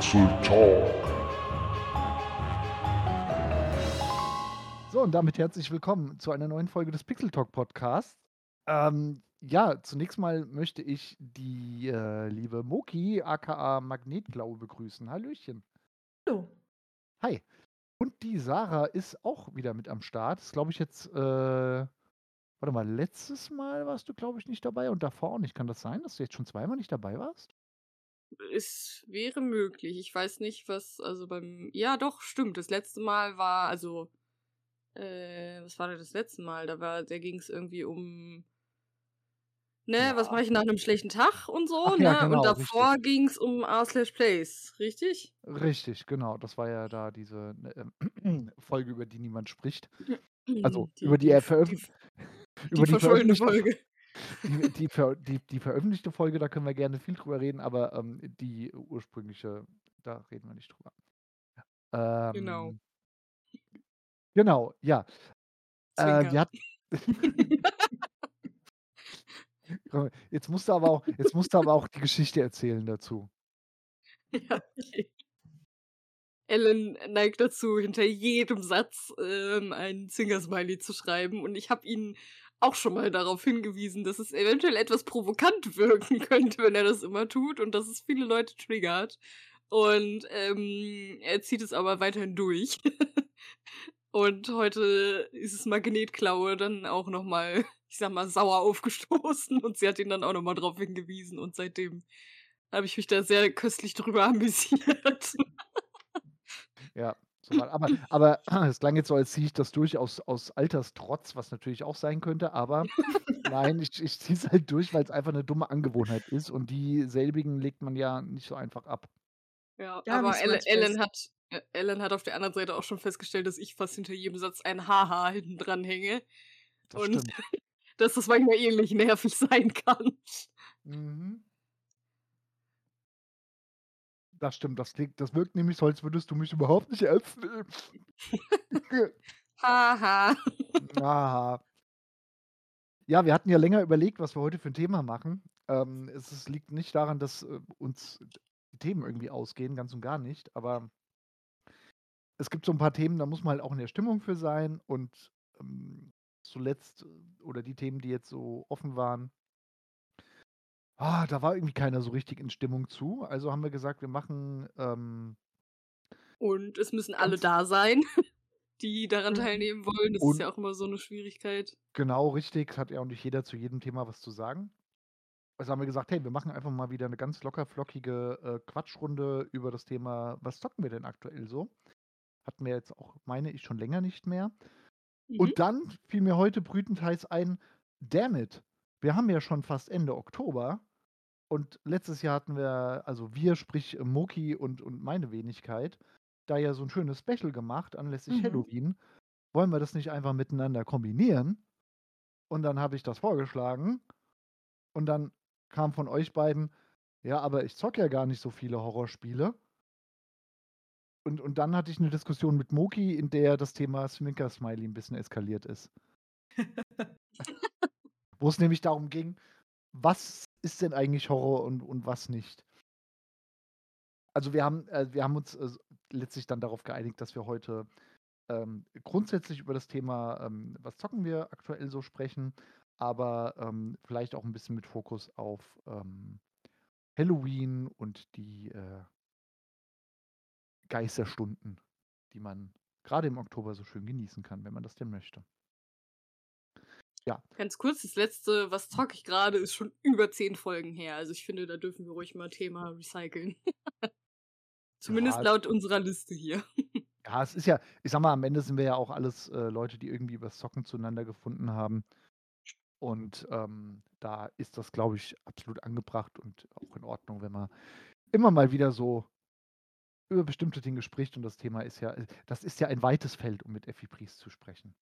Pixel Talk. So, und damit herzlich willkommen zu einer neuen Folge des Pixel Talk Podcasts. Ähm, ja, zunächst mal möchte ich die äh, liebe Moki, aka Magnetglaue, begrüßen. Hallöchen. Hallo. Hi. Und die Sarah ist auch wieder mit am Start. Ist, glaube ich, jetzt, äh, warte mal, letztes Mal warst du, glaube ich, nicht dabei und davor auch nicht. Kann das sein, dass du jetzt schon zweimal nicht dabei warst? Es wäre möglich. Ich weiß nicht, was, also beim, ja doch, stimmt. Das letzte Mal war, also, äh, was war denn das letzte Mal? Da war, da ging es irgendwie um, ne, Ja. was mache ich nach einem schlechten Tag und so, Ach ne? ja, genau, und davor ging es um R slash Plays, richtig? Richtig, genau. Das war ja da diese ähm, Folge, über die niemand spricht. Also, Die, über die die, er die, veröffentlicht. die Über die verschollene veröffentlichte, Folge. Die, die, ver, die, die veröffentlichte Folge, da können wir gerne viel drüber reden, aber ähm, die ursprüngliche, da reden wir nicht drüber. Genau. Ähm, genau, ja. Äh, wir hatten, jetzt musst du aber auch, jetzt musst aber auch die Geschichte erzählen dazu. Ja, okay. Ellen neigt dazu, hinter jedem Satz ähm, einen Zwinker-Smiley zu schreiben. Und ich habe ihn auch schon mal darauf hingewiesen, dass es eventuell etwas provokant wirken könnte, wenn er das immer tut und dass es viele Leute triggert. Und ähm, er zieht es aber weiterhin durch. und heute ist es Magnetklaue dann auch nochmal, ich sag mal, sauer aufgestoßen und sie hat ihn dann auch nochmal drauf hingewiesen und seitdem habe ich mich da sehr köstlich drüber amüsiert. Ja, so aber, aber es klang jetzt so, als ziehe ich das durch aus, aus Alterstrotz, was natürlich auch sein könnte, aber nein, ich, ich ziehe es halt durch, weil es einfach eine dumme Angewohnheit ist und dieselbigen legt man ja nicht so einfach ab. Ja, Ja, aber Ellen, Ellen hat äh, Ellen hat auf der anderen Seite auch schon festgestellt, dass ich fast hinter jedem Satz ein Haha hinten dran hänge. Das und stimmt. dass das manchmal ähnlich nervig sein kann. Mhm. Das stimmt, das klingt, das wirkt nämlich so, als würdest du mich überhaupt nicht ernst nehmen. Haha. Aha. Ja, wir hatten ja länger überlegt, was wir heute für ein Thema machen. Ähm, es, es liegt nicht daran, dass äh, uns die Themen irgendwie ausgehen, ganz und gar nicht, aber es gibt so ein paar Themen, da muss man halt auch in der Stimmung für sein und ähm, zuletzt äh, oder die Themen, die jetzt so offen waren, ah, da war irgendwie keiner so richtig in Stimmung zu. Also haben wir gesagt, wir machen ähm, Und es müssen alle da sein, die daran teilnehmen wollen. Das ist ja auch immer so eine Schwierigkeit. genau richtig, hat ja auch nicht jeder zu jedem Thema was zu sagen. Also haben wir gesagt, hey, wir machen einfach mal wieder eine ganz locker flockige äh, Quatschrunde über das Thema, was zocken wir denn aktuell so? Hatten wir jetzt auch, meine ich, schon länger nicht mehr. Mhm. Und dann fiel mir heute brütend heiß ein, damn it, wir haben ja schon fast Ende Oktober und letztes Jahr hatten wir, also wir, sprich äh, Moki und, und meine Wenigkeit, da ja so ein schönes Special gemacht anlässlich Mhm. Halloween. Wollen wir das nicht einfach miteinander kombinieren? Und dann habe ich das vorgeschlagen und dann kam von euch beiden, ja, aber ich zocke ja gar nicht so viele Horrorspiele. Und, und dann hatte ich eine Diskussion mit Moki, in der das Thema Swinker-Smiley ein bisschen eskaliert ist. Wo es nämlich darum ging, was ist denn eigentlich Horror und, und was nicht. Also wir haben, äh, wir haben uns äh, letztlich dann darauf geeinigt, dass wir heute ähm, grundsätzlich über das Thema, ähm, was zocken wir aktuell so sprechen, aber ähm, vielleicht auch ein bisschen mit Fokus auf ähm, Halloween und die äh, Geisterstunden, die man gerade im Oktober so schön genießen kann, wenn man das denn möchte. Ja, Ganz kurz, das letzte, was zocke ich gerade, ist schon über zehn Folgen her. Also ich finde, da dürfen wir ruhig mal Thema recyceln. Zumindest ja, laut unserer Liste hier. ja, es ist ja, ich sag mal, am Ende sind wir ja auch alles äh, Leute, die irgendwie übers Zocken zueinander gefunden haben. Und ähm, da ist das, glaube ich, absolut angebracht und auch in Ordnung, wenn man immer mal wieder so über bestimmte Dinge spricht. Und das Thema ist ja, das ist ja ein weites Feld, um mit Effi Priest zu sprechen.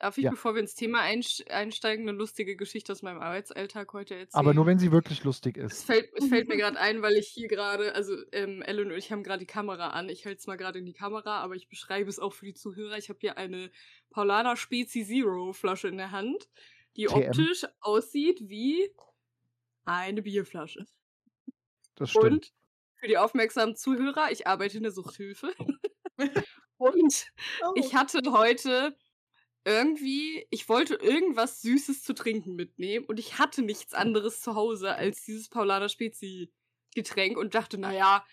Darf ich, Ja, bevor wir ins Thema einst- einsteigen, eine lustige Geschichte aus meinem Arbeitsalltag heute aber nur erzählen? wenn sie wirklich lustig Es ist. fällt, es fällt mir gerade ein, weil ich hier gerade, also ähm, Ellen und ich haben gerade die Kamera an. Ich halte es mal gerade in die Kamera, aber ich beschreibe es auch für die Zuhörer. Ich habe hier eine Paulaner Spezi Zero Flasche in der Hand, die TM, optisch aussieht wie eine Bierflasche. das stimmt. Und Für die aufmerksamen Zuhörer, ich arbeite in der Suchthilfe. Und Oh. ich hatte heute irgendwie, ich wollte irgendwas Süßes zu trinken mitnehmen und ich hatte nichts anderes zu Hause als dieses Paulaner Spezi Getränk und dachte, naja,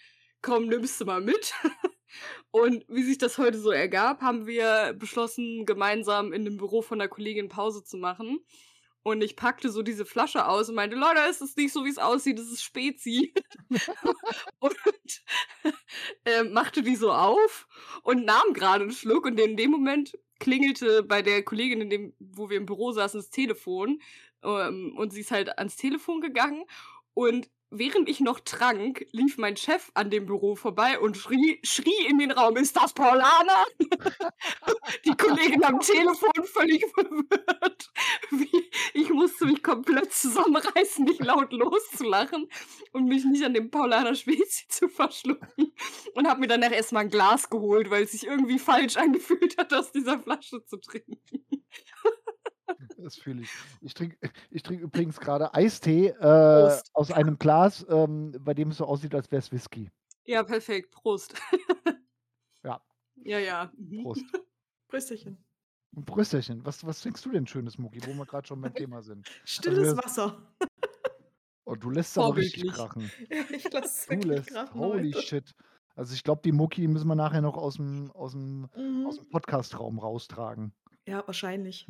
komm, nimmst du mal mit. Und wie sich das heute so ergab, haben wir beschlossen, gemeinsam in dem Büro von der Kollegin Pause zu machen. Und ich packte so diese Flasche aus und meinte, Leute, es ist nicht so, wie es aussieht, es ist Spezi. und äh, machte die so auf und nahm gerade einen Schluck und in dem Moment klingelte bei der Kollegin, in dem, wo wir im Büro saßen, das Telefon. Ähm, und sie ist halt ans Telefon gegangen und während ich noch trank, lief mein Chef an dem Büro vorbei und schrie, schrie in den Raum, ist das Paulana? Die Kollegin am Telefon völlig verwirrt. Ich musste mich komplett zusammenreißen, nicht laut loszulachen und mich nicht an dem Paulaner Spezi zu verschlucken. Und habe mir danach erstmal ein Glas geholt, weil es sich irgendwie falsch angefühlt hat, aus dieser Flasche zu trinken. Das fühle ich. Ich trinke ich trink übrigens gerade Eistee äh, aus einem Glas, ähm, bei dem es so aussieht, als wäre es Whisky. Ja, perfekt. Prost. Ja. Ja, ja. mhm. Prost. Prösterchen. Ein Brüsterchen. Was, was trinkst du denn schönes, Mucki, wo wir gerade schon beim Thema sind? Stilles wir- Wasser. Oh, du lässt aber richtig krachen. ich lasse es lässt, gerade holy shit. Also ich glaube, die Mucki müssen wir nachher noch aus dem, aus dem, aus Mhm. dem Podcast-Raum raustragen. Ja, wahrscheinlich.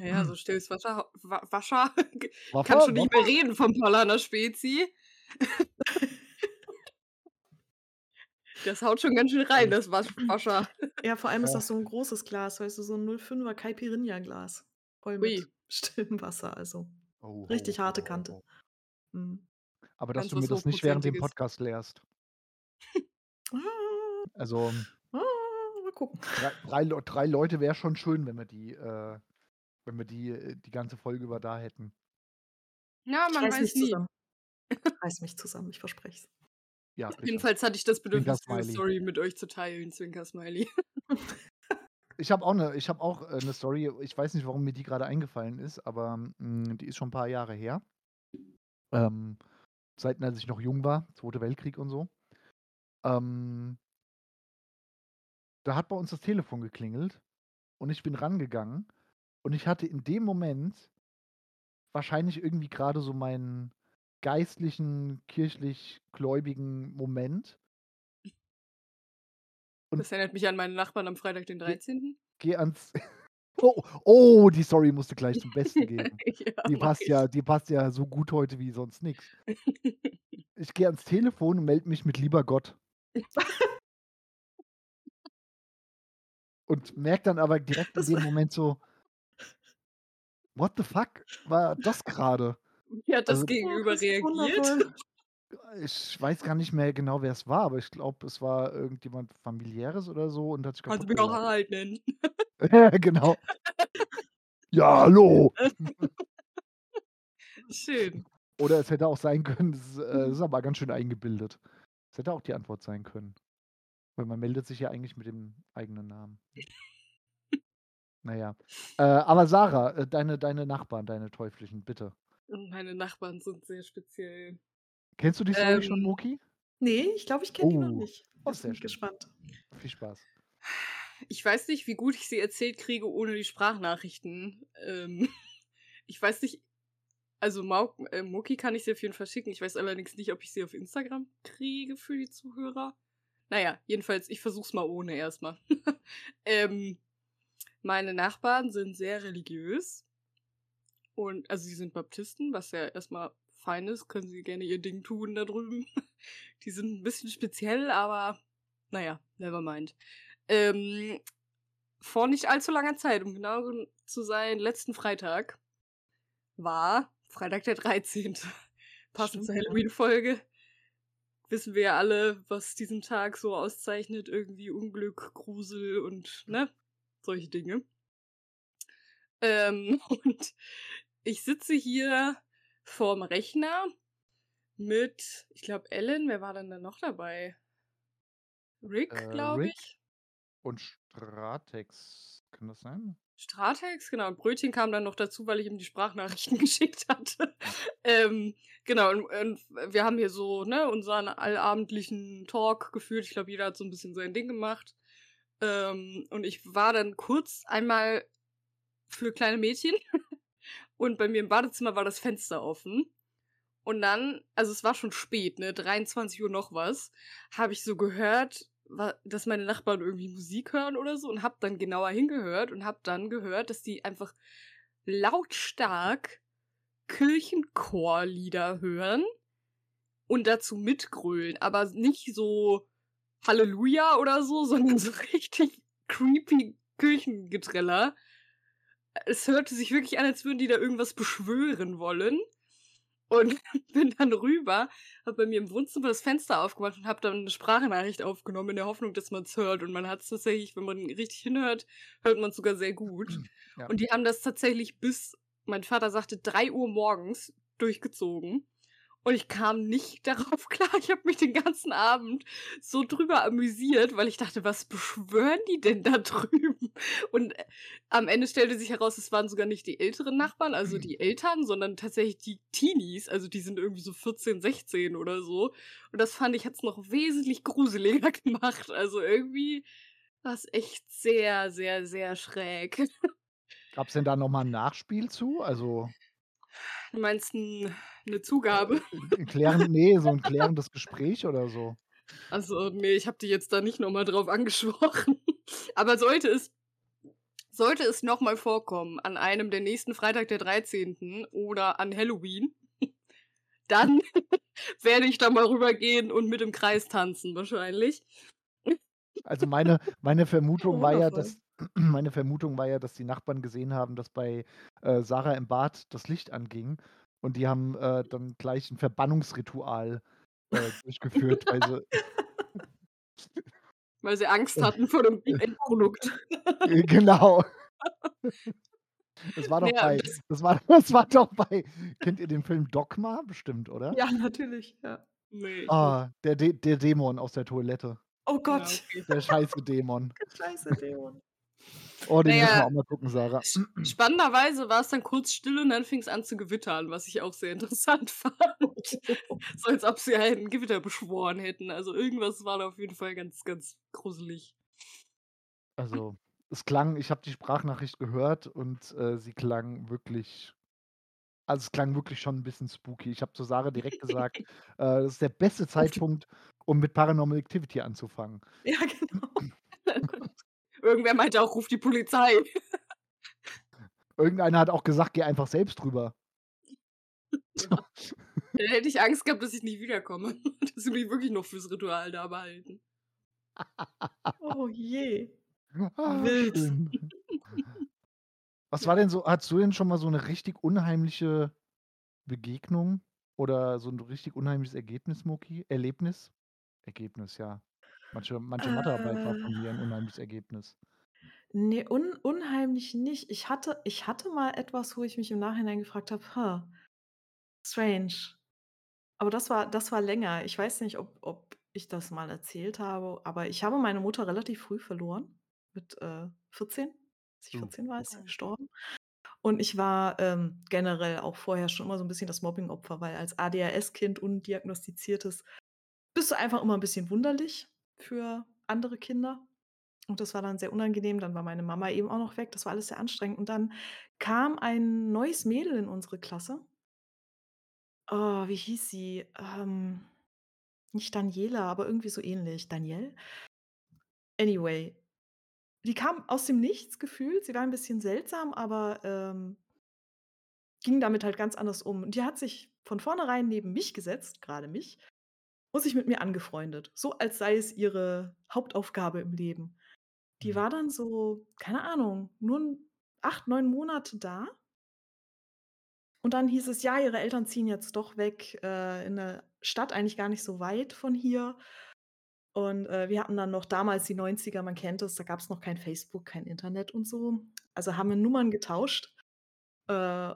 Ja, so stilles Wasser. Wa Wascher. Waffe, Kann schon nicht mehr reden vom Paulaner Spezi. Das haut schon ganz schön rein, das Was- Wascher. Ja, vor allem ist das so ein großes Glas, weißt du, so ein 05er Caipirinha-Glas. Voll Ui. mit stillem Wasser, also. Oh, Richtig oh, harte oh, Kante. oh. Mhm. Aber dass Ganz du mir das nicht während dem. Podcast lehrst. Ah, Also ah, mal gucken. drei, drei, drei Leute wäre schon schön, wenn wir die, äh, wenn wir die, äh, die ganze Folge über da hätten. Ja, man weiß mich nie. zusammen. Reiß mich zusammen, ich verspreche es. Ja. Jedenfalls hatte ich das Bedürfnis, Smiley. Story mit euch zu teilen, Zwinker Smiley. Ich habe auch eine, ich habe auch äh, eine Story. Ich weiß nicht, warum mir die gerade eingefallen ist, aber mh, die ist schon ein paar Jahre her. Ähm, Zeiten, als ich noch jung war, Zweite Weltkrieg und so. Ähm, da hat bei uns das Telefon geklingelt und ich bin rangegangen und ich hatte in dem Moment wahrscheinlich irgendwie gerade so meinen geistlichen, kirchlich-gläubigen Moment. Und- Das erinnert mich an meine Nachbarn am Freitag, den 13. Geh ans. Oh, oh, die Story musste gleich zum Besten geben. ja, Die passt ich. ja, die passt ja so gut heute wie sonst nichts. Ich gehe ans Telefon und melde mich mit lieber Gott. Und merke dann aber direkt in dem Moment so, what the fuck war das gerade? Wie hat das Also- Gegenüber das reagiert? Ich weiß gar nicht mehr genau, wer es war, aber ich glaube, es war irgendjemand familiäres oder so und hat sich Kannst du mich auch. Harald nennen. Ja, genau. Ja, hallo. Schön. Oder es hätte auch sein können, ist, äh, das ist aber ganz schön eingebildet. Es hätte auch die Antwort sein können. Weil man meldet sich ja eigentlich mit dem eigenen Namen. Naja. Äh, aber Sarah, äh, deine, deine Nachbarn, deine teuflischen, bitte. Meine Nachbarn sind sehr speziell. Kennst du die Story schon, Ähm, Moki? Nee, ich glaube, ich kenne die noch Oh, nicht. oh, sehr bin gespannt. Viel Spaß. Ich weiß nicht, wie gut ich sie erzählt kriege ohne die Sprachnachrichten. Ähm, ich weiß nicht, also Mau äh, Moki kann ich sie auf jeden Fall schicken. Ich weiß allerdings nicht, ob ich sie auf Instagram kriege für die Zuhörer. Naja, jedenfalls, ich versuch's mal ohne erstmal. ähm, meine Nachbarn sind sehr religiös. Und, also sie sind Baptisten, was ja erstmal fein ist, können sie gerne ihr Ding tun da drüben. Die sind ein bisschen speziell, aber naja, never mind. Ähm, vor nicht allzu langer Zeit, um genau gen- zu sein, letzten Freitag war Freitag der 13. Passend zur. Halloween-Folge. Wissen wir ja alle, was diesen Tag so auszeichnet. Irgendwie Unglück, Grusel und, ne? Solche Dinge. Ähm, und ich sitze hier vorm Rechner mit, ich glaube, Ellen, wer war denn da noch dabei? Rick, Äh, glaube ich. Und Stratex. Kann das sein? Stratex, genau. Und Brötchen kam dann noch dazu, weil ich ihm die Sprachnachrichten geschickt hatte. ähm, genau, und, und, wir haben hier so, ne, unseren allabendlichen Talk geführt. Ich glaube, jeder hat so ein bisschen sein Ding gemacht. Ähm, und ich war dann kurz einmal für kleine Mädchen und bei mir im Badezimmer war das Fenster offen. Und dann, also es war schon spät, ne, 23 Uhr noch was, habe ich so gehört, dass meine Nachbarn irgendwie Musik hören oder so und hab dann genauer hingehört und hab dann gehört, dass die einfach lautstark Kirchenchorlieder hören und dazu mitgrölen, aber nicht so Halleluja oder so, sondern so richtig creepy Kirchengetreller. Es hörte sich wirklich an, als würden die da irgendwas beschwören wollen. Und bin dann rüber, hab bei mir im Wohnzimmer das Fenster aufgemacht und hab dann eine Sprachnachricht aufgenommen in der Hoffnung, dass man es hört. Und man hat es tatsächlich, wenn man richtig hinhört, hört man es sogar sehr gut. Ja. Und die haben das tatsächlich bis, mein Vater sagte, drei Uhr morgens durchgezogen. Und ich kam nicht darauf klar. Ich habe mich den ganzen Abend so drüber amüsiert, weil ich dachte, was beschwören die denn da drüben? Und äh, am Ende stellte sich heraus, es waren sogar nicht die älteren Nachbarn, also mhm. die Eltern, sondern tatsächlich die Teenies. Also die sind irgendwie so 14, 16 oder so. Und das fand ich jetzt noch wesentlich gruseliger gemacht. Also irgendwie war es echt sehr, sehr, sehr schräg. Gab es denn da nochmal ein Nachspiel zu? Also. Du meinst ein eine Zugabe. Ein klären, nee, so ein klärendes Gespräch oder so. Also, nee, ich habe die jetzt da nicht nochmal drauf angesprochen. Aber sollte es, sollte es nochmal vorkommen, an einem der nächsten Freitag der 13. oder an Halloween, dann werde ich da mal rübergehen und mit im Kreis tanzen, wahrscheinlich. Also meine, meine Vermutung war ja, dass meine Vermutung war ja, dass die Nachbarn gesehen haben, dass bei äh, Sarah im Bad das Licht anging und die haben äh, dann gleich ein Verbannungsritual äh, durchgeführt, weil sie. Weil sie Angst hatten vor dem Endprodukt. Äh, genau. Das war doch ja, bei. Das, das, war, das war doch bei. Kennt ihr den Film Dogma bestimmt, oder? Ja, natürlich, ja. Nee, ah, der, De der Dämon aus der Toilette. Oh Gott. Ja, okay. Der scheiße Dämon. Der scheiße Dämon. Oh, den naja, müssen wir auch mal gucken, Sarah. Spannenderweise war es dann kurz still und dann fing es an zu gewittern, was ich auch sehr interessant fand. so als ob sie ein Gewitter beschworen hätten. Also irgendwas war da auf jeden Fall ganz, ganz gruselig. Also, es klang, ich habe die Sprachnachricht gehört und äh, sie klang wirklich also es klang wirklich schon ein bisschen spooky. Ich habe zu Sarah direkt gesagt, äh, das ist der beste Zeitpunkt, um mit Paranormal Activity anzufangen. Ja, genau. Irgendwer meinte auch, ruf die Polizei. Irgendeiner hat auch gesagt, geh einfach selbst rüber. Ja. Dann hätte ich Angst gehabt, dass ich nicht wiederkomme. Dass sie mich wirklich noch fürs Ritual da behalten. Oh je. Ah, Wild. Was war denn so, hast du denn schon mal so eine richtig unheimliche Begegnung oder so ein richtig unheimliches Ergebnis, Moki? Erlebnis? Ergebnis, ja. Manche, manche Mathearbeit war von mir ein unheimliches Ergebnis. Ne, un unheimlich nicht. Ich hatte ich hatte mal etwas, wo ich mich im Nachhinein gefragt habe: „Ha, strange.“ Aber das war das war länger. Ich weiß nicht, ob ob ich das mal erzählt habe, aber ich habe meine Mutter relativ früh verloren, mit, äh, 14. Als ich Oh. 14 war, ist sie gestorben. Und ich war, ähm, generell auch vorher schon immer so 'n bisschen das Mobbingopfer, weil als ADHS-Kind, undiagnostiziertes, bist du einfach immer 'n bisschen wunderlich für andere Kinder. Und das war dann sehr unangenehm. Dann war meine Mama eben auch noch weg. Das war alles sehr anstrengend. Und dann kam ein neues Mädel in unsere Klasse. Oh, wie hieß sie? Ähm, nicht Daniela, aber irgendwie so ähnlich. Danielle? Anyway, die kam aus dem Nichts gefühlt. Sie war ein bisschen seltsam, aber, ähm ging damit halt ganz anders um. Und die hat sich von vornherein neben mich gesetzt, grade mich, und sich mit mir angefreundet, so als sei es ihre Hauptaufgabe im Leben. Die war dann so, keine Ahnung, nur 'n 8, 9 Monate da. Und dann hieß es: „Ja, ihre Eltern ziehen jetzt doch weg, äh, in 'ne Stadt eigentlich gar nicht so weit von hier.“ Und, äh, wir hatten dann noch damals die 90er, man kennt es, da gab's noch kein Facebook, kein Internet und so. Also, haben wir Nummern getauscht. Äh,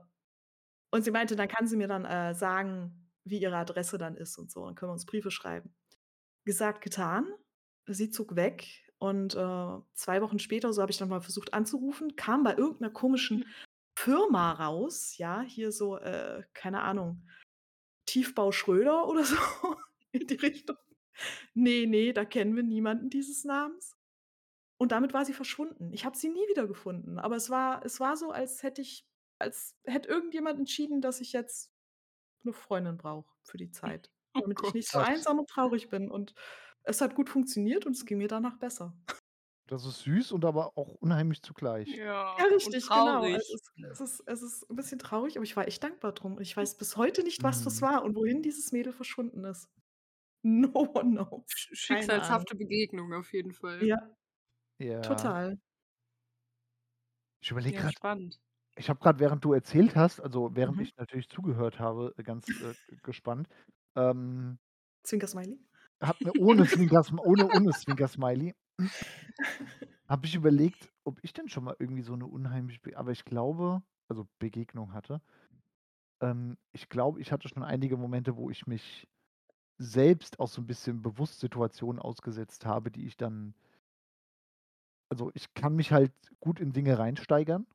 und sie meinte, dann kann sie mir dann, äh, sagen, wie ihre Adresse dann ist und so. Dann können wir uns Briefe schreiben. Gesagt, getan. Sie zog weg Und äh, zwei Wochen später, so habe ich dann mal versucht anzurufen, kam bei irgendeiner komischen Firma raus, ja, hier so, äh, keine Ahnung, Tiefbau Schröder oder so in die Richtung. Nee, nee, da kennen wir niemanden dieses Namens. Und damit war sie verschwunden. Ich habe sie nie wieder gefunden, aber es war es war so, als hätte ich als hätte irgendjemand entschieden, dass ich jetzt eine Freundin brauche für die Zeit, Oh damit ich Gott. nicht so einsam und traurig bin. Und es hat gut funktioniert und es ging mir danach besser. Das ist süß und aber auch unheimlich zugleich. Ja, Ja, und richtig, genau. traurig. Es ist es ist es ist 'n bisschen traurig, aber ich war echt dankbar drum. Ich weiß bis heute nicht, was das Mhm. war und wohin dieses Mädel verschwunden ist. No one knows. Schicksalshafte Begegnung auf jeden Fall. Ja, Ja. total. Ich überlege Ja, gerade, spannend. Ich habe gerade, während du erzählt hast, also während Mhm. ich natürlich zugehört habe, ganz äh, gespannt, ähm, Zwinker-Smiley? habe mir ohne Zwinker ohne ohne Zwinker-Smiley habe ich überlegt, ob ich denn schon mal irgendwie so eine unheimliche Be aber ich glaube also Begegnung hatte. Ähm, ich glaube, ich hatte schon einige Momente, wo ich mich selbst auch so ein bisschen bewusst Situationen ausgesetzt habe, die ich dann also, ich kann mich halt gut in Dinge reinsteigern.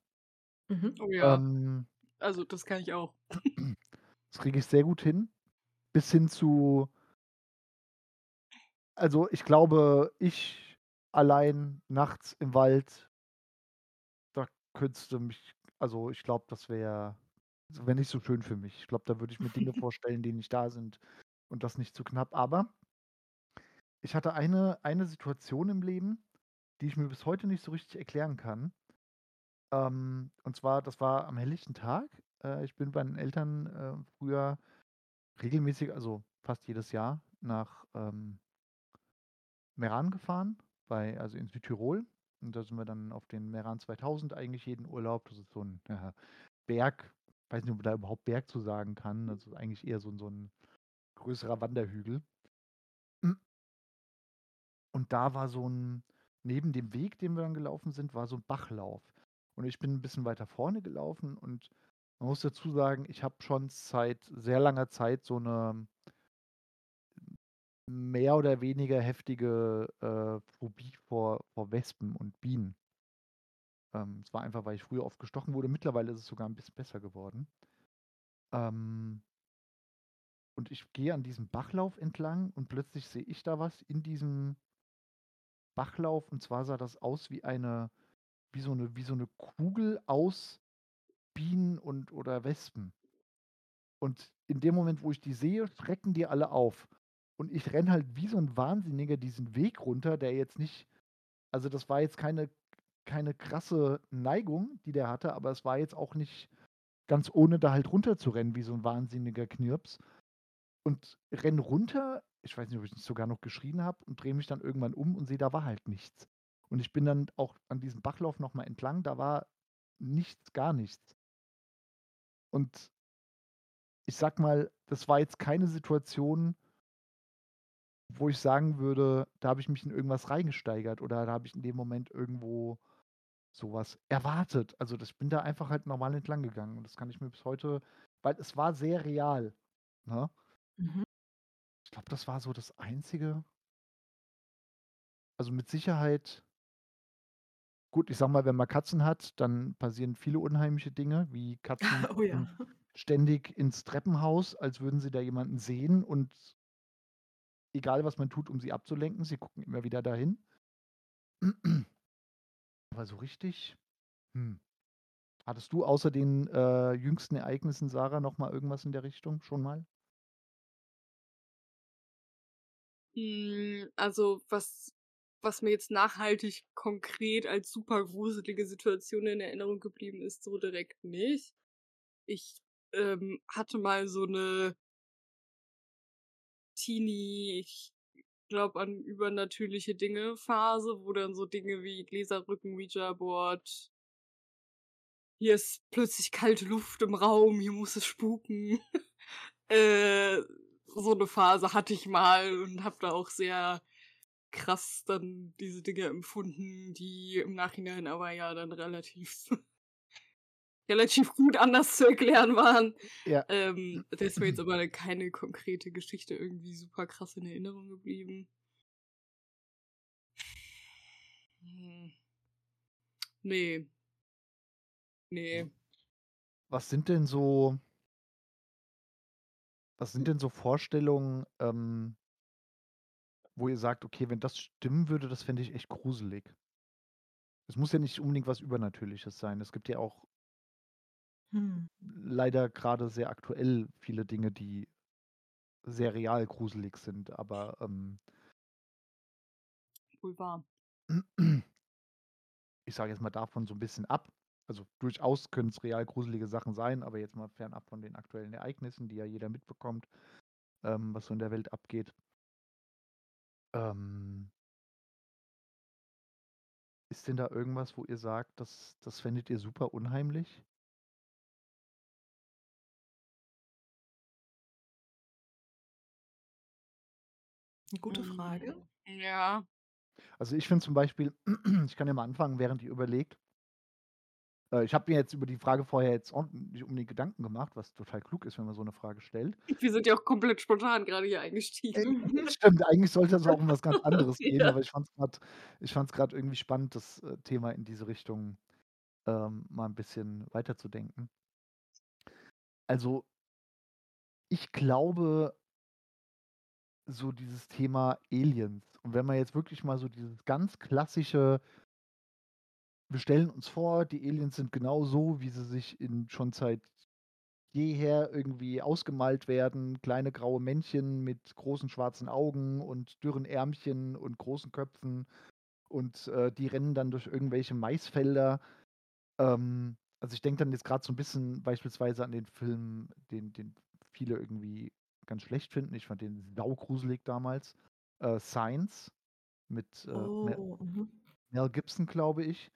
Mhm. Oh ja, Ähm, also das kann ich auch. das kriege ich sehr gut hin. Bis hin zu also, ich glaube, ich allein nachts im Wald, da könntest du mich also, ich glaube, das wäre wäre nicht so schön für mich. Ich glaube, da würde ich mir Dinge vorstellen, die nicht da sind und das nicht zu knapp. Aber ich hatte eine eine Situation im Leben, die ich mir bis heute nicht so richtig erklären kann. Ähm, und zwar, das war am helllichten Tag. Äh, ich bin bei den Eltern, äh, früher regelmäßig, also fast jedes Jahr, nach ähm, Meran gefahren, bei, also in Südtirol. Und da sind wir dann auf den Meran 2000 eigentlich jeden Urlaub. Das ist so ein ja, Berg, weiß nicht, ob man da überhaupt Berg zu sagen kann. Das ist eigentlich eher so, so ein größerer Wanderhügel. Und da war so ein, neben dem Weg, den wir dann gelaufen sind, war so ein Bachlauf. Und ich bin ein bisschen weiter vorne gelaufen und man muss dazu sagen, ich habe schon seit sehr langer Zeit so eine mehr oder weniger heftige äh, Phobie vor, vor Wespen und Bienen. Ähm, es war einfach, weil ich früher oft gestochen wurde. Mittlerweile ist es sogar ein bisschen besser geworden. Ähm, und ich gehe an diesem Bachlauf entlang und plötzlich sehe ich da was in diesem Bachlauf. Und zwar sah das aus wie eine, wie so eine, wie so eine Kugel aus Bienen und oder Wespen. Und in dem Moment, wo ich die sehe, schrecken die alle auf. Und ich renne halt wie so ein Wahnsinniger diesen Weg runter, der jetzt nicht, also das war jetzt keine, keine krasse Neigung, die der hatte, aber es war jetzt auch nicht ganz ohne da halt runter zu rennen, wie so ein wahnsinniger Knirps. Und renn runter, ich weiß nicht, ob ich nicht sogar noch geschrien habe und drehe mich dann irgendwann um und sehe, da war halt nichts. Und ich bin dann auch an diesem Bachlauf nochmal entlang, da war nichts, gar nichts. Und ich sag mal, das war jetzt keine Situation, wo ich sagen würde, da habe ich mich in irgendwas reingesteigert oder da habe ich in dem Moment irgendwo sowas erwartet. Also das, ich bin da einfach halt normal entlang gegangen und das kann ich mir bis heute, weil es war sehr real. Ne? Mhm. Ich glaube, das war so das Einzige. Also mit Sicherheit, gut, ich sag mal, wenn man Katzen hat, dann passieren viele unheimliche Dinge, wie Katzen Oh ja. ständig ins Treppenhaus, als würden sie da jemanden sehen und egal was man tut, um sie abzulenken, sie gucken immer wieder dahin. Aber so richtig, hm. Hattest du außer den äh, jüngsten Ereignissen, Sarah, noch mal irgendwas in der Richtung schon mal? Hm, also, was was mir jetzt nachhaltig konkret als super gruselige Situation in Erinnerung geblieben ist, so direkt nicht. Ich, ähm, hatte mal so 'ne Teenie ich glaube an übernatürliche Dinge Phase, wo dann so Dinge wie Gläserrücken, Ouija-Board hier ist plötzlich kalte Luft im Raum, hier muss es spuken. Äh, so 'ne Phase hatte ich mal und habe da auch sehr krass dann diese Dinge empfunden, die im Nachhinein aber ja dann relativ relativ gut anders zu erklären waren. Ja. Ähm, da ist mir jetzt aber keine konkrete Geschichte irgendwie super krass in Erinnerung geblieben. Hm. Ne. Ne. Was sind denn so was sind denn so Vorstellungen, ähm wo ihr sagt: „Okay, wenn das stimmen würde, das fände ich echt gruselig?“ Es muss ja nicht unbedingt was Übernatürliches sein. Es gibt ja auch Mhm. leider grade sehr aktuell viele Dinge, die sehr real gruselig sind, aber, ähm Wohl wahr. ich sage jetzt mal davon so 'n bisschen ab. Also, durchaus können's real gruselige Sachen sein, aber jetzt mal fernab von den aktuellen Ereignissen, die ja jeder mitbekommt, ähm, was so in der Welt abgeht. Ähm Ist denn da irgendwas, wo ihr sagt, das das fändet ihr super unheimlich? gute Frage. Hm, ja. Also, ich finde zum Beispiel ich kann ja mal anfangen, während ihr überlegt. Äh, ich habe mir jetzt über die Frage vorher jetzt nicht unbedingt Gedanken gemacht, was total klug ist, wenn man so 'ne Frage stellt. Wir sind ja auch komplett spontan grade hier Äh, eingestiegen. das stimmt, eigentlich sollte es auch um was ganz anderes gehen, Ja. aber ich ich fand's grad irgendwie spannend, das, äh, Thema in diese Richtung, ähm, mal 'n bisschen weiterzudenken. Also ich glaube so dieses Thema Aliens und wenn man jetzt wirklich mal so dieses ganz klassische wir stellen uns vor, die Aliens sind genau so, wie sie sich in schon seit jeher irgendwie ausgemalt werden, kleine graue Männchen mit großen schwarzen Augen und dürren Ärmchen und großen Köpfen und, äh, die rennen dann durch irgendwelche Maisfelder. Ähm, also, ich denke dann jetzt grad so 'n bisschen beispielsweise an den Film, den den viele irgendwie ganz schlecht finden. Ich fand den saugruselig damals, äh, „Signs“ mit, äh, Mel Oh, mhm. Mel Gibson, glaube ich.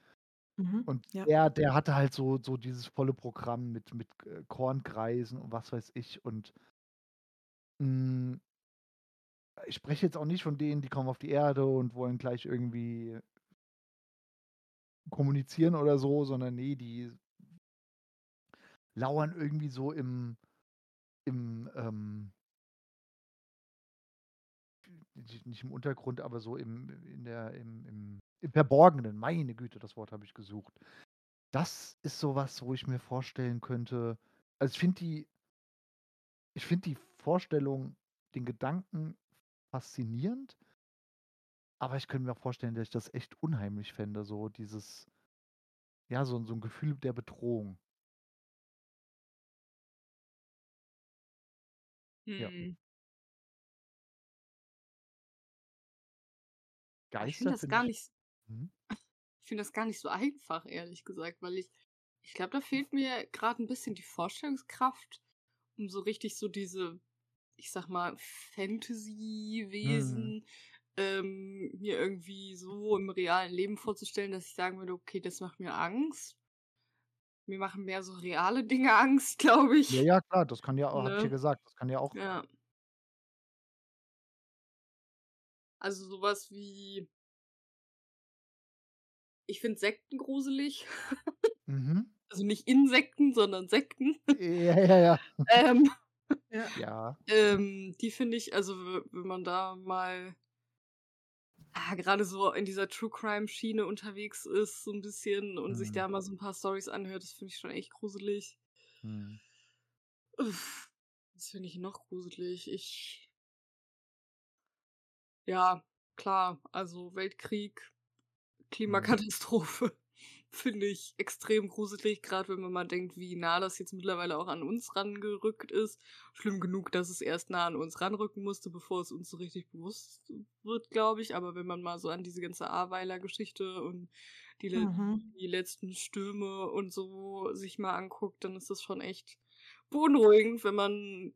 Mhm, Und ja. der der hatte halt so so dieses volle Programm mit mit, äh, Korngreisen und was weiß ich und hm ich spreche jetzt auch nicht von denen, die kommen auf die Erde und wollen gleich irgendwie kommunizieren oder so, sondern ne, die lauern irgendwie so im im, ähm nicht nicht im Untergrund, aber so im in der im im im Verborgenen. Meine Güte, das Wort habe ich gesucht. Das ist so was, wo ich mir vorstellen könnte also, ich finde die ich finde die Vorstellung, den Gedanken faszinierend aber ich könnte mir auch vorstellen, dass ich das echt unheimlich fände, so dieses ja, so so 'n Gefühl der Bedrohung. Ja. Mhm. Aber ich finde Geister das gar ich nicht mhm. ich finde das gar nicht so einfach, ehrlich gesagt, weil ich ich glaube, da fehlt mir grad 'n bisschen die Vorstellungskraft, um so richtig so diese, ich sage mal, Mhm. Fantasy-Wesen, ähm, mir irgendwie so im realen Leben vorzustellen, dass ich sagen würde: „Okay, das macht mir Angst.“ Mir machen mehr so reale Dinge Angst, glaube Ja, ich. ja, klar, das kann ja a habe ich ja Ne? gesagt, das kann ja auch Ja. Also, so was wie ich finde Sekten gruselig. Mhm. Also, nicht Insekten, sondern Sekten. Ja, ja, ja. Ähm, Ja. Ja. ähm, die finde ich also, wenn man da mal ah, grade so in dieser True-Crime-Schiene unterwegs ist so 'n bisschen und sich Mhm. da mal so 'n paar Storys anhört, das finde ich schon echt gruselig. Mhm. Was finde ich noch gruselig? Ich Ja, klar, also, Weltkrieg. Klimakatastrophe finde ich extrem gruselig, grad wenn man mal denkt, wie nah das jetzt mittlerweile auch an uns rangerückt ist. Schlimm genug, dass es erst nah an uns ranrücken musste, bevor es uns so richtig bewusst wird, glaube ich. Aber wenn man mal so an diese ganze Ahrweiler-Geschichte und die le Mhm. die letzten Stürme und so sich mal anguckt, dann ist das schon echt beunruhigend, wenn man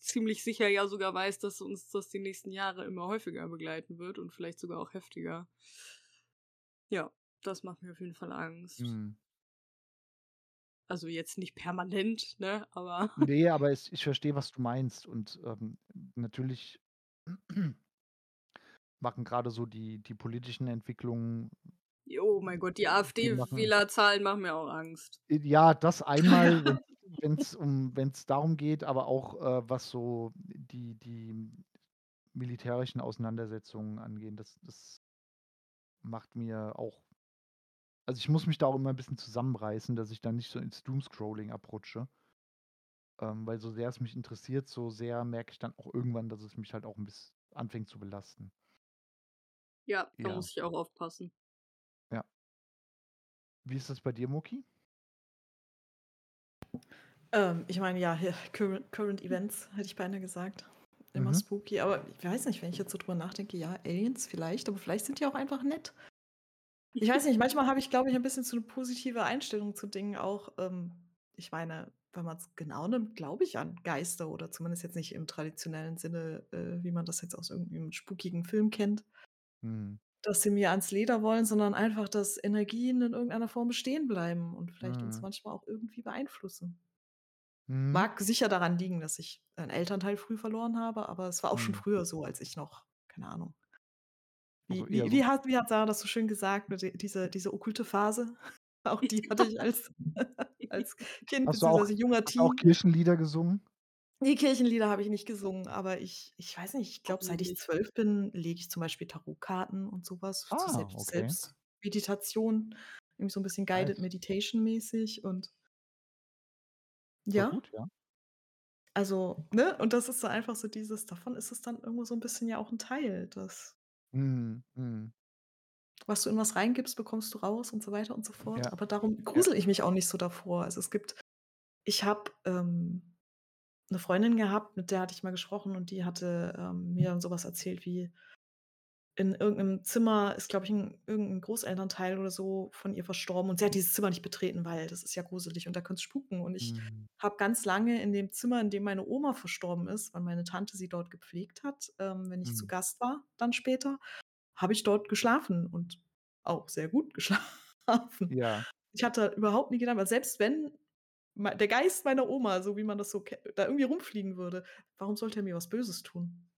ziemlich sicher ja sogar weiß, dass uns das die nächsten Jahre immer häufiger begleiten wird und vielleicht sogar auch heftiger. Ja, das macht mir auf jeden Fall Angst. Mhm. Also, jetzt nicht permanent, ne, aber Ne, aber es ich verstehe, was du meinst und, ähm, natürlich machen grade so die die politischen Entwicklungen Jo, mein Gott, die machen AfD-Wählerzahlen machen mir auch Angst. Äh, ja, das einmal, wenn wenn's um wenn's darum geht, aber auch, äh, was so die die militärischen Auseinandersetzungen angehen, das das macht mir auch also, ich muss mich da auch immer ein bisschen zusammenreißen, dass ich dann nicht so ins Doomscrolling abrutsche. Ähm, weil so sehr es mich interessiert, so sehr merke ich dann auch irgendwann, dass es mich halt auch ein bisschen anfängt zu belasten. Ja, da Ja. muss ich auch aufpassen. Ja. Wie ist das bei dir, Muki? Ähm, ich meine, ja, Current, Current Events, hätte ich beinahe gesagt. Immer Mhm. spooky. Aber ich weiß nicht, wenn ich jetzt so drüber nachdenke, ja, Aliens vielleicht, aber vielleicht sind die auch einfach nett. Ich weiß nicht, manchmal habe ich, glaube ich, ein bisschen so eine positive Einstellung zu Dingen auch. Ähm, ich meine, wenn man es genau nimmt, glaube ich an Geister oder zumindest jetzt nicht im traditionellen Sinne, äh, wie man das jetzt aus irgendeinem spukigen Film kennt, Mhm. dass sie mir ans Leder wollen, sondern einfach, dass Energien in irgendeiner Form bestehen bleiben und vielleicht uns Mhm. manchmal auch irgendwie beeinflussen. Mhm. Mag sicher daran liegen, dass ich einen Elternteil früh verloren habe, aber es war auch schon Mhm. früher so, als ich noch, keine Ahnung. Wie, Also wie, so wie, hat, wie hat Sarah das so schön gesagt, mit die- diese, diese okkulte Phase? Auch die hatte ich als, als Kind du auch bzw. junger hast du auch. Kirchenlieder gesungen? Die Kirchenlieder habe ich nicht gesungen, aber ich, ich weiß nicht, ich glaube, seit ich zwölf bin, lege ich zum Beispiel Tarotkarten und sowas zur Ah, Selbst okay. Selbstmeditation, irgendwie so ein bisschen Guided. Meditation mäßig und Voll ja, gut, ja. also, ne, und das ist so einfach so dieses, davon ist es dann irgendwo so ein bisschen ja auch ein Teil, das, Mhm. Mhm. was du in was reingibst, bekommst du raus und so weiter und so fort. Ja. Aber darum Ja. grusel ich mich auch nicht so davor. Also es gibt, ich habe ähm, eine Freundin gehabt, mit der hatte ich mal gesprochen und die hatte ähm, mir dann sowas erzählt wie, in irgendeinem Zimmer ist, glaube ich, ein, irgendein Großelternteil oder so von ihr verstorben und sie hat dieses Zimmer nicht betreten, weil das ist ja gruselig und da könnte es spuken. Und ich Mhm. habe ganz lange in dem Zimmer, in dem meine Oma verstorben ist, weil meine Tante sie dort gepflegt hat, ähm, wenn ich zu Mhm. Gast war, dann später, habe ich dort geschlafen und auch sehr gut geschlafen. Ja. Ich hatte überhaupt nie gedacht, weil selbst wenn der Geist meiner Oma, so wie man das so da irgendwie rumfliegen würde, warum sollte er mir was Böses tun?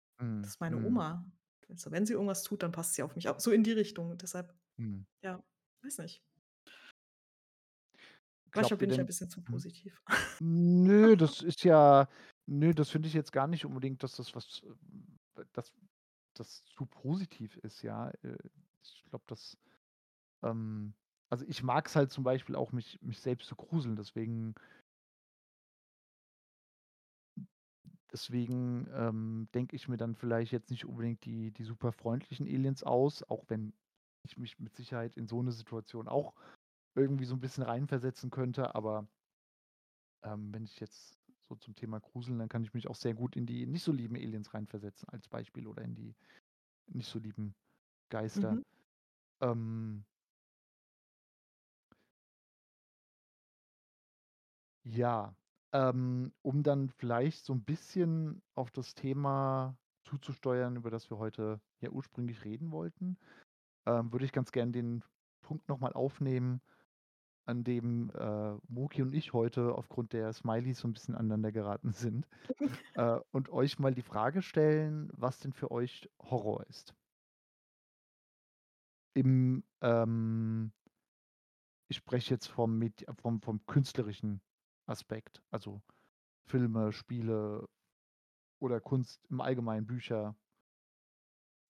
Das Mhm. ist meine Mhm. Oma. Also, wenn sie irgendwas tut, dann passt sie auf mich auf. So in die Richtung. Deshalb, Mhm. ja, weiß nicht. Manchmal bin ich ein bisschen zu mhm. positiv. Nö, das ist ja nö, das finde ich jetzt gar nicht unbedingt, dass das was äh, dass das zu positiv ist, ja. Äh, ich glaube, das ähm, also ich mag es halt zum Beispiel auch, mich mich selbst zu gruseln, deswegen deswegen, ähm, denke ich mir dann vielleicht jetzt nicht unbedingt die die super freundlichen Aliens aus, auch wenn ich mich mit Sicherheit in so 'ne Situation auch irgendwie so 'n bisschen reinversetzen könnte, aber ähm, wenn ich jetzt so zum Thema Gruseln, dann kann ich mich auch sehr gut in die nicht so lieben Aliens reinversetzen als Beispiel oder in die nicht so lieben Geister. Mhm. Ähm Ja, ähm, um dann vielleicht so 'n bisschen auf das Thema zuzusteuern, über das wir heute ja ursprünglich reden wollten, ähm, würde ich ganz gern den Punkt noch mal aufnehmen, an dem, äh, Muki und ich heute aufgrund der Smileys so 'n bisschen aneinander geraten sind, äh, und euch mal die Frage stellen, was denn für euch Horror ist. Im, ähm ich spreche jetzt vom Medi vom vom künstlerischen Aspekt, also Filme, Spiele oder Kunst im Allgemeinen, Bücher.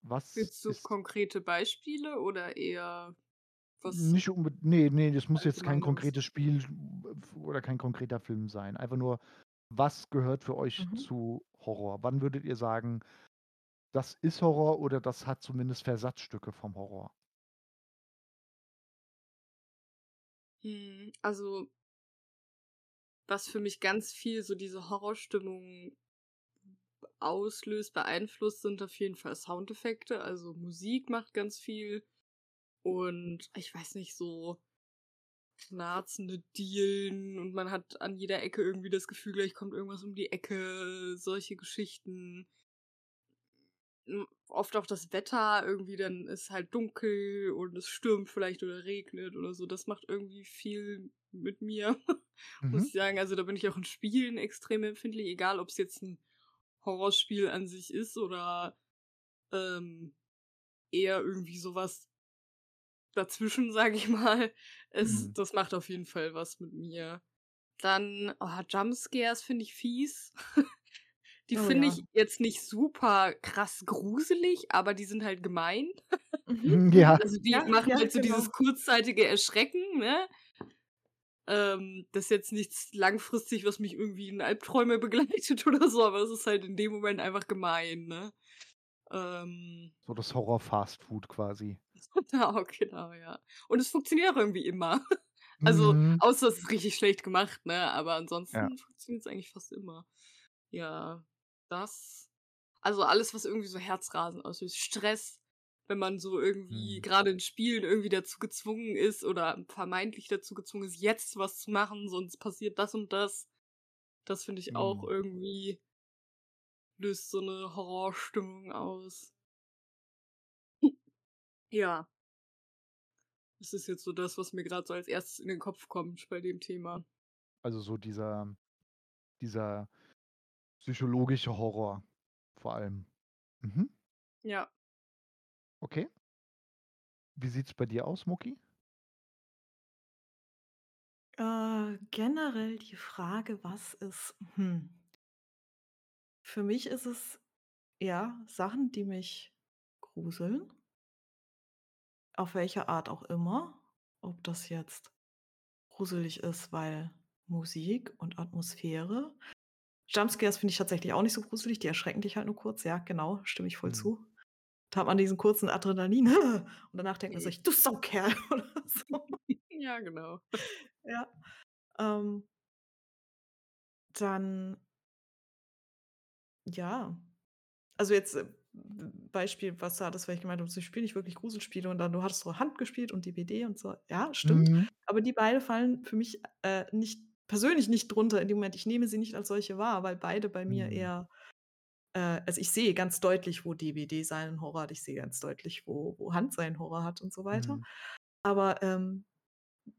Was Willst du konkrete Beispiele oder eher was nicht unbe ne, ne, das muss jetzt kein konkretes Spiel oder kein konkreter Film sein. Einfach nur, was gehört für euch Mhm. zu Horror? Wann würdet ihr sagen, das ist Horror oder das hat zumindest Versatzstücke vom Horror? Hm, also was für mich ganz viel so diese Horrorstimmung auslöst, beeinflusst, sind auf jeden Fall Soundeffekte. Also Musik macht ganz viel. Und ich weiß nicht, so knarzende Dielen und man hat an jeder Ecke irgendwie das Gefühl, gleich kommt irgendwas um die Ecke, solche Geschichten. M- Oft auch das Wetter, irgendwie dann ist halt dunkel und es stürmt vielleicht oder regnet oder so. Das macht irgendwie viel mit mir, muss Mhm. ich sagen. Also da bin ich auch in Spielen extrem empfindlich, egal ob es jetzt ein Horrorspiel an sich ist oder ähm, eher irgendwie sowas dazwischen, sage ich mal. Es, Mhm. das macht auf jeden Fall was mit mir. Dann, oh, Jumpscares finde ich fies. Die Oh finde ja. ich jetzt nicht super krass gruselig, aber die sind halt gemein. Mhm. Ja. Also, die Ja, machen ja, halt so dieses genau. kurzzeitige Erschrecken, ne? Ähm, das ist jetzt nichts langfristig, was mich irgendwie in Albträume begleitet oder so, aber es ist halt in dem Moment einfach gemein, ne? Ähm. So das Horror-Fast-Food quasi. Genau, genau, ja. Und es funktioniert auch irgendwie immer. Also, Mhm. außer es ist richtig schlecht gemacht, ne? Aber Ja. ansonsten funktioniert's eigentlich fast immer. Ja, das also, alles, was irgendwie so Herzrasen auslöst, Stress, wenn man so irgendwie Mhm. grade in Spielen irgendwie dazu gezwungen ist oder vermeintlich dazu gezwungen ist, jetzt was zu machen, sonst passiert das und das. Das finde ich auch Mhm. irgendwie löst so 'ne Horrorstimmung aus. Ja. Das ist jetzt so das, was mir grad so als Erstes in den Kopf kommt bei dem Thema. Also, so dieser dieser psychologische Horror vor allem. Mhm. Ja. Okay. Wie sieht's bei dir aus, Mucki? Äh, generell die Frage, was ist hm. Für mich ist es, ja, Sachen, die mich gruseln. Auf welche Art auch immer. Ob das jetzt gruselig ist, weil Musik und Atmosphäre Jumpscares finde ich tatsächlich auch nicht so gruselig, die erschrecken dich halt nur kurz. Ja, genau, stimme ich voll Mhm. zu. Da hat man diesen kurzen Adrenalin und danach denkt man Mhm. sich: „Du Saukerl“ oder so. Ja, genau. Ja. Ähm dann ja. Also, jetzt, äh, Beispiel, was du hattest, weil ich gemeint habe, „Ich spiele nicht wirklich Gruselspiele“ und dann du hattest so Hand gespielt und DBD und so. Ja, stimmt. Mhm. Aber die beide fallen für mich, äh, nicht persönlich nicht drunter in dem Moment. Ich nehme sie nicht als solche wahr, weil beide bei mir Mhm. eher äh, also, ich sehe ganz deutlich, wo DBD seinen Horror hat. Ich sehe ganz deutlich, wo wo Hand seinen Horror hat und so weiter. Mhm. Aber, ähm,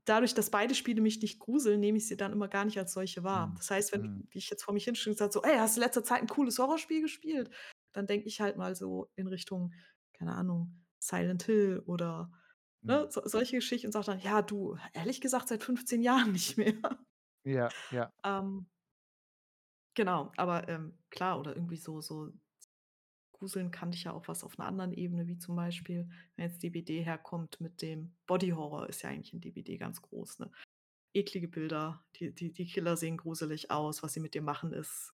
dadurch, dass beide Spiele mich nicht gruseln, nehme ich sie dann immer gar nicht als solche wahr. Mhm. Das heißt, wenn Mhm. ich jetzt vor mich hinstelle und sage so: „Ey, hast du in letzter Zeit 'n cooles Horrorspiel gespielt?“ Dann denke ich halt mal so in Richtung, keine Ahnung, Silent Hill oder, ne, Mhm. so solche Geschichten und sage dann: „Ja, du, ehrlich gesagt seit 15 Jahren nicht mehr.“ Ja, ja. Ähm genau, aber, ähm, klar oder irgendwie so so Gruseln kann dich ja auch was auf 'ner anderen Ebene, wie zum Beispiel, wenn jetzt DBD herkommt mit dem Body Horror ist ja eigentlich in DBD ganz groß, ne? Eklige Bilder, die die die Killer sehen gruselig aus, was sie mit dir machen, ist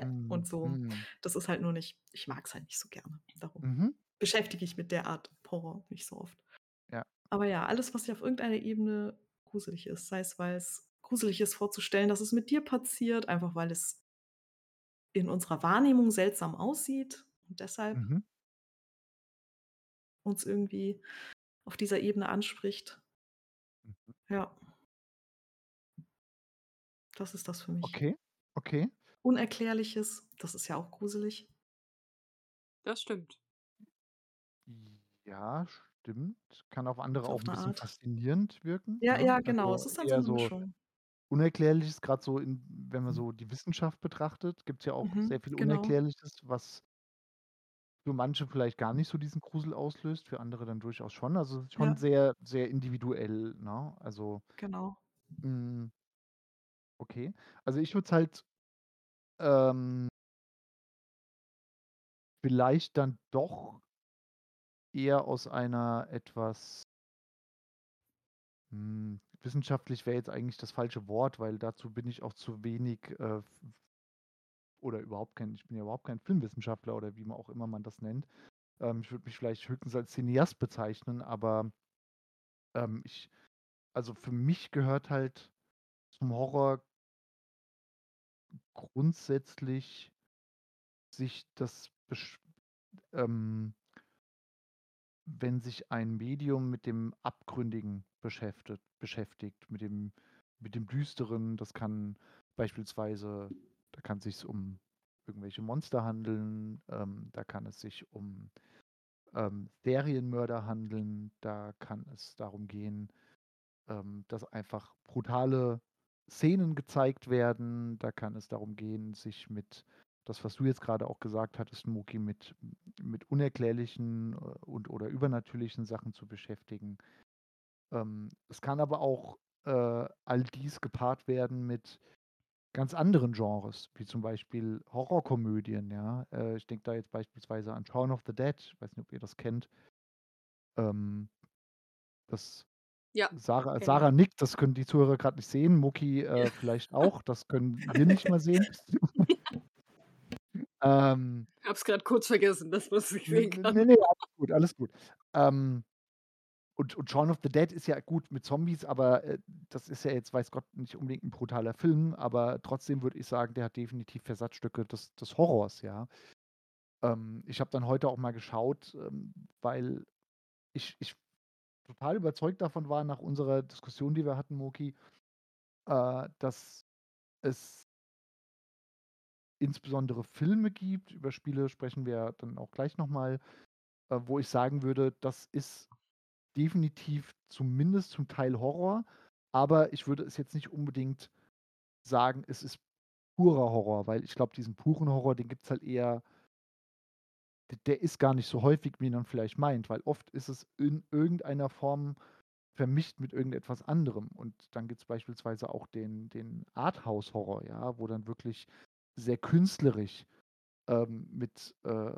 Mhm. und so. Mhm. Das ist halt nur nicht ich mag's halt nicht so gerne. Darum Mhm. beschäftige ich mit der Art Horror nicht so oft. Ja. Aber ja, alles, was ja auf irgendeiner Ebene gruselig ist, sei es, weil's gruselig ist vorzustellen, dass es mit dir passiert, einfach weil es in unserer Wahrnehmung seltsam aussieht und deshalb Mhm. uns irgendwie auf dieser Ebene anspricht. Mhm. Ja. Das ist das für mich. Okay, okay. Unerklärliches, das ist ja auch gruselig. Das stimmt. Ja, stimmt. Kann auf andere auch auf 'n 'ne bisschen Art. faszinierend wirken, Ja, ne? ja, genau. Es Also, ist dann so 'ne so Mischung. Unerklärliches, grad so in wenn man so die Wissenschaft betrachtet, gibt's ja auch Mhm, sehr viel genau. Unerklärliches, was für manche vielleicht gar nicht so diesen Grusel auslöst, für andere dann durchaus schon. Also, es ist schon Ja. sehr, sehr individuell, ne? Also Genau. hm okay. Also, ich würde es halt ähm vielleicht dann doch eher aus einer etwas hm, wissenschaftlich wäre jetzt eigentlich das falsche Wort, weil dazu bin ich auch zu wenig, äh, oder überhaupt kein ich bin ja überhaupt kein Filmwissenschaftler oder wie man auch immer man das nennt. Ähm, ich würde mich vielleicht höchstens als Cineast bezeichnen, aber ähm, ich also, für mich gehört halt zum Horror grundsätzlich sich das ähm wenn sich ein Medium mit dem Abgründigen beschäftet beschäftigt, mit dem mit dem Düsteren. Das kann beispielsweise da kann sich's um irgendwelche Monster handeln, ähm, da kann es sich um, ähm, Serienmörder handeln, da kann es darum gehen, ähm, dass einfach brutale Szenen gezeigt werden. Da kann es darum gehen, sich mit das, was du jetzt grade auch gesagt hattest, Muki, mit mit unerklärlichen, äh, und oder übernatürlichen Sachen zu beschäftigen. Ähm, es kann aber auch, äh, all dies gepaart werden mit ganz anderen Genres, wie zum Beispiel Horrorkomödien, ja. Äh, ich denke da jetzt beispielsweise an Shaun of the Dead. Ich weiß nicht, ob ihr das kennt. Ähm, das Ja, Sarah, ich. Sarah nickt, das können die Zuhörer gerade nicht sehen. Mucki äh, vielleicht auch, das können wir nicht mal sehen. ähm, Hab's gerade kurz vergessen, dass man's nicht ne, sehen ne, kann. ne, ne, alles gut, alles gut. Ähm, und, und Shaun of the Dead ist ja gut mit Zombies, aber äh, das ist ja jetzt, weiß Gott, nicht unbedingt ein brutaler Film, aber trotzdem würde ich sagen, der hat definitiv Versatzstücke des, des Horrors, ja. Ähm, ich habe dann heute auch mal geschaut, ähm, weil ich, ich total überzeugt davon war, nach unserer Diskussion, die wir hatten, Moki, äh, dass es insbesondere Filme gibt, über Spiele sprechen wir dann auch gleich nochmal, äh, wo ich sagen würde, das ist definitiv zumindest zum Teil Horror, aber ich würde es jetzt nicht unbedingt sagen, es ist purer Horror, weil ich glaube, diesen puren Horror, den gibt es halt eher, der ist gar nicht so häufig, wie man vielleicht meint, weil oft ist es in irgendeiner Form vermischt mit irgendetwas anderem. Und dann gibt es beispielsweise auch den, den Arthouse-Horror, ja, wo dann wirklich sehr künstlerisch ähm, mit äh,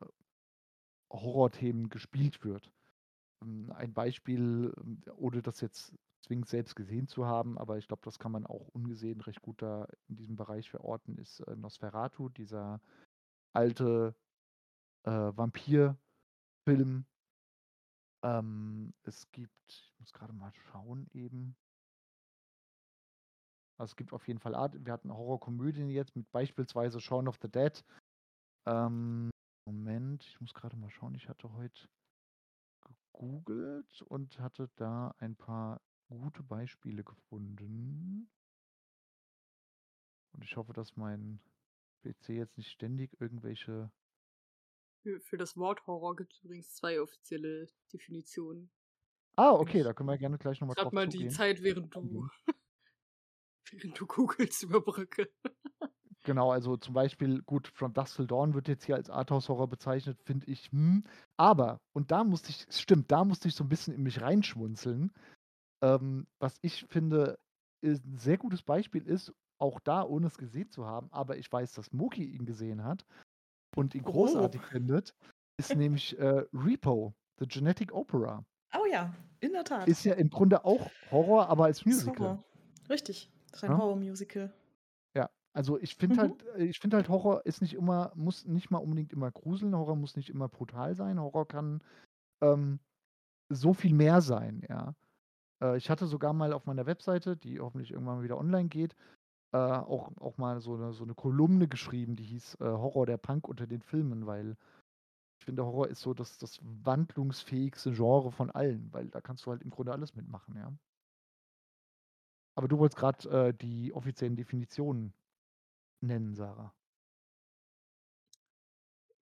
Horrorthemen gespielt wird. Ähm, Ein Beispiel, ähm, ohne das jetzt zwingend selbst gesehen zu haben, aber ich glaube, das kann man auch ungesehen recht gut da in diesem Bereich verorten, ist äh, Nosferatu, dieser alte äh, Vampir-Film. Ähm, es gibt, ich muss gerade mal schauen eben. Also es gibt auf jeden Fall Art, wir hatten Horrorkomödien jetzt mit beispielsweise Shaun of the Dead. Ähm, Moment, ich muss gerade mal schauen, ich hatte heute gegoogelt und hatte da ein paar gute Beispiele gefunden. Und ich hoffe, dass mein PC jetzt nicht ständig irgendwelche. Für, für das Wort Horror gibt es übrigens zwei offizielle Definitionen. Ah, okay, da können wir gerne gleich nochmal drauf mal die zugehen. Zeit, während du, während du googelst, überbrücke. Genau, also zum Beispiel, gut, From Dusk Till Dawn wird jetzt hier als Arthouse-Horror bezeichnet, finde ich, hm. Aber, und da musste ich, stimmt, da musste ich so ein bisschen in mich reinschmunzeln. Ähm, was ich finde, ist ein sehr gutes Beispiel ist, auch da, ohne es gesehen zu haben, aber ich weiß, dass Moki ihn gesehen hat und ihn Oh. großartig findet, ist nämlich äh, Repo, The Genetic Opera. Oh ja, in der Tat. Ist ja im Grunde auch Horror, aber als Musical. Horror. Richtig. Das ist ein Ja? Horror-Musical. Also ich finde Mhm. halt, äh, ich finde halt, Horror ist nicht immer, muss nicht mal unbedingt immer gruseln, Horror muss nicht immer brutal sein, Horror kann ähm, so viel mehr sein, ja. Äh, ich hatte sogar mal auf meiner Webseite, die hoffentlich irgendwann mal wieder online geht, äh, auch, auch mal so eine, so eine Kolumne geschrieben, die hieß äh, Horror der Punk unter den Filmen, weil ich finde, Horror ist so das, das wandlungsfähigste Genre von allen, weil da kannst du halt im Grunde alles mitmachen, ja. Aber du wolltest gerade äh, die offiziellen Definitionen nennen, Sarah.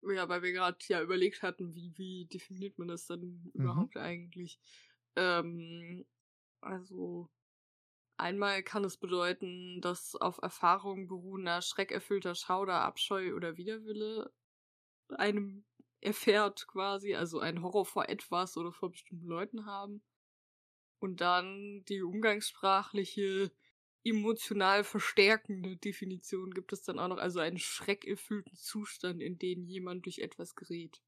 Ja, weil wir gerade ja überlegt hatten, wie, wie definiert man das dann Mhm. überhaupt eigentlich? Ähm, also einmal kann es bedeuten, dass auf Erfahrung beruhender, schreckerfüllter Schauder, Abscheu oder Widerwille einem erfährt quasi, also ein Horror vor etwas oder vor bestimmten Leuten haben. Und dann die umgangssprachliche, emotional verstärkende Definition gibt es dann auch noch, also einen schreckerfüllten Zustand, in den jemand durch etwas gerät.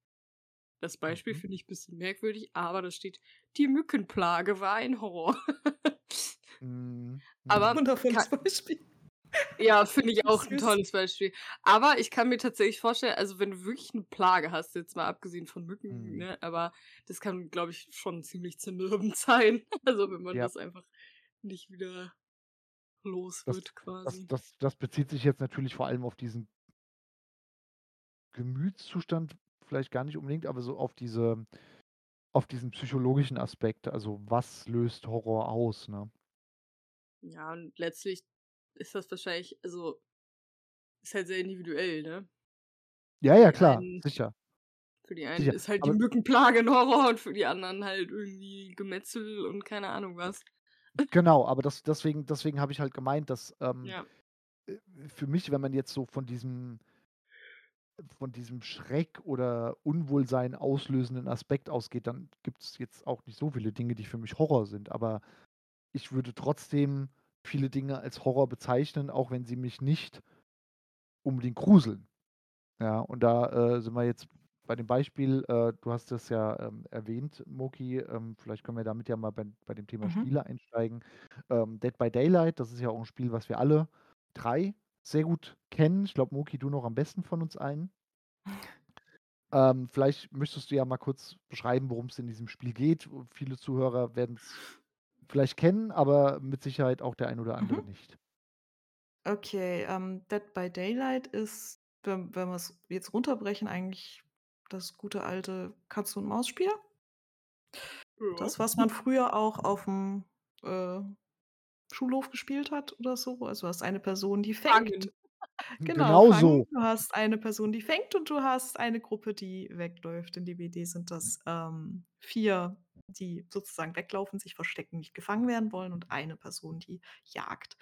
Das Beispiel Mhm. finde ich ein bisschen merkwürdig, aber da steht, die Mückenplage war ein Horror. Mhm. Aber- Wundervolles Ka- Beispiel. Ja, finde ich auch ein tolles Beispiel. Aber ich kann mir tatsächlich vorstellen, also wenn du wirklich eine Plage hast, jetzt mal abgesehen von Mücken, Mhm. ne, aber das kann, glaube ich, schon ziemlich zermürbend sein. Also wenn man Ja. das einfach nicht wieder los Das- wird, Das, quasi. das, das bezieht sich jetzt natürlich vor allem auf diesen Gemütszustand, vielleicht gar nicht unbedingt, aber so auf diese, auf diesen psychologischen Aspekt. Also was löst Horror aus, ne? Ja, und letztlich ist das wahrscheinlich, also ist halt sehr individuell, ne? Ja, ja, klar, einen- sicher. Für die einen Sicher, ist halt aber- die Mückenplage ein Horror und für die anderen halt irgendwie Gemetzel und keine Ahnung was. Genau, aber das, deswegen, deswegen habe ich halt gemeint, dass ähm, Ja. äh, für mich, wenn man jetzt so von diesem von diesem Schreck oder Unwohlsein auslösenden Aspekt ausgeht, dann gibt es jetzt auch nicht so viele Dinge, die für mich Horror sind. Aber ich würde trotzdem viele Dinge als Horror bezeichnen, auch wenn sie mich nicht unbedingt gruseln. Ja, und da äh, sind wir jetzt bei dem Beispiel, äh, du hast es ja ähm, erwähnt, Moki, ähm, vielleicht können wir damit ja mal bei, bei dem Thema Mhm. Spiele einsteigen. Ähm, Dead by Daylight, das ist ja auch ein Spiel, was wir alle drei sehr gut kennen. Ich glaube, Moki, du noch am besten von uns allen. Ähm, vielleicht möchtest du ja mal kurz beschreiben, worum es in diesem Spiel geht. Viele Zuhörer werden es vielleicht kennen, aber mit Sicherheit auch der ein oder andere Mhm. nicht. Okay, ähm, Dead by Daylight ist, wenn, wenn wir es jetzt runterbrechen, eigentlich das gute alte Katze- und Maus-Spiel. Ja. Das, was man früher auch auf dem äh, Schulhof gespielt hat oder so. Also du hast eine Person, die fängt. Fangen. Genau, Genau fangen. so. Du hast eine Person, die fängt und du hast eine Gruppe, die wegläuft. In DBD sind das ähm, vier, die sozusagen weglaufen, sich verstecken, nicht gefangen werden wollen und eine Person, die jagt.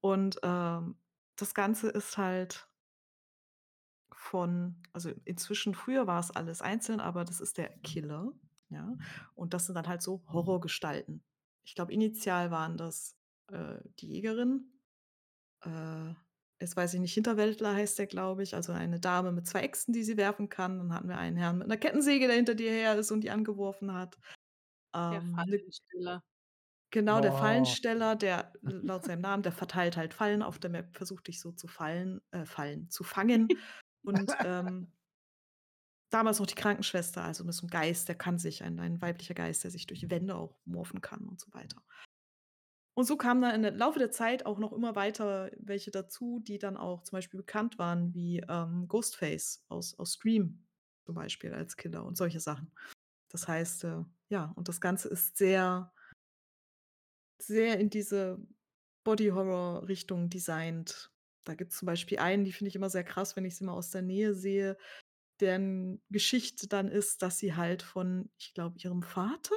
Und ähm, das Ganze ist halt von, also inzwischen, früher war es alles einzeln, aber das ist der Killer, ja. Und das sind dann halt so Horrorgestalten. Ich glaube, initial waren das äh, die Jägerin. Äh, jetzt weiß ich nicht, Hinterwäldler heißt der, glaube ich. Also eine Dame mit zwei Äxten, die sie werfen kann. Dann hatten wir einen Herrn mit einer Kettensäge, der hinter dir her ist und die angeworfen hat. Der Ähm, ne Fallensteller. Genau, der Oh. Fallensteller, der laut seinem Namen, der verteilt halt Fallen auf der Map, versucht dich so zu fallen, äh, fallen, zu fangen. Und ähm, damals noch die Krankenschwester, also mit so einem Geist, der kann sich, ein, ein weiblicher Geist, der sich durch Wände auch morphen kann und so weiter. Und so kamen dann im Laufe der Zeit auch noch immer weiter welche dazu, die dann auch zum Beispiel bekannt waren, wie ähm, Ghostface aus, aus Scream zum Beispiel als Killer und solche Sachen. Das heißt, äh, ja, und das Ganze ist sehr, sehr in diese Body-Horror-Richtung designt. Da gibt es zum Beispiel einen, die finde ich immer sehr krass, wenn ich sie mal aus der Nähe sehe, deren Geschichte dann ist, dass sie halt von, ich glaube, ihrem Vater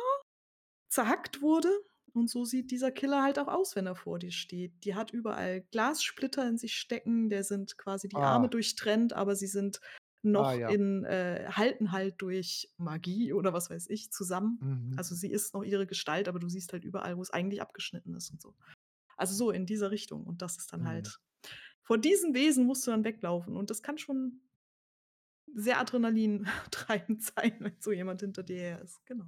zerhackt wurde. Und so sieht dieser Killer halt auch aus, wenn er vor dir steht. Die hat überall Glassplitter in sich stecken, der sind quasi die Arme Ah. durchtrennt, aber sie sind noch Ah, ja. in, äh, halten halt durch Magie oder was weiß ich zusammen. Mhm. Also sie ist noch ihre Gestalt, aber du siehst halt überall, wo es eigentlich abgeschnitten ist und so. Also so in dieser Richtung. Und das ist dann Mhm. halt. Vor diesen Wesen musst du dann weglaufen. Und das kann schon sehr adrenalintreibend sein, wenn so jemand hinter dir her ist. Genau.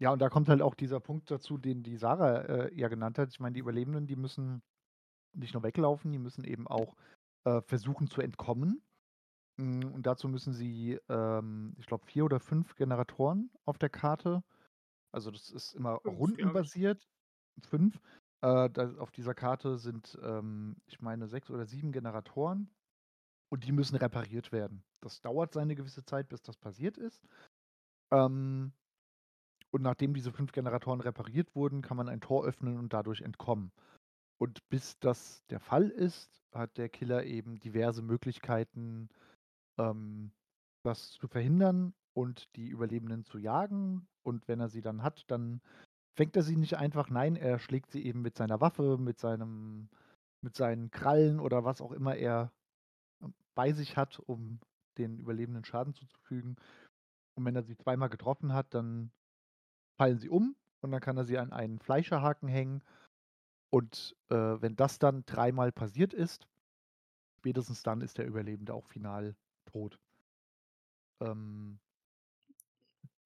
Ja, und da kommt halt auch dieser Punkt dazu, den die Sarah äh, ja genannt hat. Ich meine, die Überlebenden, die müssen nicht nur weglaufen, die müssen eben auch äh, versuchen zu entkommen. Mm, Und dazu müssen sie, ähm, ich glaube, vier oder fünf Generatoren auf der Karte. Also das ist immer Fünf, rundenbasiert. Fünf. Äh, da, auf dieser Karte sind, ähm, ich meine, sechs oder sieben Generatoren. Und die müssen repariert werden. Das dauert seine gewisse Zeit, bis das passiert ist. Ähm, und nachdem diese fünf Generatoren repariert wurden, kann man ein Tor öffnen und dadurch entkommen. Und bis das der Fall ist, hat der Killer eben diverse Möglichkeiten, ähm, das zu verhindern und die Überlebenden zu jagen. Und wenn er sie dann hat, dann fängt er sie nicht einfach, nein, er schlägt sie eben mit seiner Waffe, mit seinem, mit seinen Krallen oder was auch immer er ähm, bei sich hat, um den Überlebenden Schaden zuzufügen. Und wenn er sie zweimal getroffen hat, dann fallen sie um und dann kann er sie an einen Fleischerhaken hängen. Und äh, wenn das dann dreimal passiert ist, spätestens dann ist der Überlebende auch final tot. Ähm,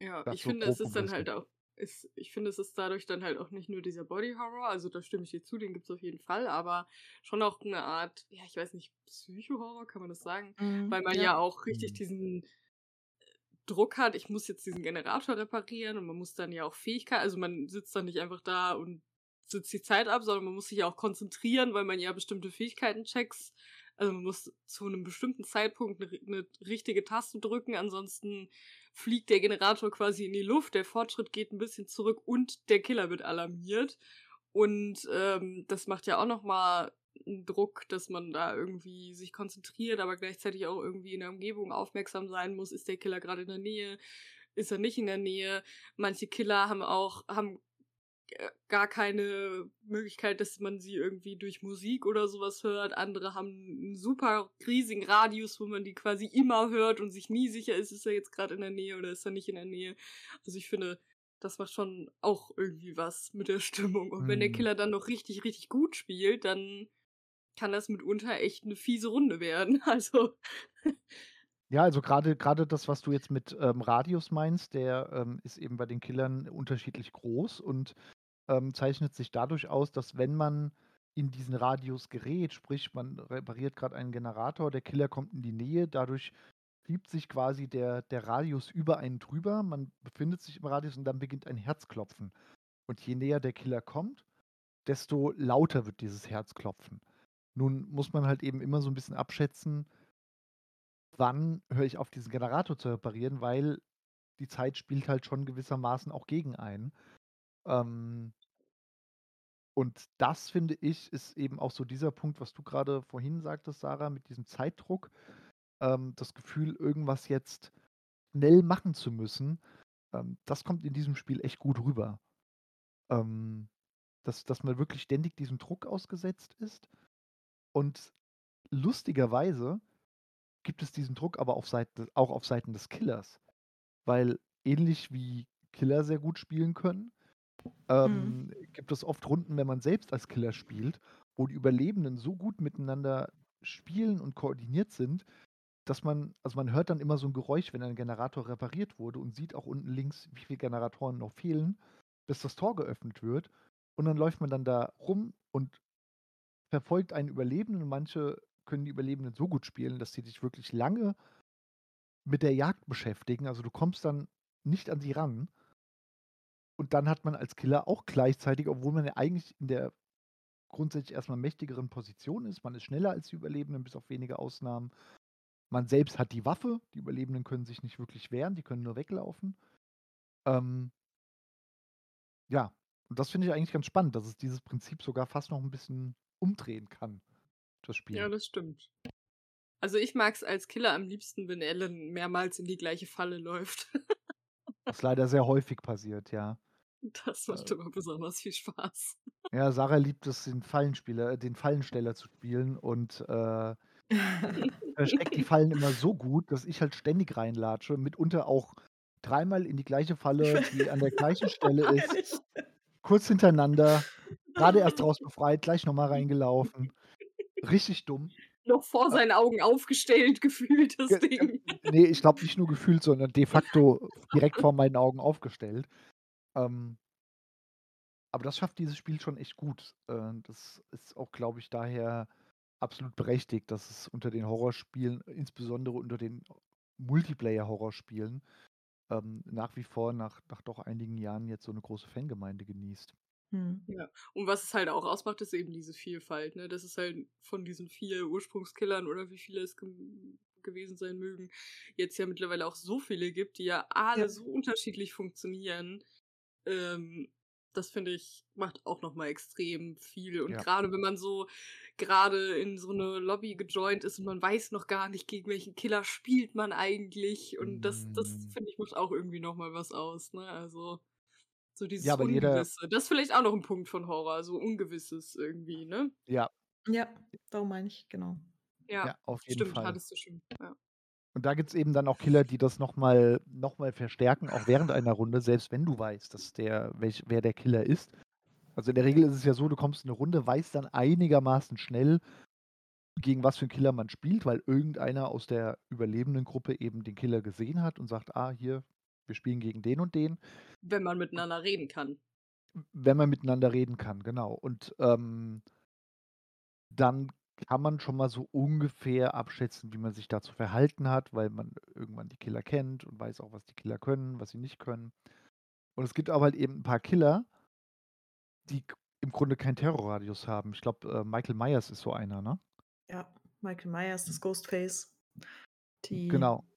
Ja, ich finde, es ist dann halt auch, ist, ich finde, es ist dadurch dann halt auch nicht nur dieser Body Horror, also da stimme ich dir zu, den gibt es auf jeden Fall, aber schon auch eine Art, ja, ich weiß nicht, Psycho-Horror, kann man das sagen? Mhm, Weil man ja. ja auch richtig Mhm. diesen Druck hat, ich muss jetzt diesen Generator reparieren und man muss dann ja auch Fähigkeit, also man sitzt dann nicht einfach da und sitzt die Zeit ab, sondern man muss sich ja auch konzentrieren, weil man ja bestimmte Fähigkeiten checks. Also man muss zu einem bestimmten Zeitpunkt eine, eine richtige Taste drücken, ansonsten fliegt der Generator quasi in die Luft, der Fortschritt geht ein bisschen zurück und der Killer wird alarmiert. Und ähm, das macht ja auch nochmal einen Druck, dass man da irgendwie sich konzentriert, aber gleichzeitig auch irgendwie in der Umgebung aufmerksam sein muss. Ist der Killer gerade in der Nähe? Ist er nicht in der Nähe? Manche Killer haben auch, haben gar keine Möglichkeit, dass man sie irgendwie durch Musik oder sowas hört. Andere haben einen super riesigen Radius, wo man die quasi immer hört und sich nie sicher ist, ist er jetzt gerade in der Nähe oder ist er nicht in der Nähe. Also ich finde, Das macht schon auch irgendwie was mit der Stimmung. Und wenn der Mhm. Killer dann noch richtig, richtig gut spielt, dann kann das mitunter echt eine fiese Runde werden. Also Ja, also gerade gerade das, was du jetzt mit, ähm, Radius meinst, der, ähm, ist eben bei den Killern unterschiedlich groß und, ähm, zeichnet sich dadurch aus, dass wenn man in diesen Radius gerät, sprich, man repariert gerade einen Generator, der Killer kommt in die Nähe, dadurch schiebt sich quasi der der Radius über einen drüber, man befindet sich im Radius und dann beginnt ein Herzklopfen. Und je näher der Killer kommt, desto lauter wird dieses Herzklopfen. Nun muss man halt eben immer so ein bisschen abschätzen wann höre ich auf, diesen Generator zu reparieren, weil die Zeit spielt halt schon gewissermaßen auch gegen einen. Ähm und das, finde ich, ist eben auch so dieser Punkt, was du gerade vorhin sagtest, Sarah, mit diesem Zeitdruck, ähm, das Gefühl, irgendwas jetzt schnell machen zu müssen, ähm, das kommt in diesem Spiel echt gut rüber. Ähm, dass dass man wirklich ständig diesem Druck ausgesetzt ist und lustigerweise gibt es diesen Druck aber auf Seite auch auf Seiten des Killers. Weil ähnlich wie Killer sehr gut spielen können, Mhm. ähm, gibt es oft Runden, wenn man selbst als Killer spielt, wo die Überlebenden so gut miteinander spielen und koordiniert sind, dass man also man hört dann immer so ein Geräusch, wenn ein Generator repariert wurde und sieht auch unten links, wie viele Generatoren noch fehlen, bis das Tor geöffnet wird. Und dann läuft man dann da rum und verfolgt einen Überlebenden und manche können die Überlebenden so gut spielen, dass sie dich wirklich lange mit der Jagd beschäftigen. Also, du kommst dann nicht an sie ran. Und dann hat man als Killer auch gleichzeitig, obwohl man ja eigentlich in der grundsätzlich erstmal mächtigeren Position ist, man ist schneller als die Überlebenden, bis auf wenige Ausnahmen. Man selbst hat die Waffe, die Überlebenden können sich nicht wirklich wehren, die können nur weglaufen. Ähm ja, und das finde ich eigentlich ganz spannend, dass es dieses Prinzip sogar fast noch ein bisschen umdrehen kann, das Spiel. Ja, das stimmt. Also ich mag es als Killer am liebsten, wenn Ellen mehrmals in die gleiche Falle läuft. Was leider sehr häufig passiert, ja. Das macht Äh. immer besonders viel Spaß. Ja, Sarah liebt es, den Fallenspieler den Fallensteller zu spielen und, äh, versteckt die Fallen immer so gut, dass ich halt ständig reinlatsche, mitunter auch dreimal in die gleiche Falle, die an der gleichen Stelle ist, kurz hintereinander, gerade erst raus befreit, gleich noch mal reingelaufen. Richtig dumm. Noch vor Äh. seinen Augen aufgestellt gefühlt, das Ge Ding. ne, ich glaube nicht nur gefühlt, sondern de facto direkt vor meinen Augen aufgestellt. Ähm aber das schafft dieses Spiel schon echt gut. Äh, das ist auch, glaube ich, daher absolut berechtigt, dass es unter den Horrorspielen, insbesondere unter den Multiplayer-Horrorspielen, ähm, nach wie vor nach nach doch einigen Jahren jetzt so 'ne große Fangemeinde genießt. Mhm. Ja, und was es halt auch ausmacht, ist eben diese Vielfalt, ne? Dass es halt von diesen 4 Ursprungskillern oder wie viele es ge gewesen sein mögen, jetzt ja mittlerweile auch so viele gibt, die ja alle Ja. so unterschiedlich funktionieren. Ähm, das finde ich, macht auch noch mal extrem viel. Und Ja. grade wenn man so grade in so 'ne Lobby gejoint ist und man weiß noch gar nicht, gegen welchen Killer spielt man eigentlich. Und das das, Mhm. finde ich, macht auch irgendwie noch mal was aus, ne? Also, so dieses Ja, weil jeder Ungewisse. Das ist vielleicht auch noch 'n Punkt von Horror, so Ungewisses irgendwie, ne? Ja. Ja, darum meine ich, genau. Ja, Ja, auf jeden stimmt, Fall. hattest du schon, ja. Und da gibt's eben dann auch Killer, die das noch mal noch mal verstärken, auch während einer Runde, selbst wenn du weißt, dass der welch wer der Killer ist. Also, in der Regel ist es ja so, du kommst in 'ne Runde, weißt dann einigermaßen schnell, gegen was für 'n Killer man spielt, weil irgendeiner aus der überlebenden Gruppe eben den Killer gesehen hat und sagt: „Ah, hier, wir spielen gegen den und den.“ Wenn man miteinander reden kann. Wenn man miteinander reden kann, genau. Und, ähm dann kann man schon mal so ungefähr abschätzen, wie man sich da zu verhalten hat, weil man irgendwann die Killer kennt und weiß auch, was die Killer können, was sie nicht können. Und es gibt aber halt eben 'n paar Killer die im Grunde keinen Terrorradius haben. Ich glaube, äh, Michael Myers ist so einer, ne? Ja, Michael Myers, das Ghostface. Die Genau.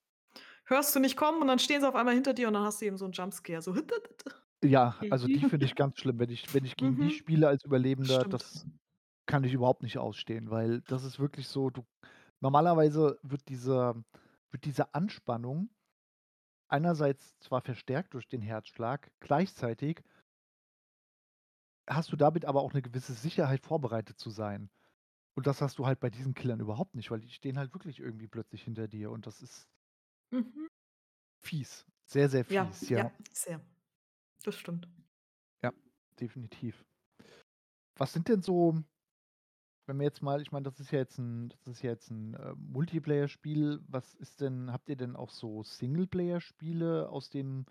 hörst du nicht kommen und dann stehen sie auf einmal hinter dir und dann hast du eben so 'n Jumpscare, so Ja, also die finde ich ganz schlimm. Wenn ich wenn ich gegen die Mhm. spiele als Überlebender, Stimmt. das kann ich überhaupt nicht ausstehen, weil das ist wirklich so, du normalerweise wird dieser wird diese Anspannung einerseits zwar verstärkt durch den Herzschlag, gleichzeitig hast du damit aber auch 'ne gewisse Sicherheit, vorbereitet zu sein. Und das hast du halt bei diesen Killern überhaupt nicht, weil die stehen halt wirklich irgendwie plötzlich hinter dir und das ist Mhm. fies. Sehr, sehr Ja, fies, ja. ja, sehr. Das stimmt. Ja, definitiv. Was sind denn so, wenn wir jetzt mal, ich meine, das ist ja jetzt ein, das ist jetzt ein äh, Multiplayer-Spiel. Was ist denn, habt ihr denn auch so Singleplayer-Spiele aus dem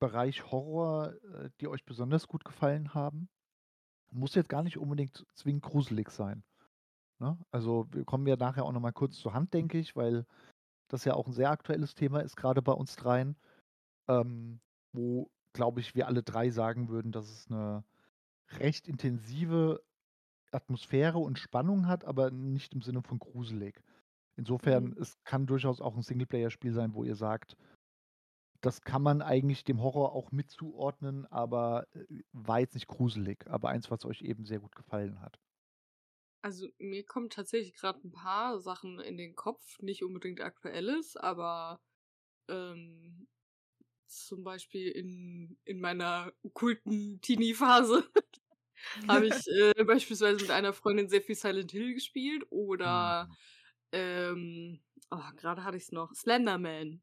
Bereich Horror, äh, die euch besonders gut gefallen haben? Muss jetzt gar nicht unbedingt zwingend gruselig sein. Ne? Also wir kommen ja nachher auch nochmal kurz zur Hand, denke ich, weil das ja auch ein sehr aktuelles Thema ist, gerade bei uns dreien, ähm, wo, glaube ich, wir alle drei sagen würden, dass es eine recht intensive Atmosphäre und Spannung hat, aber nicht im Sinne von gruselig. Insofern, Mhm. es kann durchaus auch ein Singleplayer-Spiel sein, wo ihr sagt, das kann man eigentlich dem Horror auch mit zuordnen, aber äh, war jetzt nicht gruselig, aber eins, was euch eben sehr gut gefallen hat. Also mir kommen tatsächlich gerade ein paar Sachen in den Kopf, nicht unbedingt aktuelles, aber ähm, zum Beispiel in, in meiner okkulten Teenie-Phase habe ich äh, beispielsweise mit einer Freundin sehr viel Silent Hill gespielt oder Mhm. ähm, oh, gerade hatte ich es noch, Slenderman.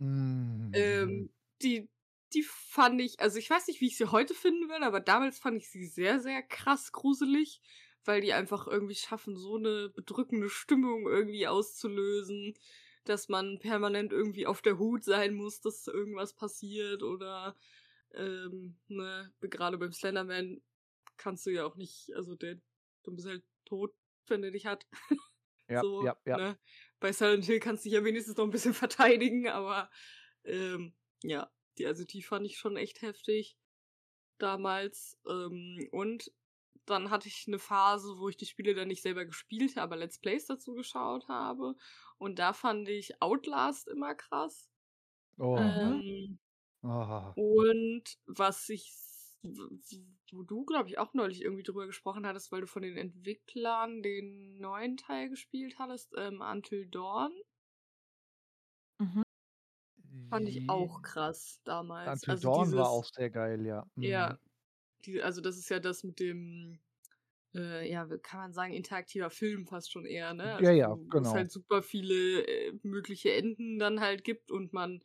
Mhm. Ähm, die, die fand ich, also ich weiß nicht, wie ich sie heute finden würde, aber damals fand ich sie sehr, sehr krass gruselig, weil die einfach irgendwie schaffen, so eine bedrückende Stimmung irgendwie auszulösen, dass man permanent irgendwie auf der Hut sein muss, dass irgendwas passiert oder ähm, ne, gerade beim Slenderman kannst du ja auch nicht, also der, du bist halt tot, wenn der dich hat. Ja, so, ja, ja. ne? Bei Silent Hill kannst du dich ja wenigstens noch ein bisschen verteidigen, aber ähm, ja, die, also die fand ich schon echt heftig damals. Ähm, und dann hatte ich eine Phase, wo ich die Spiele dann nicht selber gespielt habe, aber Let's Plays dazu geschaut habe. Und da fand ich Outlast immer krass. Oh. Ähm, Ah. und was ich, wo du, glaube ich, auch neulich irgendwie drüber gesprochen hattest, weil du von den Entwicklern den neuen Teil gespielt hattest, ähm, Until Dawn, Mhm. fand ich auch krass damals. Until also Dawn dieses, war auch sehr geil, ja. Ja, Mhm. die, also das ist ja das mit dem, äh, ja, kann man sagen, interaktiver Film fast schon eher, ne? Ja, Also ja, wo, wo es genau. halt super viele äh, mögliche Enden dann halt gibt und man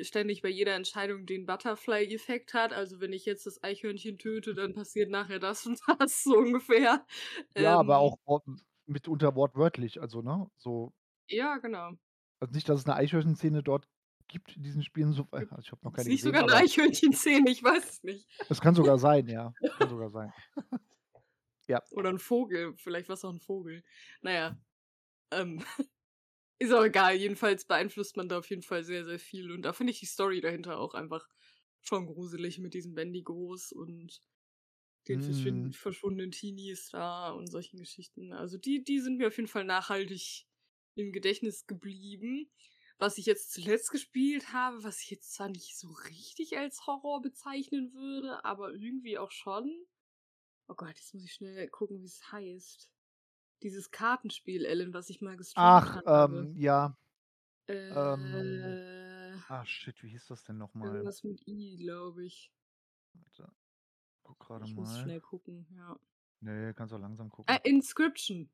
ständig bei jeder Entscheidung den Butterfly-Effekt hat. Also wenn ich jetzt das Eichhörnchen töte, dann passiert nachher das und das so ungefähr. Ja, aber Ähm, auch wort mitunter wortwörtlich, also, ne? So ja, genau. also nicht, dass es 'ne Eichhörnchen-Szene dort gibt in diesen Spielen, so also ich habe noch Ist keine nicht gesehen, sogar eine aber Eichhörnchen-Szene, ich weiß es nicht. es kann sogar sein, ja. Kann sogar sein. Ja. Oder ein Vogel, vielleicht war es auch ein Vogel. Naja. Ähm, ist auch egal, jedenfalls beeinflusst man da auf jeden Fall sehr, sehr viel. Und da finde ich die Story dahinter auch einfach schon gruselig mit diesen Bendigos und den Mhm. verschwundenen Teenies da und solchen Geschichten. Also die, die sind mir auf jeden Fall nachhaltig im Gedächtnis geblieben. Was ich jetzt zuletzt gespielt habe, was ich jetzt zwar nicht so richtig als Horror bezeichnen würde, aber irgendwie auch schon. Oh Gott, jetzt muss ich schnell gucken, wie es heißt. Dieses Kartenspiel, Ellen, was ich mal gestreamt Ach, habe. ähm, ja. Äh, Ah, shit, wie hieß das denn noch mal? irgendwas mit I, glaube ich. Warte. Guck grade Ich muss mal. schnell gucken, ja. Ne, kannst auch langsam gucken. Ah, Inscription.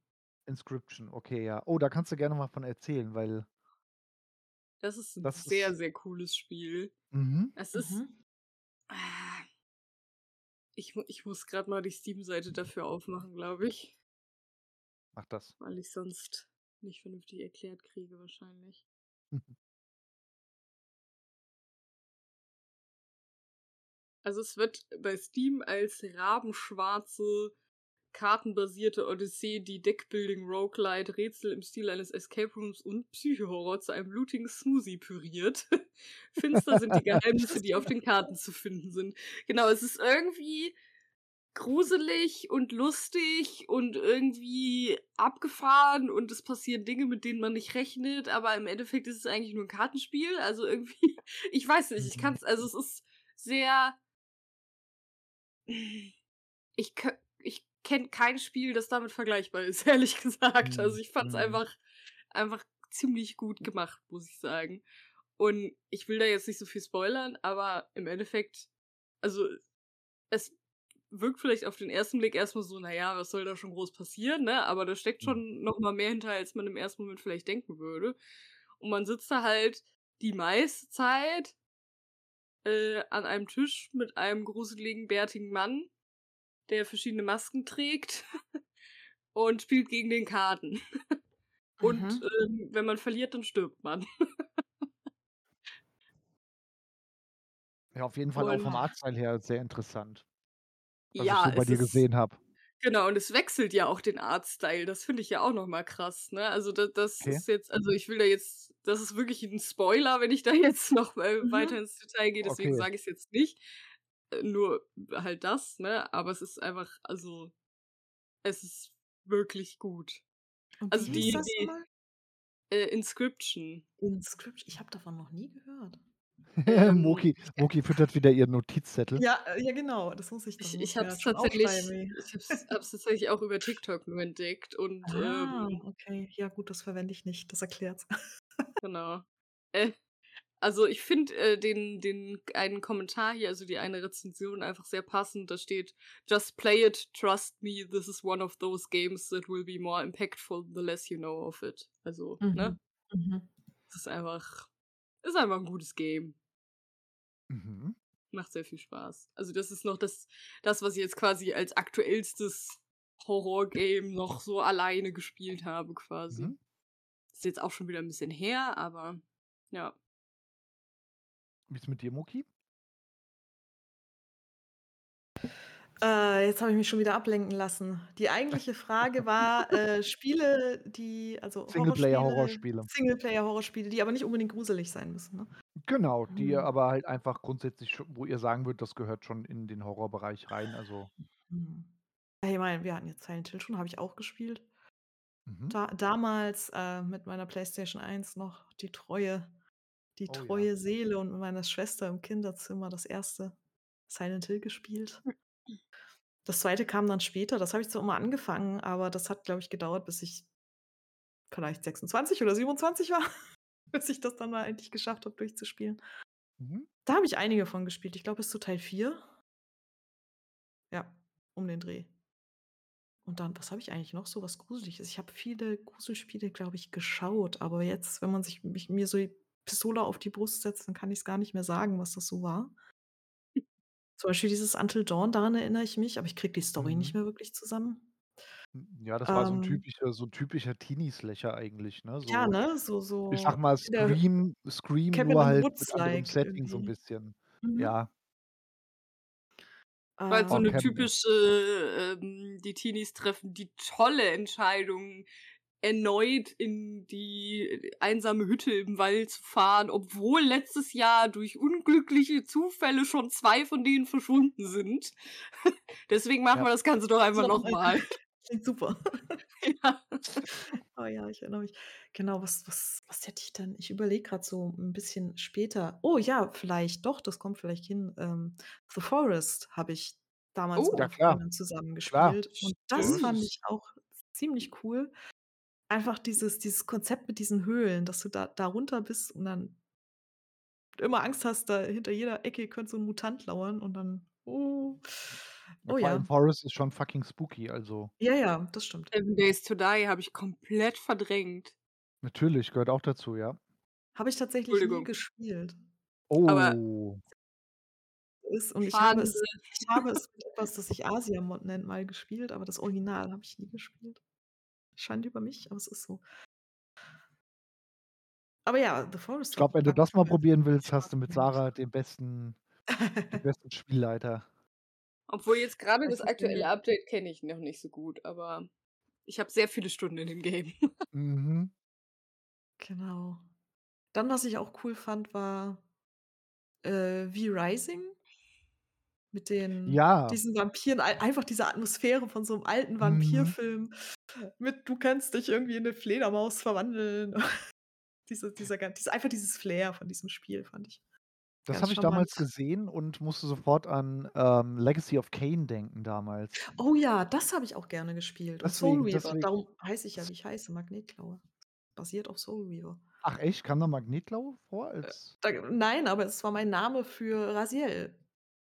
Inscription, okay, ja. Oh, da kannst du gerne mal von erzählen, weil Das ist ein Das sehr, ist sehr cooles Spiel. mhm. Es ist. Mhm. Ah, ich, ich muss gerade mal die Steam-Seite dafür aufmachen, glaube ich. Mach das. Weil ich sonst nicht vernünftig erklärt kriege, wahrscheinlich. Also es wird bei Steam als rabenschwarze, kartenbasierte Odyssee, die Deckbuilding Roguelite, Rätsel im Stil eines Escape Rooms und Psychohorror zu einem blutigen Smoothie püriert. Finster sind die Geheimnisse, die auf den Karten zu finden sind. Genau, es ist irgendwie gruselig und lustig und irgendwie abgefahren und es passieren Dinge, mit denen man nicht rechnet, aber im Endeffekt ist es eigentlich nur ein Kartenspiel. Also irgendwie, ich weiß nicht, ich Mhm. kann es, also es ist sehr. Ich, ich kenne kein Spiel, das damit vergleichbar ist, ehrlich gesagt. Also Mhm. ich fand es Mhm. einfach, einfach ziemlich gut gemacht, muss ich sagen. Und ich will da jetzt nicht so viel spoilern, aber im Endeffekt, also es wirkt vielleicht auf den ersten Blick erstmal so, naja, was soll da schon groß passieren, ne? Aber da steckt Mhm. schon noch mal mehr hinter, als man im ersten Moment vielleicht denken würde. Und man sitzt da halt die meiste Zeit äh, an einem Tisch mit einem gruseligen, bärtigen Mann, der verschiedene Masken trägt und spielt gegen den Karten. und ähm, wenn man verliert, dann stirbt man. Ja, auf jeden Fall auch vom Und Artstyle her sehr interessant, was ich ja, so bei es dir gesehen habe. genau, und es wechselt ja auch den Artstyle. Das finde ich ja auch noch mal krass, ne? Also da das Okay. ist jetzt also ich will da jetzt das ist wirklich 'n Spoiler, wenn ich da jetzt noch, äh, weiter Mhm. ins Detail gehe, deswegen Okay. sage ich's jetzt nicht. Äh, nur halt das, ne? Aber es ist einfach also es ist wirklich gut. Und Also wie die hieß das die äh, Inscription. Inscription. Ich habe davon noch nie gehört. Ähm, Moki ich Moki füttert wieder ihren Notizzettel. Ja, äh, ja genau, das muss ich doch ich ich habe es tatsächlich ich es tatsächlich auch über TikTok nur entdeckt und, Ah, ähm okay. Ja gut, das verwende ich nicht. Das erklärt's. Genau. Äh, also ich finde, äh, den den einen Kommentar hier, also die eine Rezension einfach sehr passend. Da steht: „Just play it, trust me, this is one of those games that will be more impactful the less you know of it.“ Also, ne? Mhm. Mhm. Es ist einfach ist einfach 'n gutes Game. Mhm. Macht sehr viel Spaß. Also das ist noch das das, was ich jetzt quasi als aktuellstes Horror-Game noch so alleine gespielt habe quasi. Mhm. Ist jetzt auch schon wieder 'n bisschen her, aber ja. Wie ist mit dir, Moki? Äh, jetzt habe ich mich schon wieder ablenken lassen. Die eigentliche Frage war, äh, Spiele, die also Horrorspiele Singleplayer-Horrorspiele. Singleplayer-Horrorspiele, die aber nicht unbedingt gruselig sein müssen, ne? Genau, die Mhm. aber halt einfach grundsätzlich wo ihr sagen würdet, das gehört schon in den Horrorbereich rein, also Mhm. Ja, ich meine, wir hatten jetzt Silent Hill schon, habe ich auch gespielt. Mhm. Da damals, äh, mit meiner PlayStation 1 noch die treue die Oh ja. treue Seele und mit meiner Schwester im Kinderzimmer das erste Silent Hill gespielt. Das zweite kam dann später. Das habe ich zwar immer angefangen, aber das hat, glaube ich, gedauert, bis ich vielleicht 26 oder 27 war, bis ich das dann mal endlich geschafft habe, durchzuspielen. Mhm. Da habe ich einige von gespielt. Ich glaube, bis zu Teil 4. Ja, um den Dreh. Und dann was habe ich eigentlich noch so was Gruseliges? Ich habe viele Gruselspiele, glaube ich, geschaut, aber jetzt, wenn man sich mich mir so die Pistole auf die Brust setzt, dann kann ich's gar nicht mehr sagen, was das so war. Zum Beispiel dieses Until Dawn, daran erinnere ich mich, aber ich kriege die Story nicht Mhm. mehr wirklich zusammen. Hm, ja, das war so 'n Ähm typischer so 'n typischer Teenie-Slasher eigentlich, ne? Ja, So ne? So ich so mal in der Scream Scream, nur halt mit like Setting so 'n irgendwie. bisschen. Mhm. Ja. War halt so Oh, 'ne Cabin typische ähm, die Teenies treffen die tolle Entscheidung, erneut in die einsame Hütte im Wald zu fahren, obwohl letztes Jahr durch unglückliche Zufälle schon 2 von denen verschwunden sind. Deswegen machen Ja. wir das Ganze doch einfach noch mal. Klingt super. Ja. Oh ja, ich erinnere mich. Genau, was was was hätte ich denn ich überlege grad so 'n bisschen später. Oh ja, vielleicht doch, das kommt vielleicht hin. Ähm, The Forest habe ich damals Oh. mit Ja zusammen gespielt und das fand ich auch ziemlich cool. Einfach dieses dieses Konzept mit diesen Höhlen, dass du da da runter bist und dann immer Angst hast, da hinter jeder Ecke könnte so 'n Mutant lauern und dann oh. Ja, Oh ja. Forest ist schon fucking spooky, also Ja, ja, das stimmt. Seven Days to Die habe ich komplett verdrängt. Natürlich, gehört auch dazu, ja. Habe ich tatsächlich nie gespielt. Aber Oh. Ist und ich habe es ich habe es mit etwas, das sich Asiamod nennt, mal gespielt, aber das Original habe ich nie gespielt. Schande über mich, aber es ist so. Aber ja, The Forest Ich glaube, wenn du das mal probieren willst, hast du mit. Sarah den besten den besten Spielleiter. Obwohl jetzt Weiß das aktuelle. Update kenne ich noch nicht so gut, aber ich habe sehr viele Stunden in dem Game. Mhm. Genau. Dann, was ich auch cool fand, war, äh, V-Rising mit den Ja. diesen Vampiren, ei einfach diese Atmosphäre von so 'nem alten Mhm. Vampirfilm mit du kannst dich irgendwie in 'ne Fledermaus verwandeln. Diese dieser diese einfach dieses Flair von diesem Spiel fand ich Das habe ich damals gesehen und musste sofort an, ähm, Legacy of Kain denken damals. Oh ja, das habe ich auch gerne gespielt und Soul Deswegen Reaver. deswegen Darum heiße ich ja, wie ich heiße, Magnetklaue. Basiert auf Soul Reaver. Ach echt, kam da Magnetklaue vor Äh, als da nein, aber es war mein Name für Raziel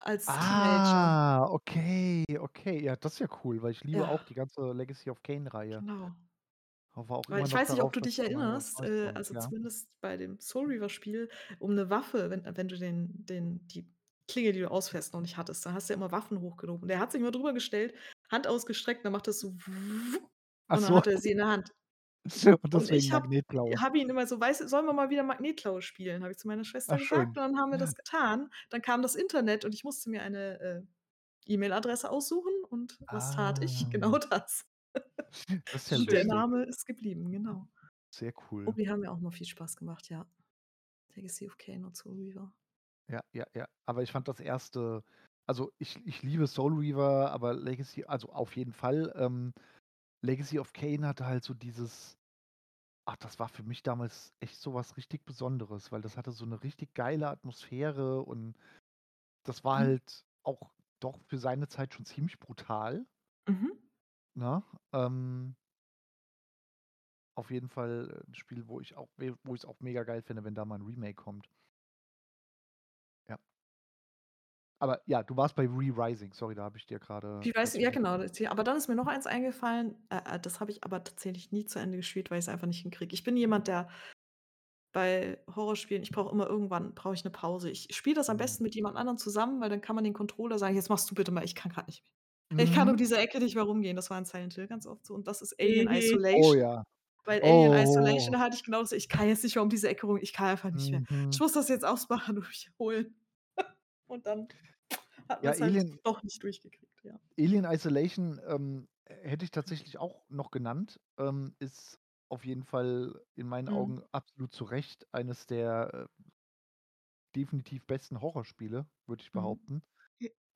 als Teenager. Ah, okay, okay. Ja, das ist ja cool, weil ich liebe auch Ja. die ganze Legacy of Kain-Reihe. Genau. Auch Weil immer ich weiß nicht, ob du dich was erinnerst, äh, also ja? zumindest bei dem Soul Reaver Spiel, um 'ne Waffe, wenn wenn du den den die Klinge, die du ausfährst, noch nicht hattest, dann hast du ja immer Waffen hochgehoben. Der hat sich immer drüber gestellt, Hand ausgestreckt, dann macht das so und dann so. hat er sie in der Hand. Und Und deswegen ich habe Magnetklaue. habe ihn immer so: „Weißt du, sollen wir mal wieder Magnetklaue spielen?“ Habe ich zu meiner Schwester Ach gesagt schön. und dann haben wir das getan. Dann kam das Internet und ich musste mir eine, äh, E-Mail-Adresse aussuchen und was tat ich? Genau Ah. das. Das ist ja Und der. Name ist geblieben, genau. Sehr cool. die haben mir auch immer viel Spaß gemacht, ja. Legacy of Kain und Soul Reaver. Ja, ja, ja. Aber ich fand das erste also, ich ich liebe Soul Reaver, aber Legacy also, auf jeden Fall. Ähm, Legacy of Kain hatte halt so dieses ach, das war für mich damals echt so was richtig Besonderes, weil das hatte so 'ne richtig geile Atmosphäre und das war Mhm. halt auch doch für seine Zeit schon ziemlich brutal. Mhm. Ne? Ähm auf jeden Fall, äh, 'n Spiel, wo ich auch wo ich's auch mega geil finde, wenn da mal 'n Remake kommt. Aber ja, du warst bei Re-Rising. Sorry, da habe ich dir grade Re-Rising, ja genau, aber dann ist mir noch eins eingefallen, äh, äh, das habe ich aber tatsächlich nie zu Ende gespielt, weil ich's einfach nicht hinkriege. Ich bin jemand, der bei Horrorspielen ich brauche immer irgendwann brauche ich 'ne Pause. Ich spiele das am Mhm. besten mit jemand anderem zusammen, weil dann kann man den Controller sagen: „Jetzt machst du bitte mal, ich kann grad nicht mehr.“ Ich kann um Mhm. diese Ecke nicht mehr rumgehen. Das war in Silent Hill ganz oft so und das ist Alien Mhm. Oh Isolation. ja. Bei Alien Isolation, Oh. hatte ich genau das. Ich kann jetzt nicht mehr um diese Ecke rum. Ich kann einfach nicht mehr. Ich Mhm. muss das jetzt ausmachen und mich erholen. Und dann hat Ja, man's halt Alien doch nicht durchgekriegt, ja. Alien Isolation, ähm, hätte ich tatsächlich auch noch genannt. Ähm, ist auf jeden Fall in meinen Mhm. Augen absolut zu Recht eines der, äh definitiv besten Horrorspiele, würde ich Mhm. behaupten.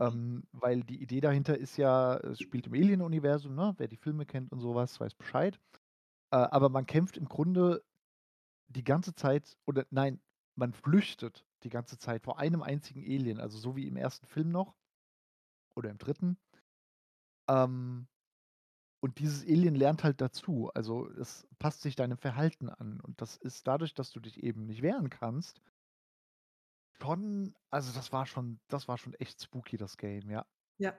Ähm, weil die Idee dahinter ist ja, es spielt im Alien-Universum, ne? Wer die Filme kennt und so was, weiß Bescheid. Äh, aber man kämpft im Grunde die ganze Zeit oder nein, man flüchtet die ganze Zeit vor einem einzigen Alien, also so wie im 1. Film noch oder im 3. Ähm, und dieses Alien lernt halt dazu. Also, es passt sich deinem Verhalten an und das ist dadurch, dass du dich eben nicht wehren kannst schon also, das war schon das war schon echt spooky, das Game, ja. Ja.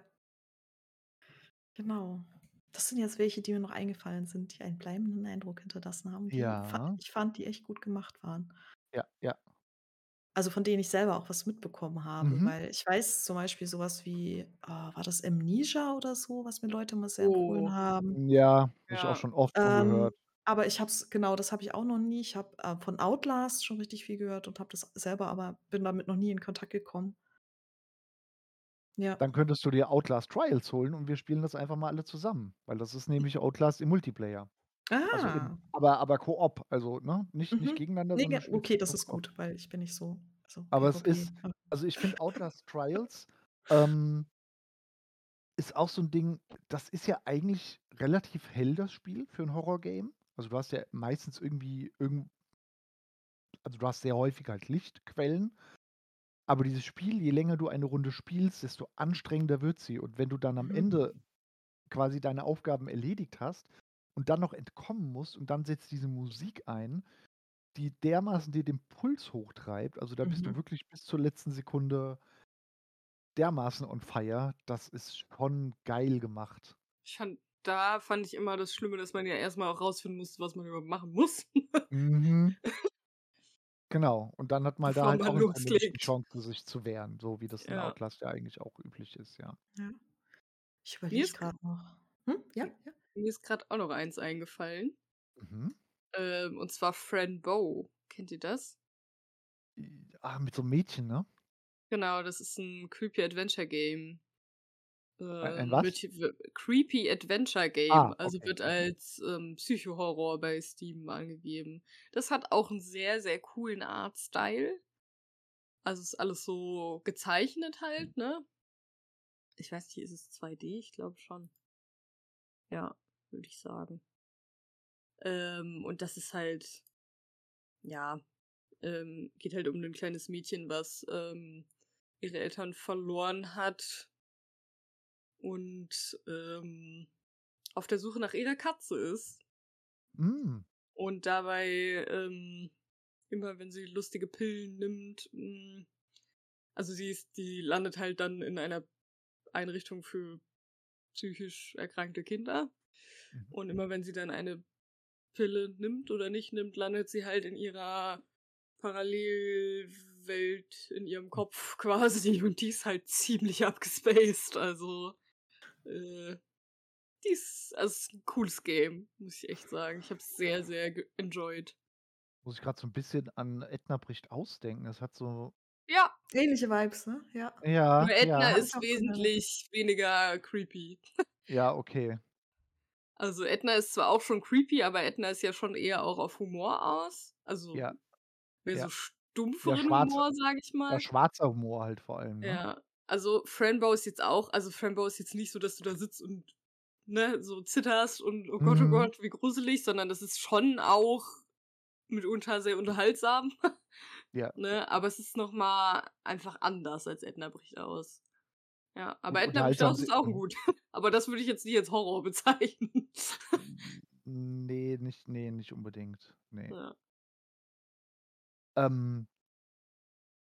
Genau. Das sind jetzt welche, die mir noch eingefallen sind, die einen bleibenden Eindruck hinterlassen haben, Ja. ich fand, die echt gut gemacht waren. Ja, ja. Also, von denen ich selber auch was mitbekommen habe, Mhm. weil ich weiß zum Beispiel so was wie, äh, war das Amnesia oder so, was mir Leute immer sehr empfohlen Oh. haben? Ja, habe ich auch Ja. schon oft von Ähm, gehört. aber ich habe es genau, das habe ich auch noch nie. Ich habe, äh, von Outlast schon richtig viel gehört und habe das selber aber bin damit noch nie in Kontakt gekommen. Ja. Dann könntest du dir Outlast Trials holen und wir spielen das einfach mal alle zusammen, weil das ist nämlich Outlast im Multiplayer. Also, Ah. aber aber Koop, also, ne, nicht nicht Mhm. gegeneinander, Ne, sondern ge du spielst okay, das ist gut, weil ich bin nicht so so Aber es PvP, ist ja. also, ich finde Outlast Trials, ähm ist auch so 'n Ding, das ist ja eigentlich relativ hell, das Spiel für 'n Horror-Game. Also, du hast ja meistens irgendwie irgend also, du hast sehr häufig halt Lichtquellen, aber dieses Spiel, je länger du eine Runde spielst, desto anstrengender wird sie. Und wenn du dann am Mhm. Ende quasi deine Aufgaben erledigt hast und dann noch entkommen musst und dann setzt diese Musik ein, die dermaßen dir den Puls hochtreibt, also, da bist du Mhm. wirklich bis zur letzten Sekunde dermaßen on fire, das ist schon geil gemacht. Ich fand da fand ich immer das Schlimme, dass man ja erst mal auch rausfinden musste, was man überhaupt machen muss. Mhm. Genau. Und dann hat man da Bevor halt man auch die. Chance, sich zu wehren, so wie das in Ja. Outlast ja eigentlich auch üblich ist, ja. Ja. Ich überlege grad noch. Hm? Ja, ja. Mir ist grad auch noch eins eingefallen. Mhm. Ähm, und zwar Fran Bow. Kennt ihr das? Ah, mit so 'm Mädchen, ne? Genau, das ist 'n Creepy Adventure Game. Ei ein Ähm, wird was? w Creepy Adventure Game, Ah, also, okay. wird Mhm. als, ähm, Psycho-Horror bei Steam angegeben. Das hat auch 'n sehr, sehr coolen Artstyle. Also, ist alles so gezeichnet halt, ne? Ich weiß nicht, ist es 2D? Ich glaube schon. Ja, würde ich sagen. Ähm, und das ist halt ja, ähm, geht halt um 'nen kleines Mädchen, was, ähm, ihre Eltern verloren hat und, ähm, auf der Suche nach ihrer Katze ist. Hm. Und dabei, ähm, immer wenn sie lustige Pillen nimmt, hm also, sie ist die landet halt dann in einer Einrichtung für psychisch erkrankte Kinder. Mhm. Und immer wenn sie dann eine Pille nimmt oder nicht nimmt, landet sie halt in ihrer Parallelwelt in ihrem Kopf quasi und die ist halt ziemlich abgespaced. Also, äh, die ist, also ist ein cooles Game, muss ich echt sagen. Ich habe es sehr, sehr enjoyed. Muss ich gerade so ein bisschen an Edna bricht ausdenken. Es hat so. Ja. Ähnliche Vibes, ne? Ja. Ja. Nur Edna ja. ist wesentlich weniger creepy. Ja, okay. Also Edna ist zwar auch schon creepy, aber Edna ist ja schon eher auch auf Humor aus. Also Ja. mehr Ja. so stumpferen schwarze- Humor, sag ich mal. Ja, schwarzer Humor halt vor allem. Ne? Ja, also Framebow ist jetzt auch, also Framebow ist jetzt nicht so, dass du da sitzt und ne, so zitterst und oh Gott, oh Mhm. Gott, wie gruselig, sondern das ist schon auch mitunter sehr unterhaltsam. Ja. Ne, aber es ist nochmal einfach anders als Edna bricht aus. Ja, aber Edna bricht unterhaltsam aus ist auch gut. aber das würde ich jetzt nicht als Horror bezeichnen. Nee, nicht, nee, nicht unbedingt. Nee. ja. Ähm,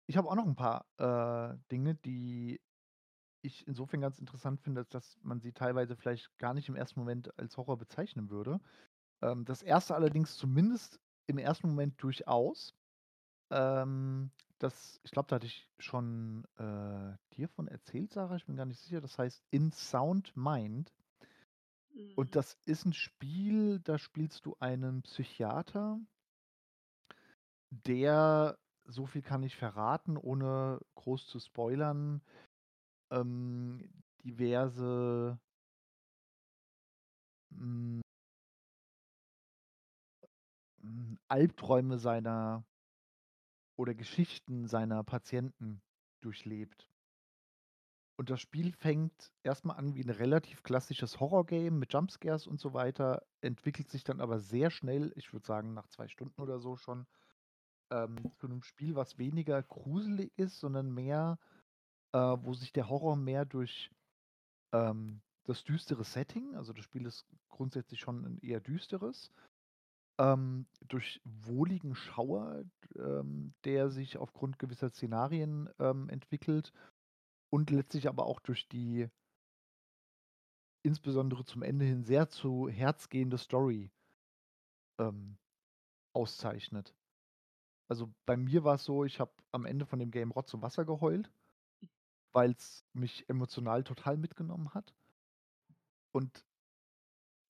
ich habe auch noch ein paar äh, Dinge, die ich insofern ganz interessant finde, dass man sie teilweise vielleicht gar nicht im ersten Moment als Horror bezeichnen würde. Ähm, das erste allerdings zumindest im ersten Moment durchaus. Ähm, das, ich glaube, da hatte ich schon äh, dir von erzählt, Sarah, ich bin gar nicht sicher. Das heißt In Sound Mind. Mhm. Und das ist ein Spiel, da spielst du einen Psychiater, der, so viel kann ich verraten, ohne groß zu spoilern, ähm, diverse mm, mm, Albträume seiner oder Geschichten seiner Patienten durchlebt. Und das Spiel fängt erstmal an wie ein relativ klassisches Horrorgame mit Jumpscares und so weiter, entwickelt sich dann aber sehr schnell, ich würde sagen nach zwei Stunden oder so schon, ähm, zu einem Spiel, was weniger gruselig ist, sondern mehr, äh, wo sich der Horror mehr durch ähm, das düstere Setting, also das Spiel ist grundsätzlich schon ein eher düsteres, ähm, durch wohligen Schauer, ähm, der sich aufgrund gewisser Szenarien ähm, entwickelt und letztlich aber auch durch die insbesondere zum Ende hin sehr zu Herz gehende Story ähm, auszeichnet. Also bei mir war es so, ich habe am Ende von dem Game Rotz und Wasser geheult, weil es mich emotional total mitgenommen hat. Und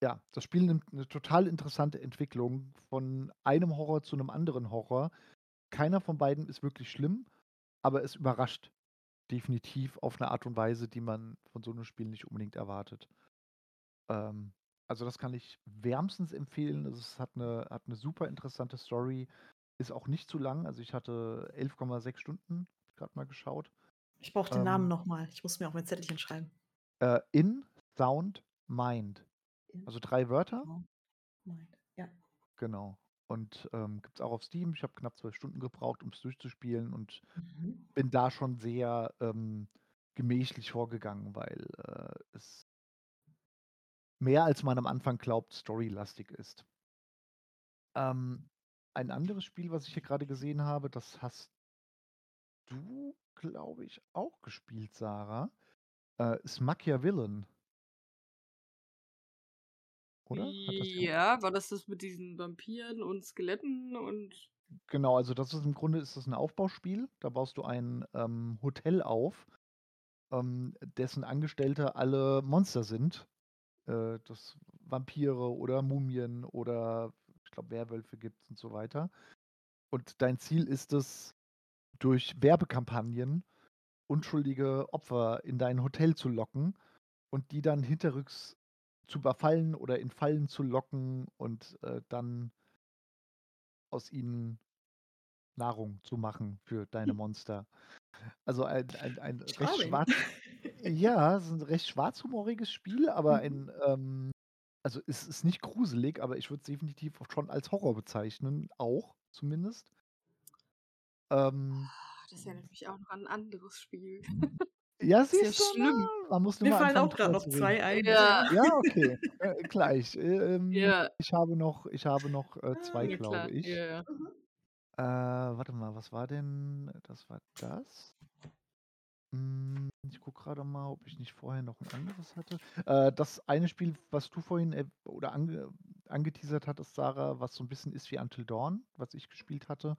ja, das Spiel nimmt eine total interessante Entwicklung von einem Horror zu einem anderen Horror. Keiner von beiden ist wirklich schlimm, aber es überrascht definitiv auf eine Art und Weise, die man von so einem Spiel nicht unbedingt erwartet. Ähm, also das kann ich wärmstens empfehlen. Also es hat eine, hat eine super interessante Story, ist auch nicht zu lang. Also ich hatte 11,6 Stunden, gerade mal geschaut. Ich brauche den Ähm, Namen nochmal. Ich muss mir auch mein Zettelchen schreiben. Äh, in Sound Mind. Also drei Wörter. Sound Mind. Ja. Genau. Und ähm, gibt es auch auf Steam. Ich habe knapp zwölf Stunden gebraucht, um es durchzuspielen und Mhm. bin da schon sehr ähm, gemächlich vorgegangen, weil äh, es mehr als man am Anfang glaubt, storylastig ist. Ähm, ein anderes Spiel, was ich hier gerade gesehen habe, das hast du, glaube ich, auch gespielt, Sarah, äh, ist Machiavellian. Oder? Das Ja, war das das mit diesen Vampiren und Skeletten und. Genau, also das ist im Grunde ist das ein Aufbauspiel. Da baust du ein ähm, Hotel auf, ähm, dessen Angestellte alle Monster sind. Äh, das Vampire oder Mumien oder ich glaube Werwölfe gibt und so weiter. Und dein Ziel ist es, durch Werbekampagnen unschuldige Opfer in dein Hotel zu locken und die dann hinterrücks zu überfallen oder in Fallen zu locken und äh, dann aus ihnen Nahrung zu machen für deine Monster. Also ein, ein, ein recht schwarz, ja, es ist ein recht schwarzhumoriges Spiel, aber Mhm. ein, ähm, also es ist nicht gruselig, aber ich würde es definitiv schon als Horror bezeichnen, auch zumindest. Ähm, Ah, Das erinnert mich auch noch an ein anderes Spiel. Ja, Ist ja siehst du schlimm. mal, man muss nur Mir mal fallen auch gerade noch zwei ein. Ja. Ja, okay, äh, gleich. Ähm, Ja, Ich habe noch, ich habe noch äh, zwei, ja klar. glaube ich. Ja. Mhm. Äh, warte mal, was war denn? Das war das. Hm, ich gucke gerade mal, ob ich nicht vorher noch ein anderes hatte. Äh, das eine Spiel, was du vorhin erw- oder ange angeteasert hattest, Sarah, was so ein bisschen ist wie Until Dawn, was ich gespielt hatte,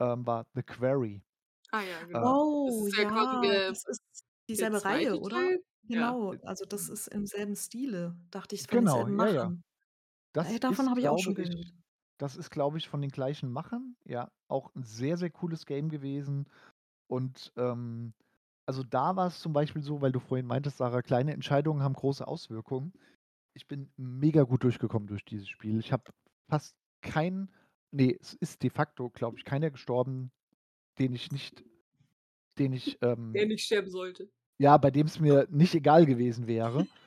ähm, war The Quarry. Ah ja, Äh, genau. Das Oh, ist ja quasi ja, das ist der dieselbe Reihe, oder? Teil? Ja. Genau, also das ist im selben Stile, dachte ich, von Genau, denselben ja, ja. Machern. Das Äh, davon habe ich auch schon gehört. das ist, glaube ich, von den gleichen Machern. Ja, auch ein sehr, sehr cooles Game gewesen. Und, ähm, also da war es zum Beispiel so, weil du vorhin meintest, Sarah, kleine Entscheidungen haben große Auswirkungen. Ich bin mega gut durchgekommen durch dieses Spiel. Ich habe fast keinen ne, es ist de facto, glaube ich, keiner gestorben, den ich nicht den ich, Der ähm nicht sterben sollte. Ja, bei dem es mir nicht egal gewesen wäre.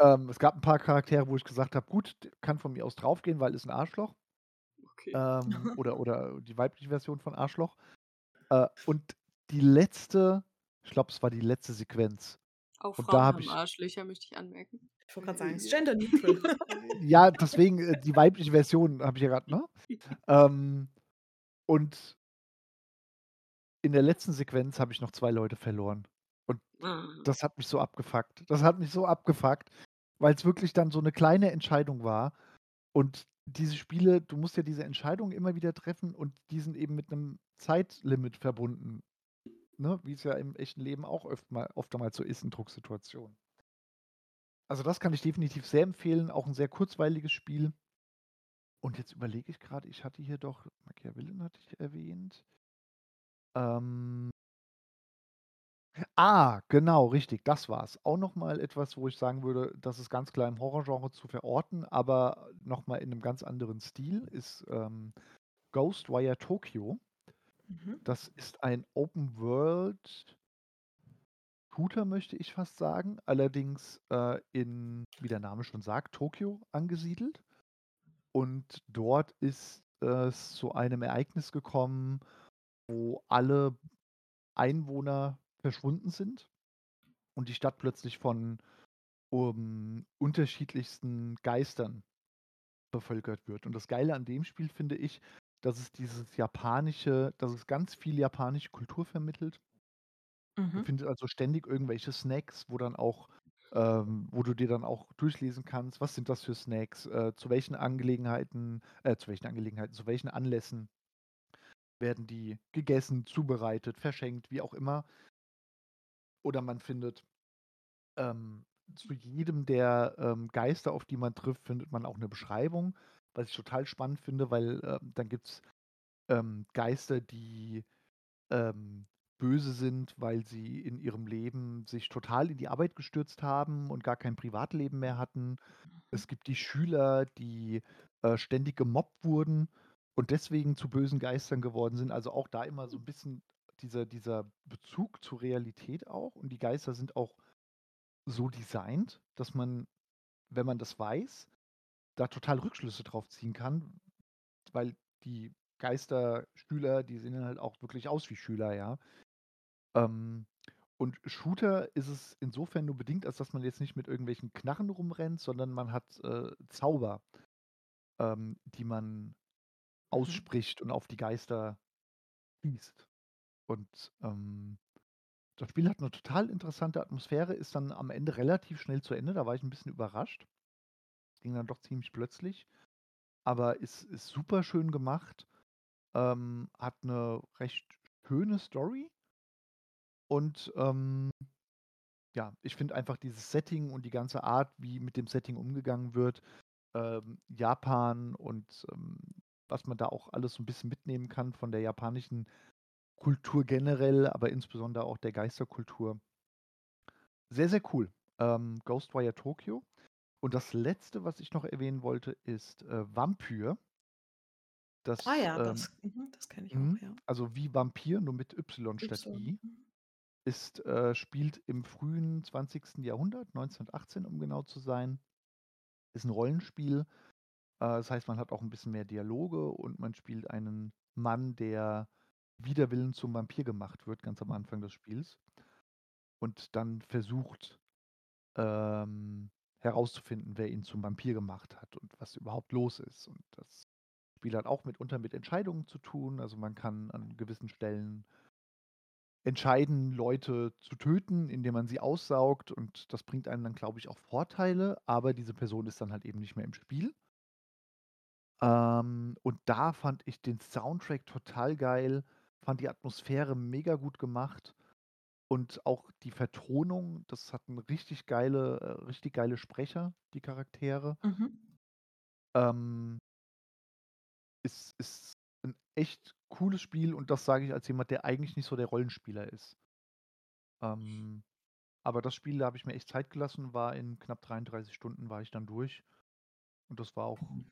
Ähm, es gab ein paar Charaktere, wo ich gesagt habe: „Gut, kann von mir aus draufgehen, weil ist 'n Arschloch.“ Okay. Ähm, oder oder die weibliche Version von Arschloch. Äh, und die letzte ich glaube, es war die letzte Sequenz. Auch Und da Frauen habe haben ich Arschlöcher, möchte ich anmerken. Ich wollte grad sagen, ist gender neutral. Ja, deswegen, äh, die weibliche Version habe ich ja grad, ne? Ähm, und in der letzten Sequenz habe ich noch 2 Leute verloren. Und Ah. das hat mich so abgefuckt. Das hat mich so abgefuckt, weil's wirklich dann so 'ne kleine Entscheidung war. Und diese Spiele du musst ja diese Entscheidungen immer wieder treffen und die sind eben mit 'nem Zeitlimit verbunden, ne, wie's ja im echten Leben auch öft mal oftmals so ist in Drucksituationen. Also, das kann ich definitiv sehr empfehlen, auch 'n sehr kurzweiliges Spiel. Und jetzt überlege ich grad, ich hatte hier doch Machiavelli hatte ich erwähnt. Ähm Ah, genau, richtig, das war's. Auch noch mal etwas, wo ich sagen würde, das ist ganz klar im Horrorgenre zu verorten, aber noch mal in 'nem ganz anderen Stil, ist, ähm, Ghostwire Tokyo. Mhm. Das ist ein Open World Shooter, möchte ich fast sagen, allerdings, äh, in, wie der Name schon sagt, Tokio angesiedelt. Und dort ist es zu einem Ereignis gekommen, wo alle Einwohner verschwunden sind und die Stadt plötzlich von, um, unterschiedlichsten Geistern bevölkert wird. Und das Geile an dem Spiel finde ich, dass es dieses japanische dass es ganz viel japanische Kultur vermittelt. Du Mhm. findest also ständig irgendwelche Snacks, wo dann auch ähm, wo du dir dann auch durchlesen kannst, was sind das für Snacks, äh, zu welchen Angelegenheiten äh, zu welchen Angelegenheiten, zu welchen Anlässen werden die gegessen, zubereitet, verschenkt, wie auch immer. Oder man findet ähm, zu jedem der, ähm, Geister, auf die man trifft, findet man auch 'ne Beschreibung, was ich total spannend finde, weil, ähm, dann gibt's, ähm, Geister, die, ähm, böse sind, weil sie in ihrem Leben sich total in die Arbeit gestürzt haben und gar kein Privatleben mehr hatten. Mhm. Es gibt die Schüler, die, äh, ständig gemobbt wurden und deswegen zu bösen Geistern geworden sind. Also, auch da immer so 'n bisschen dieser dieser Bezug zur Realität auch. Und die Geister sind auch so designt, dass man, wenn man das weiß, da total Rückschlüsse drauf ziehen kann, weil die Geisterschüler, die sehen dann halt auch wirklich aus wie Schüler, ja. Ähm, und Shooter ist es insofern nur bedingt, als dass man jetzt nicht mit irgendwelchen Knarren rumrennt, sondern man hat, äh, Zauber, ähm, die man Mhm. ausspricht und auf die Geister schießt. Und, ähm, das Spiel hat 'ne total interessante Atmosphäre, ist dann am Ende relativ schnell zu Ende, da war ich 'n bisschen überrascht. Ging dann doch ziemlich plötzlich, aber ist ist super schön gemacht, ähm, hat 'ne recht schöne Story. Und, ähm ja, ich finde einfach dieses Setting und die ganze Art, wie mit dem Setting umgegangen wird, ähm, Japan und, ähm, was man da auch alles so 'n bisschen mitnehmen kann von der japanischen Kultur generell, aber insbesondere auch der Geisterkultur. Sehr, sehr cool. Ähm, Ghostwire Tokyo. Und das Letzte, was ich noch erwähnen wollte, ist, äh, Vampyr. Ah Das, ja, ähm das mhm, das kenne ich auch, mhm, ja. also wie Vampir, nur mit Y statt Y, I. mhm. Ist äh, spielt im frühen 20. Jahrhundert, 1918, um genau zu sein. Ist 'n Rollenspiel. Äh, das heißt, man hat auch 'n bisschen mehr Dialoge und man spielt einen Mann, der wider Willen zum Vampir gemacht wird, ganz am Anfang des Spiels. Und dann versucht, ähm, herauszufinden, wer ihn zum Vampir gemacht hat und was überhaupt los ist. Und das Spiel hat auch mitunter mit Entscheidungen zu tun. Also, man kann an gewissen Stellen entscheiden, Leute zu töten, indem man sie aussaugt und das bringt einem dann, glaube ich, auch Vorteile, aber diese Person ist dann halt eben nicht mehr im Spiel. Ähm, und da fand ich den Soundtrack total geil, fand die Atmosphäre mega gut gemacht und auch die Vertonung, das hatten richtig geile äh, richtig geile Sprecher, die Charaktere. Mhm. Ähm ist ist 'n echt cooles Spiel und das sage ich als jemand, der eigentlich nicht so der Rollenspieler ist. Ähm, aber das Spiel, da habe ich mir echt Zeit gelassen, war in knapp 33 Stunden war ich dann durch. Und das war auch Mhm.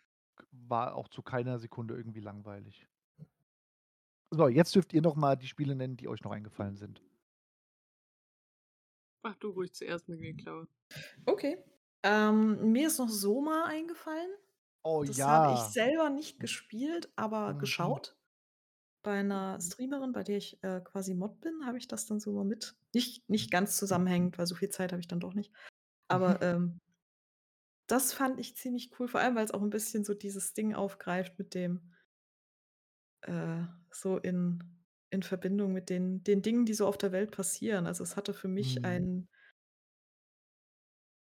war auch zu keiner Sekunde irgendwie langweilig. So, jetzt dürft ihr noch mal die Spiele nennen, die euch noch eingefallen sind. Mach du ruhig zuerst, Klaue. Okay. Ähm, mir ist noch Soma eingefallen. Oh Das habe ich ja. selber nicht gespielt, aber Mhm. geschaut. Bei 'ner Streamerin, bei der ich, äh, quasi Mod bin, habe ich das dann so mal mit nicht nicht ganz zusammenhängend, weil so viel Zeit habe ich dann doch nicht. Aber, ähm das fand ich ziemlich cool, vor allem, weil's auch 'n bisschen so dieses Ding aufgreift mit dem äh, so in in Verbindung mit den den Dingen, die so auf der Welt passieren. Also, es hatte für mich Mhm. einen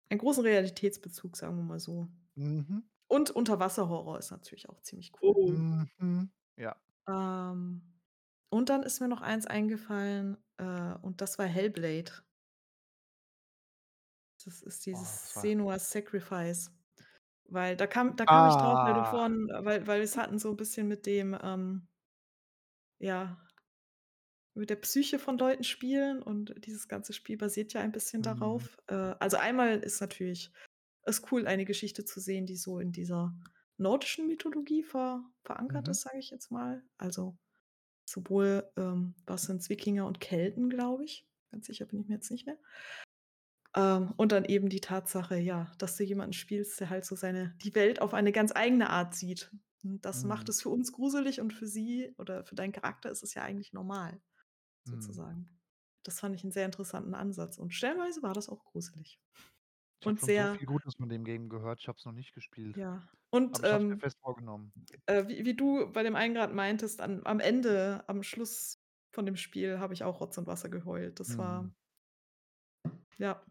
einen großen Realitätsbezug, sagen wir mal so. Mhm. Und Unterwasserhorror ist natürlich auch ziemlich cool. Oh. Mhm. Ja. Ähm, und dann ist mir noch eins eingefallen, äh, und das war Hellblade. Das ist Oh, dieses das war Senua's Sacrifice. Weil da kam da kam ich drauf, weil du Ah. vorhin weil weil wir's hatten so 'n bisschen mit dem, ähm ja mit der Psyche von Leuten spielen und dieses ganze Spiel basiert ja ein bisschen Mhm. darauf. Äh, also einmal ist natürlich es cool, eine Geschichte zu sehen, die so in dieser nordischen Mythologie ver verankert Mhm. ist, sage ich jetzt mal. Also, sowohl, ähm was sind's, Wikinger und Kelten, glaube ich. Ganz sicher bin ich mir jetzt nicht mehr. Ähm, und dann eben die Tatsache, ja, dass du jemanden spielst, der halt so seine die Welt auf eine ganz eigene Art sieht. Und das macht Mhm. es für uns gruselig und für sie oder für deinen Charakter ist es ja eigentlich normal, Mhm. sozusagen. Das fand ich 'n sehr interessanten Ansatz und stellenweise war das auch gruselig. Ich Und schon so sehr viel Gutes von dem Game gehört, ich habe es noch nicht gespielt. Ja. Und, Aber ich es mir ähm, fest vorgenommen. äh, wie wie du bei dem einen grad meintest, an am Ende, am Schluss von dem Spiel habe ich auch Rotz und Wasser geheult. Das Mhm. war ja.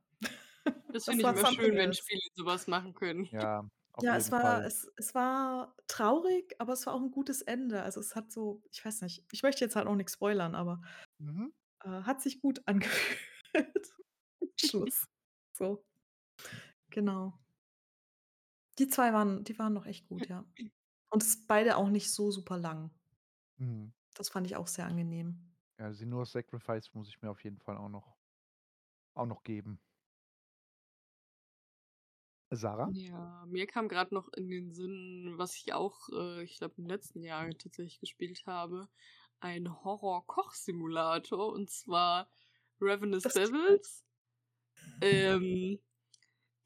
Das finde ich immer schön, wenn. Spiele so was machen können. Ja, auf Ja, es war Fall. es es war traurig, aber es war auch 'n gutes Ende. Also, es hat so ich weiß nicht, ich möchte jetzt halt auch nix spoilern, aber, Mhm. äh, hat sich gut angefühlt. Schluss. So. Genau. Die 2 waren die waren noch echt gut, ja. Und es beide auch nicht so super lang. Mhm. Das fand ich auch sehr angenehm. Ja, Senua's Sacrifice muss ich mir auf jeden Fall auch noch auch noch geben. Sarah? Ja, mir kam grad noch in den Sinn, was ich auch, äh, ich glaube, im letzten Jahr tatsächlich gespielt habe, ein Horror-Koch-Simulator und zwar Ravenous Das. Devils. Ähm,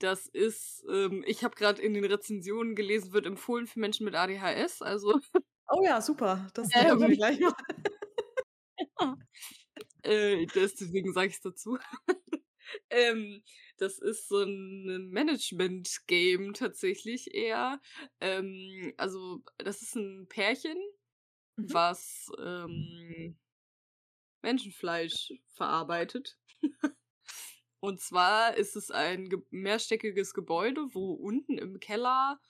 das ist, ähm ich habe grad in den Rezensionen gelesen, wird empfohlen für Menschen mit ADHS, also Oh ja, super. Das notieren wir Ähm. gleich mal. Ja. Äh, deswegen sage ich's dazu. Ähm, das ist so 'n Management-Game tatsächlich eher. Ähm, also, das ist 'n Pärchen, Mhm. was, ähm, Menschenfleisch verarbeitet. Und zwar ist es ein ge mehrstöckiges Gebäude, wo unten im Keller,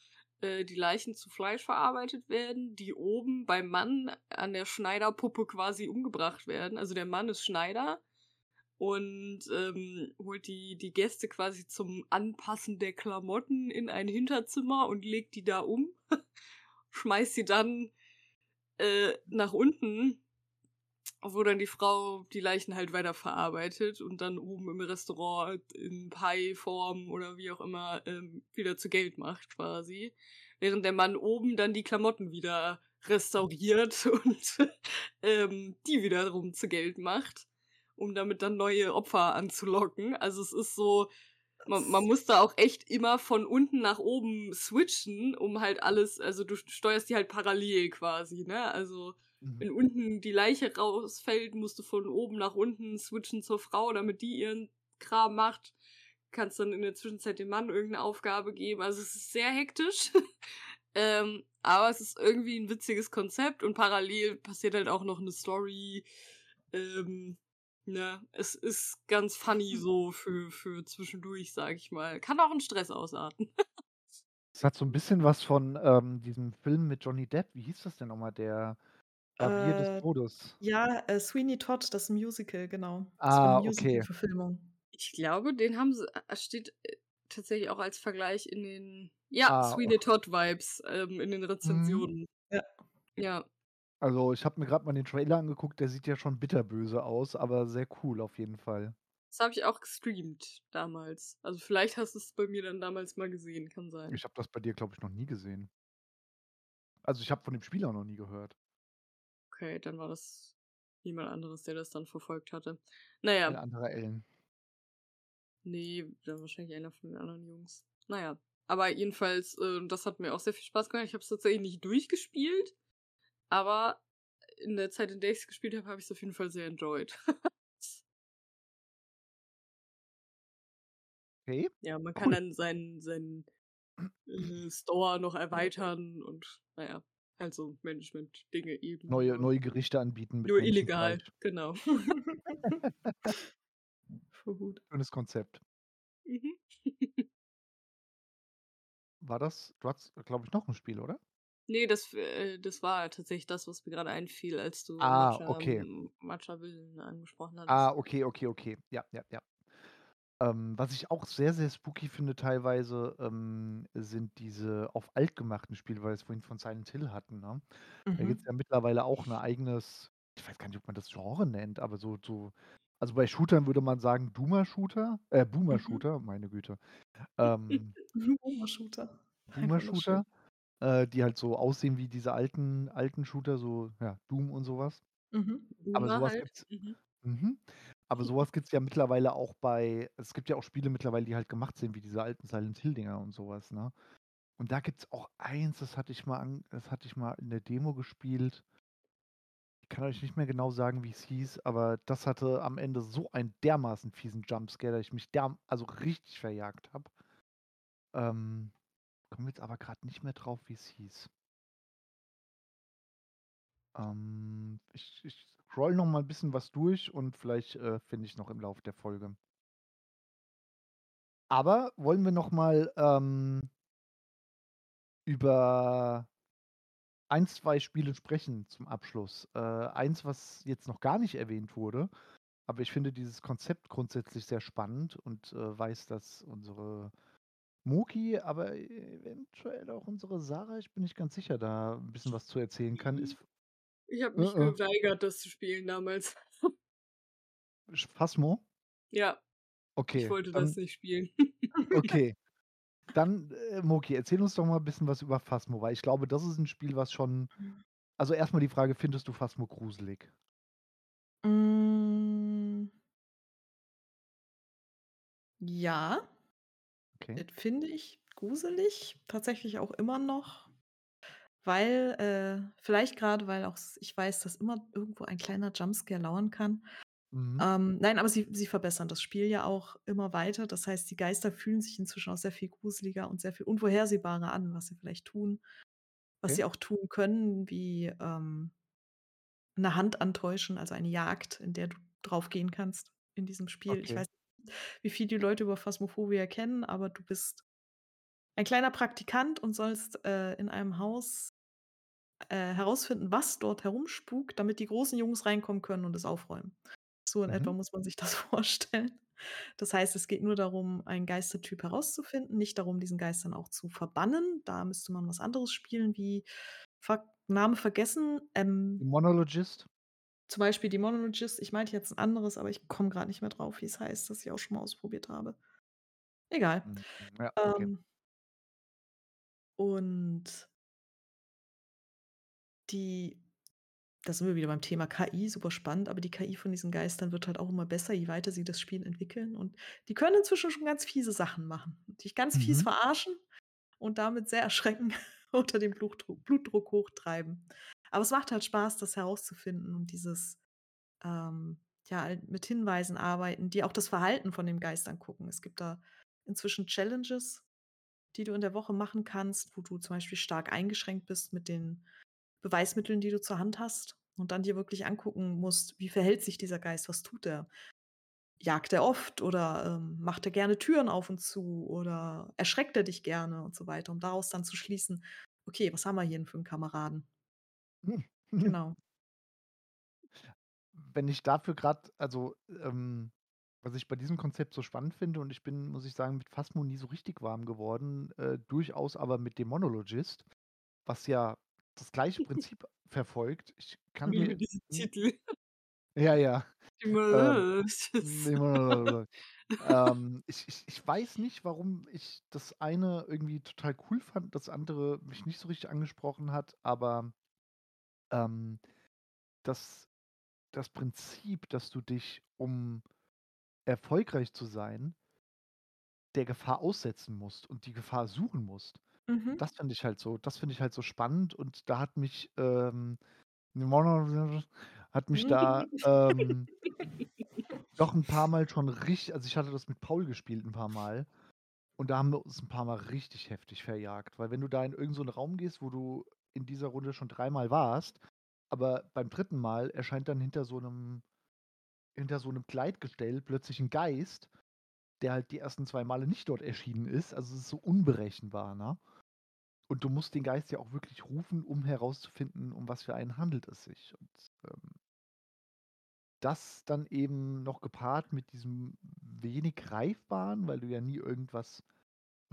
äh, die Leichen zu Fleisch verarbeitet werden, die oben beim Mann an der Schneiderpuppe quasi umgebracht werden. Also, der Mann ist Schneider und, ähm, holt die die Gäste quasi zum Anpassen der Klamotten in ein Hinterzimmer und legt die da um, schmeißt sie dann, äh, nach unten, wo dann die Frau die Leichen halt weiterverarbeitet und dann oben im Restaurant in Pie-Form oder wie auch immer, ähm, wieder zu Geld macht quasi. Während der Mann oben dann die Klamotten wieder restauriert und, ähm, die wiederum zu Geld macht, um damit dann neue Opfer anzulocken. Also, es ist so man man muss da auch echt immer von unten nach oben switchen, um halt alles also, du steuerst die halt parallel quasi, ne? Also, Mhm. wenn unten die Leiche rausfällt, musst du von oben nach unten switchen zur Frau, damit die ihren Kram macht. Kannst dann in der Zwischenzeit dem Mann irgend 'ne Aufgabe geben. Also, es ist sehr hektisch. Ähm, aber es ist irgendwie 'n witziges Konzept und parallel passiert halt auch noch 'ne Story. Ähm, ne? Es ist ganz funny Hm. so für für zwischendurch, sage ich mal. Kann auch in Stress ausarten. hat so 'n bisschen was von, ähm, diesem Film mit Johnny Depp. Wie hieß das denn noch mal? Der Barbier des Äh, Todes. ja, äh, Sweeney Todd, das Musical, genau. Das Ah, okay. Musical-Verfilmung. Ich glaube, den haben sie äh, steht, äh, tatsächlich auch als Vergleich in den ja, Ah, Sweeney och. Todd Vibes, ähm, in den Mhm. Rezensionen. Ja. Ja. Also, ich habe mir grad mal den Trailer angeguckt, der sieht ja schon bitterböse aus, aber sehr cool auf jeden Fall. Das habe ich auch gestreamt damals. Also, vielleicht hast du's bei mir dann damals mal gesehen, kann sein. Ich habe das bei dir, glaube ich, noch nie gesehen. Also, ich habe von dem Spiel auch noch nie gehört. Okay, dann war das jemand anderes, der das dann verfolgt hatte. Na ja. 'N anderer Ellen. Ne, dann wahrscheinlich einer von den anderen Jungs. Na ja, aber jedenfalls, äh, das hat mir auch sehr viel Spaß gemacht. Ich habe es tatsächlich nicht durchgespielt, aber in der Zeit, in der ich's gespielt habe, habe ich's auf jeden Fall sehr enjoyed. Okay. Ja, man kann Cool. dann seinen seinen, äh, Store noch erweitern und, na ja, halt so Management-Dinge eben. Neue neue Gerichte anbieten mit Nur illegal, genau. Gut. Schönes Konzept. Mhm. War das du hattest, glaube ich, noch 'n Spiel, oder? Ne, das äh, das war tatsächlich das, was mir grade einfiel, als du Ah, Matcha okay. hm, Matcha Willen angesprochen hattest. Ah, okay, okay, okay. Ja, ja, ja. Ähm, was ich auch sehr, sehr spooky finde teilweise, ähm, sind diese auf alt gemachten Spiele, weil wir es vorhin von Silent Hill hatten, ne? Da gibt's Mhm. ja mittlerweile auch 'ne eigenes ich weiß gar nicht, ob man das Genre nennt, aber so so also, bei Shootern würde man sagen Doomer-Shooter äh, Mhm. Boomer-Shooter, meine Güte. Ähm Boomer-Shooter. Boomer-Shooter, äh, die halt so aussehen wie diese alten alten Shooter, so, ja, Doom und so was. Mhm. Aber so Boomer was halt. gibt's Mhm. mhm. Aber so was gibt's ja mittlerweile auch bei es gibt ja auch Spiele mittlerweile, die halt gemacht sind wie diese alten Silent Hill-Dinger und so was, ne? Und da gibt's auch eins, das hatte ich mal an das hatte ich mal in der Demo gespielt. Ich kann euch nicht mehr genau sagen, wie's hieß, aber das hatte am Ende so einen dermaßen fiesen Jumpscare, dass ich mich derm also, richtig verjagt habe. Ähm, komme jetzt aber grad nicht mehr drauf, wie's hieß. Ähm, ich ich scrolle noch mal 'n bisschen was durch und vielleicht, äh, finde ich's noch im Laufe der Folge. Aber wollen wir noch mal, ähm über 1, 2 Spiele sprechen zum Abschluss. Äh, eins, was jetzt noch gar nicht erwähnt wurde, aber ich finde dieses Konzept grundsätzlich sehr spannend und, äh, weiß, dass unsere Muki, aber eventuell auch unsere Sarah, ich bin nicht ganz sicher, da 'n bisschen was zu erzählen kann, ist Mhm. Ph Ich habe mich Äh, äh. geweigert, das zu spielen damals. Phasmo? Ja. Ich Okay, wollte das dann nicht spielen. Okay. Dann, äh, Muki, erzähl uns doch mal bisschen was über Phasmo, weil ich glaube, das ist 'n Spiel, was schon also, erst mal die Frage, findest du Phasmo gruselig? Hm. Ja. Okay. Das finde ich gruselig, tatsächlich auch immer noch, weil, äh vielleicht grade, weil auch ich weiß, dass immer irgendwo ein kleiner Jumpscare lauern kann. Mhm. Ähm, nein, aber sie sie verbessern das Spiel ja auch immer weiter. Das heißt, die Geister fühlen sich inzwischen auch sehr viel gruseliger und sehr viel unvorhersehbarer an, was sie vielleicht tun was Okay. sie auch tun können, wie, ähm 'ne Hand antäuschen, also, eine Jagd, in der du drauf gehen kannst in diesem Spiel. Ich Okay. weiß nicht, wie viel die Leute über Phasmophobia kennen, aber du bist ein kleiner Praktikant und sollst, äh, in einem Haus, äh, herausfinden, was dort herumspukt, damit die großen Jungs reinkommen können und es aufräumen. So in etwa Mhm. muss man sich das vorstellen. Das heißt, es geht nur darum, einen Geistertyp herauszufinden, nicht darum, diesen Geist dann auch zu verbannen. Da müsste man was anderes spielen wie fuck, Name vergessen, ähm Demonologist? Zum Beispiel Demonologist. Ich meinte jetzt 'n anderes, aber ich komme grad nicht mehr drauf, wie's heißt, das ich auch schon mal ausprobiert habe. Egal. Mhm, ja, okay. Ähm und die da sind wir wieder beim Thema KI, super spannend, aber die KI von diesen Geistern wird halt auch immer besser, je weiter sie das Spiel entwickeln. Und die können inzwischen schon ganz fiese Sachen machen. Dich ganz fies Mhm. verarschen und damit sehr erschrecken unter dem Blutdruck Blutdruck hochtreiben. Aber es macht halt Spaß, das herauszufinden und dieses, ähm, ja, halt mit Hinweisen arbeiten, die auch das Verhalten von den Geistern gucken. Es gibt da inzwischen Challenges, die du in der Woche machen kannst, wo du zum Beispiel stark eingeschränkt bist mit den Beweismitteln, die du zur Hand hast und dann dir wirklich angucken musst, wie verhält sich dieser Geist, was tut er? jagt er oft oder, ähm, macht er gerne Türen auf und zu oder erschreckt er dich gerne und so weiter, um daraus dann zu schließen: „Okay, was haben wir hier denn für 'n Kameraden?“ Genau. Wenn ich dafür grad also, ähm, was ich bei diesem Konzept so spannend finde und ich bin, muss ich sagen, mit Phasmo nie so richtig warm geworden, äh, durchaus aber mit Demonologist, was ja das gleiche Prinzip verfolgt. Ich kann Ich mir diesen n Titel. Ja, ja. Ähm, ähm, ich ich ich weiß nicht, warum ich das eine irgendwie total cool fand, das andere mich nicht so richtig angesprochen hat, aber ähm, das das Prinzip, dass du dich, um erfolgreich zu sein der Gefahr aussetzen musst und die Gefahr suchen musst. Mhm. Das finde ich halt so das finde ich halt so spannend und da hat mich, ähm, hat mich da, ähm doch 'n paarmal schon rich also, ich hatte das mit Paul gespielt 'n paarmal und da haben wir uns 'n paarmal richtig heftig verjagt, weil wenn du da in irgend so Raum gehst, wo du in dieser Runde schon dreimal warst, aber beim 3. Mal erscheint dann hinter so 'nem hinter so 'nem Gleitgestell plötzlich 'n Geist, der halt die ersten 2 Male nicht dort erschienen ist. Also, es ist so unberechenbar, ne? Und du musst den Geist ja auch wirklich rufen, um herauszufinden, um was für einen handelt es sich und, ähm das dann eben noch gepaart mit diesem wenig Greifbaren, weil du ja nie irgendwas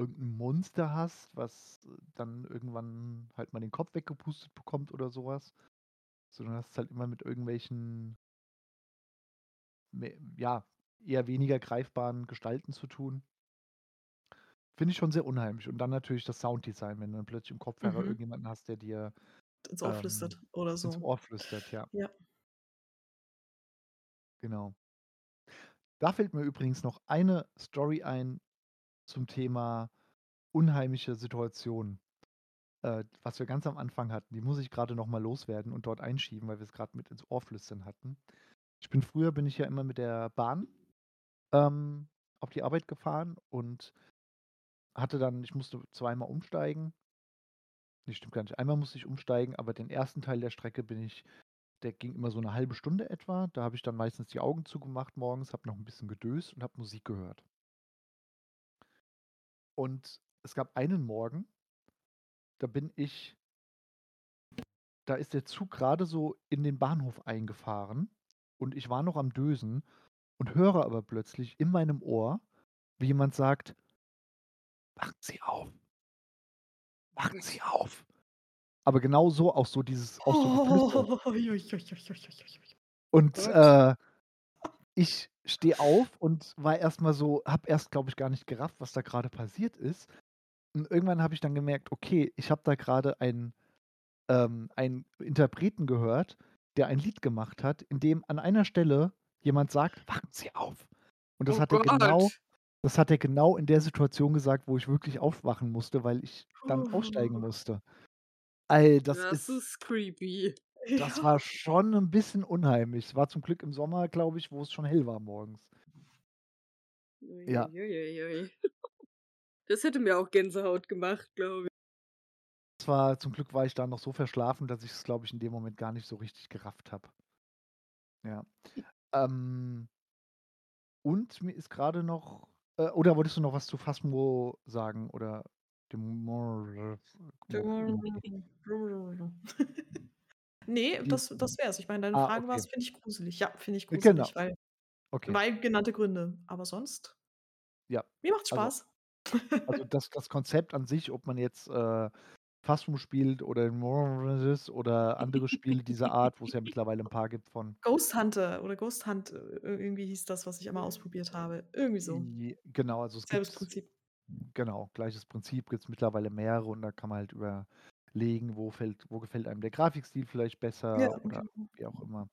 irgend 'n Monster hast, was dann irgendwann halt mal den Kopf weggepustet bekommt oder so was, sondern hast halt immer mit irgendwelchen ja, eher weniger greifbaren Gestalten zu tun. Finde ich schon sehr unheimlich und dann natürlich das Sounddesign, wenn du dann plötzlich im Kopfhörer Mhm. irgendjemanden hast, der dir, Ins Ohr ähm, flüstert oder ins so. Ohr flüstert, ja. Ja. Genau. Da fällt mir übrigens noch eine Story ein zum Thema unheimliche Situationen, äh, was wir ganz am Anfang hatten. Die muss ich grade noch mal loswerden und dort einschieben, weil wir's grad mit ins Ohr flüstern hatten. Ich bin früher bin ich ja immer mit der Bahn, ähm, auf die Arbeit gefahren und hatte dann ich musste zweimal umsteigen. Ne, stimmt gar nicht. Einmal musste ich umsteigen, aber den 1. Teil der Strecke bin ich der ging immer so 'ne 1/2 Stunde etwa. Da habe ich dann meistens die Augen zugemacht morgens, habe noch 'n bisschen gedöst und habe Musik gehört. Und es gab einen Morgen da bin ich da ist der Zug grade so in den Bahnhof eingefahren und ich war noch am Dösen und höre aber plötzlich in meinem Ohr, wie jemand sagt „Wachen Sie auf!“ „Wachen Sie auf!“ Aber genau so, auch so dieses auch so ui. Und, äh, ich stehe auf und war erst mal so habe erst, glaube ich, gar nicht gerafft, was da grade passiert ist. Und irgendwann habe ich dann gemerkt: „Okay, ich habe da grade einen ähm, einen Interpreten gehört, der ein Lied gemacht hat, in dem an einer Stelle jemand sagt: „Wachen Sie auf!“ Und das Oh hat er genau das hat er genau in der Situation gesagt, wo ich wirklich aufwachen musste, weil ich dann aussteigen Puh. musste. Ey, das Das ist ist creepy. Das Ja. war schon 'n bisschen unheimlich. Es war zum Glück im Sommer, glaube ich, wo es schon hell war morgens. Ui, Ja. ui, ui. Das hätte mir auch Gänsehaut gemacht, glaube i Zwar zum Glück war ich da noch so verschlafen, dass ich's, glaube ich, in dem Moment gar nicht so richtig gerafft habe. Ja. Ähm und mir ist grade noch äh, oder wolltest du noch was zu Phasmo sagen oder Ne, Die das das wär's. Ich meine, deine ah, Frage okay. war's: „Finde ich gruselig?“ Ja, finde ich Genau. gruselig, weil Okay. weil genannte Gründe. Aber sonst Ja. mir macht's Also Spaß. also, das das Konzept an sich, ob man jetzt, äh, Phasmo spielt oder oder andere Spiele dieser Art, wo's ja mittlerweile 'n paar gibt von Ghost Hunter oder Ghost Hunt, ir irgendwie hieß das, was ich einmal ausprobiert habe. Irgendwie so. J genau, also, es Selbes gibt Prinzip. genau, gleiches Prinzip, gibt's mittlerweile mehrere und da kann man halt überlegen, wo fällt wo gefällt einem der Grafikstil vielleicht Ja, besser oder genau. wie auch immer.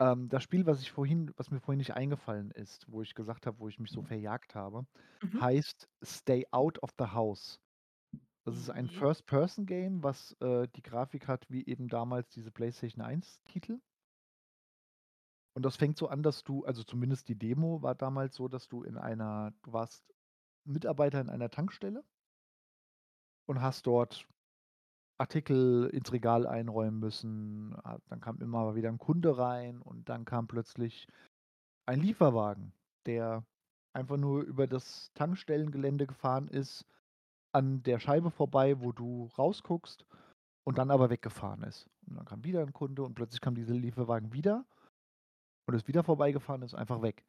Ähm, das Spiel, was ich vorhin was mir vorhin nicht eingefallen ist, wo ich gesagt habe, wo ich mich so verjagt habe, Mhm. heißt „Stay Out of the House“. Das ist ein Mhm. First-Person-Game, was, äh, die Grafik hat wie eben damals diese PlayStation-1-Titel. Und das fängt so an, dass du also, zumindest die Demo war damals so, dass du in einer du warst Mitarbeiter in einer Tankstelle und hast dort Artikel ins Regal einräumen müssen. Dann kam immer wieder 'n Kunde rein und dann kam plötzlich ein Lieferwagen, der einfach nur über das Tankstellengelände gefahren ist, an der Scheibe vorbei, wo du rausguckst und dann aber weggefahren ist. Und dann kam wieder ein Kunde und plötzlich kam dieser Lieferwagen wieder und ist wieder vorbeigefahren, ist einfach weg.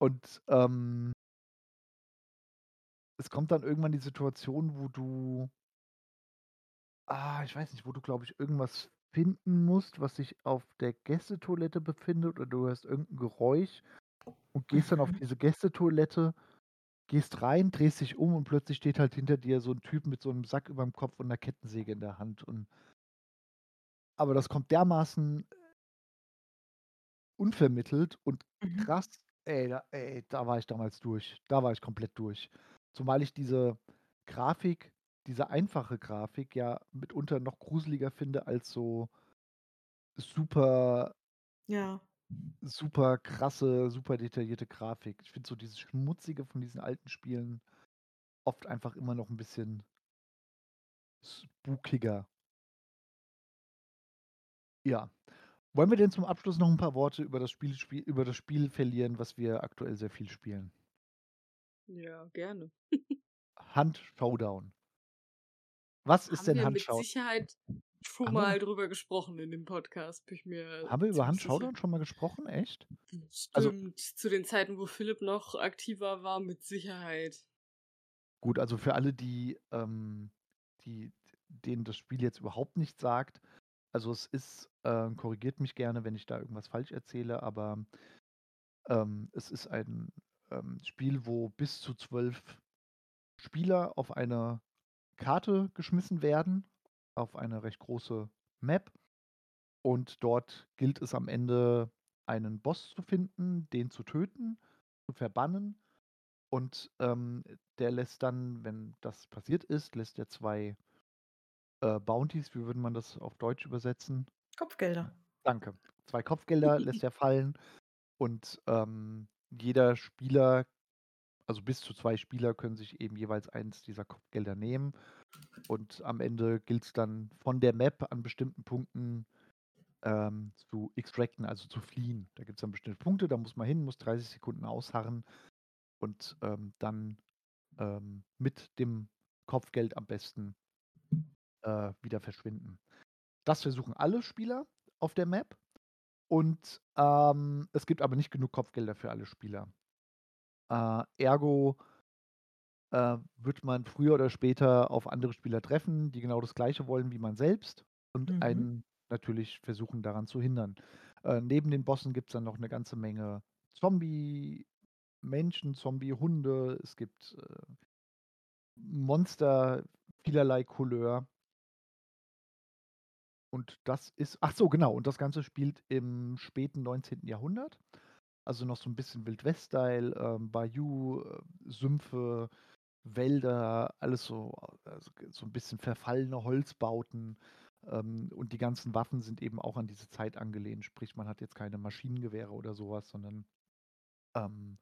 Und ähm, es kommt dann irgendwann die Situation, wo du, ah, ich weiß nicht, wo du, glaube ich, irgendwas finden musst, was sich auf der Gästetoilette befindet oder du hörst irgendein Geräusch und gehst dann auf Mhm. diese Gästetoilette, gehst rein, drehst dich um und plötzlich steht halt hinter dir so ein Typ mit so einem Sack überm Kopf und einer Kettensäge in der Hand. Und aber das kommt dermaßen unvermittelt und Mhm. krass, ey, da, ey, da war ich damals durch. Da war ich komplett durch. Zumal ich diese Grafik, diese einfache Grafik ja mitunter noch gruseliger finde als so super, Ja. super krasse, super detaillierte Grafik. Ich finde so dieses Schmutzige von diesen alten Spielen oft einfach immer noch ein bisschen spookiger. Ja. Wollen wir denn zum Abschluss noch ein paar Worte über das Spiel, Spiel über das Spiel verlieren, was wir aktuell sehr viel spielen? Ja, gerne. Hand Showdown. Was ist denn wir Hand mit? Sicherheit schon Haben wir, mal drüber gesprochen in dem Podcast, bin ich mir haben wir über ziemlich Hand sicher. Showdown schon mal gesprochen? Echt? Also Stimmt, zu den Zeiten, wo Philipp noch aktiver war, mit Sicherheit. gut, also für alle, die, ähm, die, denen das Spiel jetzt überhaupt nichts sagt, also es ist, äh, korrigiert mich gerne, wenn ich da irgendwas falsch erzähle, aber ähm, es ist ein ähm, Spiel, wo bis zu zwölf Spieler auf eine Karte geschmissen werden, auf eine recht große Map. Und dort gilt es am Ende, einen Boss zu finden, den zu töten, zu verbannen. Und ähm, der lässt dann, wenn das passiert ist, lässt er zwei äh, Bounties, wie würde man das auf Deutsch übersetzen? Kopfgelder. Danke. Zwei Kopfgelder lässt er fallen und ähm, jeder Spieler, also bis zu zwei Spieler, können sich eben jeweils eins dieser Kopfgelder nehmen. Und am Ende gilt es dann von der Map an bestimmten Punkten ähm, zu extracten, also zu fliehen. Da gibt es dann bestimmte Punkte, da muss man hin, muss 30 Sekunden ausharren und ähm, dann ähm, mit dem Kopfgeld am besten äh, wieder verschwinden. Das versuchen alle Spieler auf der Map und ähm, es gibt aber nicht genug Kopfgelder für alle Spieler. Äh, ergo äh, wird man früher oder später auf andere Spieler treffen, die genau das Gleiche wollen wie man selbst und Mhm. einen natürlich versuchen daran zu hindern. Äh, neben den Bossen gibt es dann noch eine ganze Menge Zombie-Menschen, Zombie-Hunde, es gibt äh, Monster vielerlei Couleur. Und das ist, ach so, genau, und das Ganze spielt im späten 19. Jahrhundert. Also noch so ein bisschen Wildwest-Style, ähm, Bayou, äh, Sümpfe, Wälder, alles so, also so ein bisschen verfallene Holzbauten. Ähm, und die ganzen Waffen sind eben auch an diese Zeit angelehnt. Sprich, man hat jetzt keine Maschinengewehre oder sowas, sondern ähm,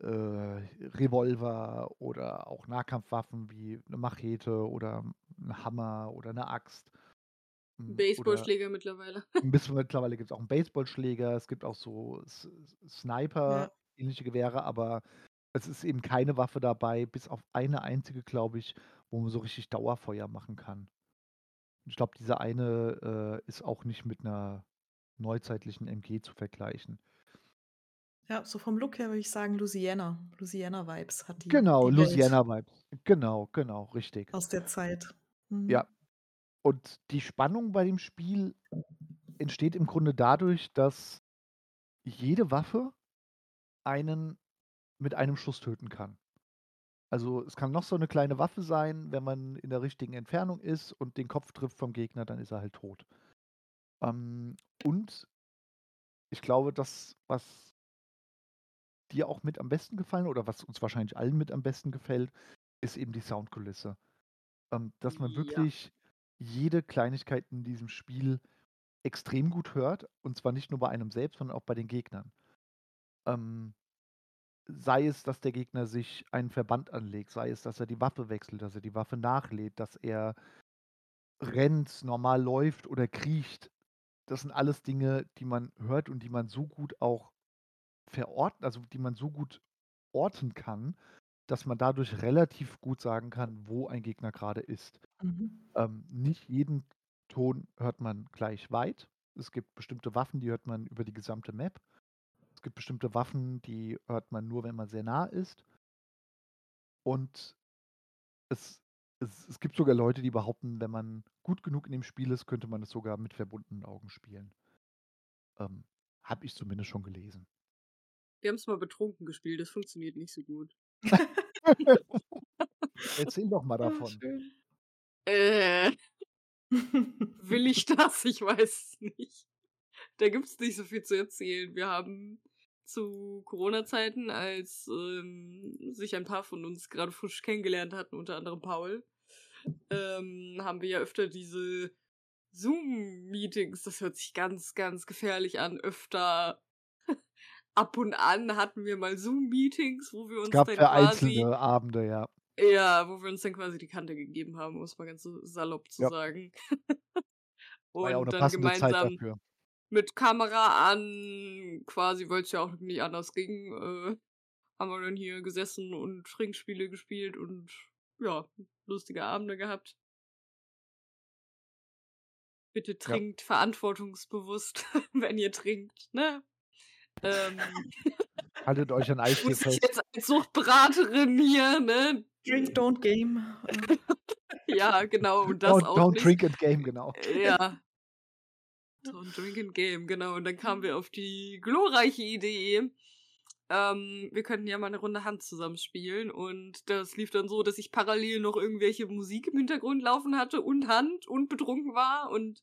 äh, Revolver oder auch Nahkampfwaffen wie eine Machete oder ein Hammer oder eine Axt. Oder Baseballschläger mittlerweile. mittlerweile gibt es auch einen Baseballschläger, es gibt auch so. Sniper, ähnliche Gewehre, aber es ist eben keine Waffe dabei, bis auf eine einzige, glaube ich, wo man so richtig Dauerfeuer machen kann. Ich glaube, diese eine äh, ist auch nicht mit einer neuzeitlichen MG zu vergleichen. Ja, so vom Look her würde ich sagen Louisiana. Louisiana-Vibes hat die, Genau, Louisiana-Vibes. Genau, genau, richtig. aus der Zeit. Ja. Und die Spannung bei dem Spiel entsteht im Grunde dadurch, dass jede Waffe einen mit einem Schuss töten kann. Also es kann noch so eine kleine Waffe sein, wenn man in der richtigen Entfernung ist und den Kopf trifft vom Gegner, dann ist er halt tot. Ähm, und ich glaube, das, was dir auch mit am besten gefallen oder was uns wahrscheinlich allen mit am besten gefällt, ist eben die Soundkulisse. Ähm, dass man Ja. Jede Kleinigkeit in diesem Spiel extrem gut hört und zwar nicht nur bei einem selbst, sondern auch bei den Gegnern. Ähm, sei es, dass der Gegner sich einen Verband anlegt, sei es, dass er die Waffe wechselt, dass er die Waffe nachlädt, dass er rennt, normal läuft oder kriecht. Das sind alles Dinge, die man hört und die man so gut auch verorten, also die man so gut orten kann, dass man dadurch relativ gut sagen kann, wo ein Gegner gerade ist. Mhm. Ähm, nicht jeden Ton hört man gleich weit. Es gibt bestimmte Waffen, die hört man über die gesamte Map. Es gibt bestimmte Waffen, die hört man nur, wenn man sehr nah ist. Und es, es, es gibt sogar Leute, die behaupten, wenn man gut genug in dem Spiel ist, könnte man es sogar mit verbundenen Augen spielen. Ähm, Habe ich zumindest schon gelesen. Wir haben es mal betrunken gespielt, das funktioniert nicht so gut. Erzähl doch mal Ah, davon. Äh, will ich das? Ich weiß es nicht. Da gibt es nicht so viel zu erzählen. Wir haben zu Corona-Zeiten, als ähm, sich ein paar von uns gerade frisch kennengelernt hatten, unter anderem Paul, ähm, haben wir ja öfter diese Zoom-Meetings, das hört sich ganz, ganz gefährlich an, öfter ab und an hatten wir mal Zoom-Meetings, wo wir Es uns gab dann ja quasi einzelne Abende, ja. ja, wo wir uns dann quasi die Kante gegeben haben, um es mal ganz so salopp zu Ja. sagen. War ja auch Und eine dann gemeinsam mit Kamera an, quasi, weil es ja auch nicht anders ging, äh, haben wir dann hier gesessen und Trinkspiele gespielt und ja, lustige Abende gehabt. Bitte trinkt verantwortungsbewusst, wenn ihr trinkt, ne? Ähm, Haltet euch an Eis muss ich jetzt als Suchtberaterin hier, ne? Drink, don't game. Äh, Ja, genau, und das Don't, auch don't nicht. drink and game, genau. Ja. Don't drink and game, genau. Und dann kamen wir auf die glorreiche Idee, ähm, wir könnten ja mal eine Runde Hand zusammenspielen. Und das lief dann so, dass ich parallel noch irgendwelche Musik im Hintergrund laufen hatte und Hand und betrunken war. Und